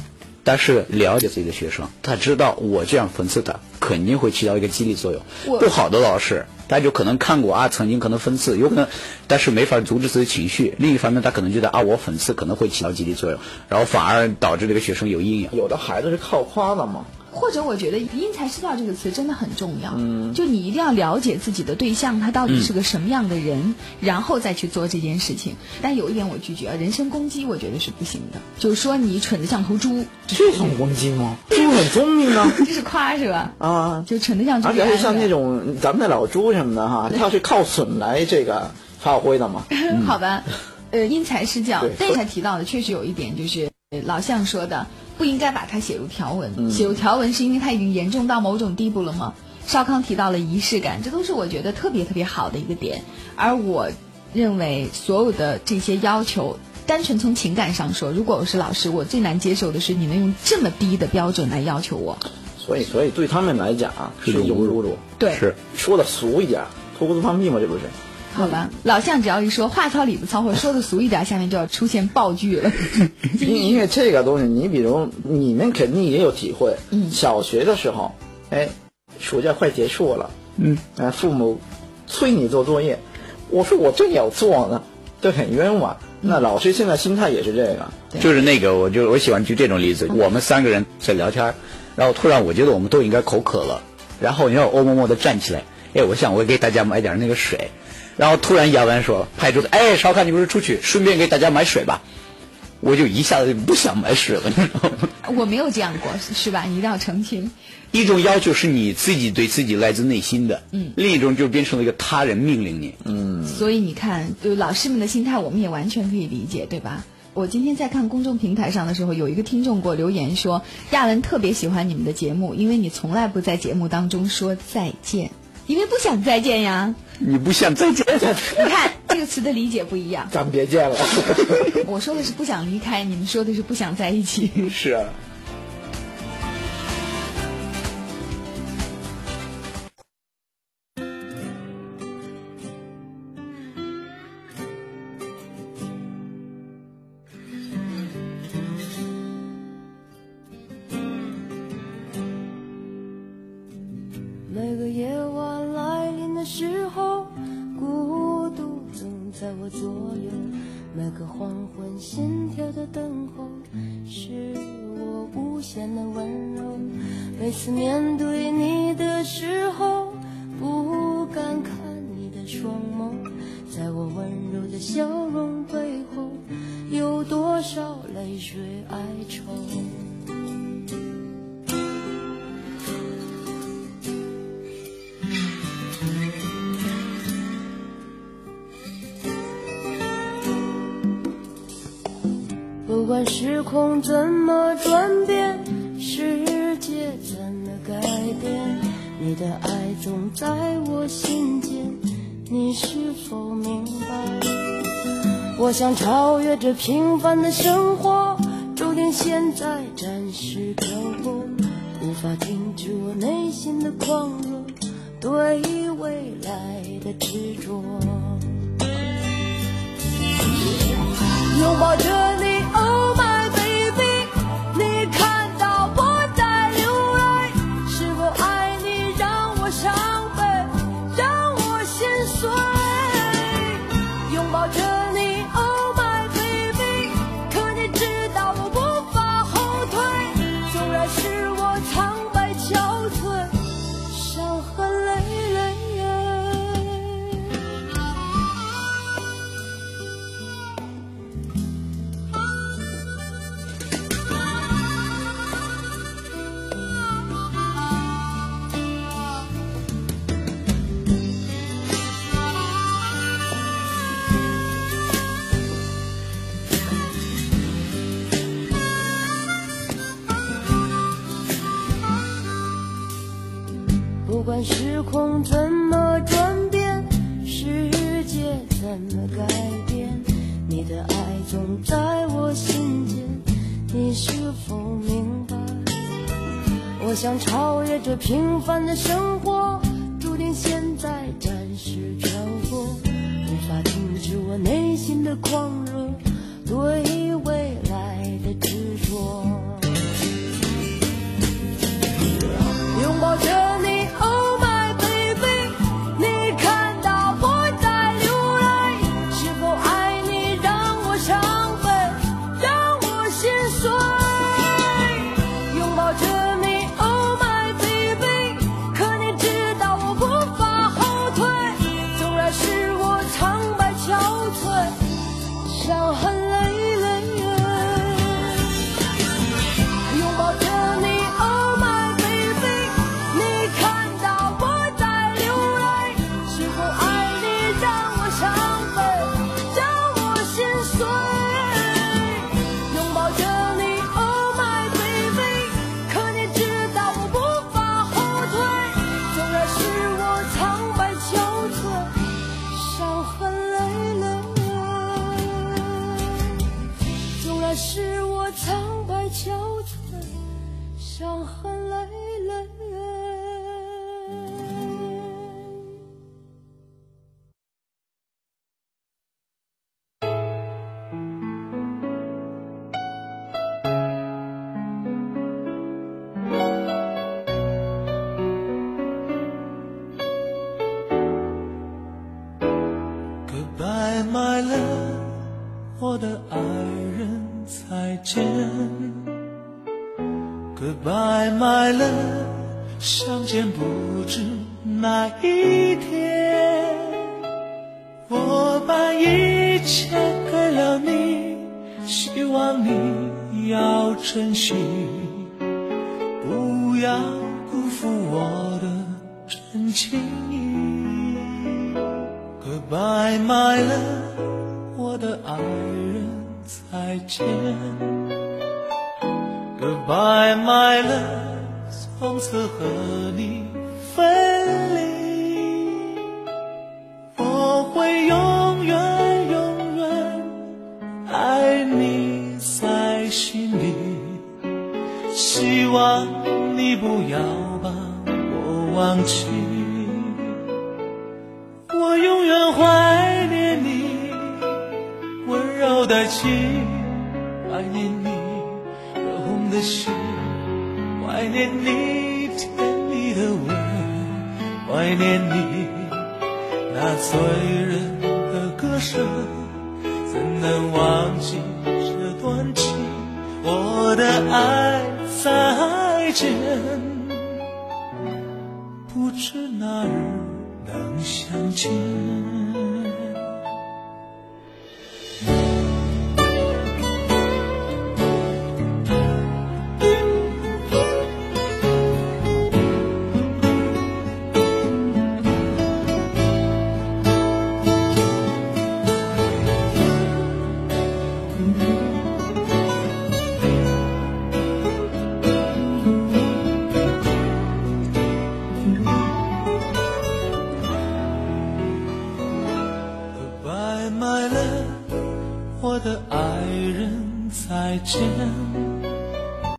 他是了解自己的学生，他知道我这样讽刺他肯定会起到一个激励作用。不好的老师，他就可能看过啊，曾经可能讽刺，有可能，但是没法阻止自己情绪。另一方面，他可能觉得啊，我讽刺可能会起到激励作用，然后反而导致这个学生有阴影。有的孩子是靠夸的嘛。或者我觉得“因材施教”这个词真的很重要。嗯，就你一定要了解自己的对象，他到底是个什么样的人，然后再去做这件事情。但有一点我拒绝，人身攻击我觉得是不行的。就是说你蠢的像头猪，这种攻击吗？猪很聪明啊。这是夸是吧？啊，就蠢的像猪。而且是像那种咱们的老猪什么的哈，它是靠损来这个发挥的嘛。好吧，呃，因材施教对。刚才提到的确实有一点，就是呃老向说的，不应该把它写入条文。嗯写入条文是因为它已经严重到某种地步了吗？少康提到了仪式感，这都是我觉得特别特别好的一个点。而我认为所有的这些要求，单纯从情感上说，如果我是老师，我最难接受的是你能用这么低的标准来要求我。所以，所以对他们来讲啊是是一种侮辱。对是说的俗一点，脱裤子放屁嘛，这不是？好吧，老向只要一说话糙理不糙，或者说的俗一点，下面就要出现爆剧了。因因为这个东西，你比如你们肯定也有体会。嗯小学的时候，哎，暑假快结束了，嗯，哎，父母催你做作业，我说我正要做呢，就很冤枉。那老师现在心态也是这个，就是那个，我就我喜欢举这种例子。我们三个人在聊天，然后突然我觉得我们都应该口渴了，然后你要欧默默的站起来，哎，我想我给大家买点那个水，然后突然亚文说拍桌子，哎，少康你不是出去，顺便给大家买水吧，我就一下子就不想买水了，你知道吗？我没有这样过，是是吧？你一定要澄清。一种要求是你自己对自己来自内心的，嗯另一种就变成了一个他人命令你，嗯，所以你看，就老师们的心态，我们也完全可以理解，对吧？我今天在看公众平台上的时候，有一个听众给我留言说，亚文特别喜欢你们的节目，因为你从来不在节目当中说再见，因为不想再见呀。你不想再见，你看这个词的理解不一样。咱们别见了。我说的是不想离开，你们说的是不想在一起。是啊。这平凡的生活，注定现在暂时漂泊，无法停止我内心的狂热，对未来的执着，拥抱着你。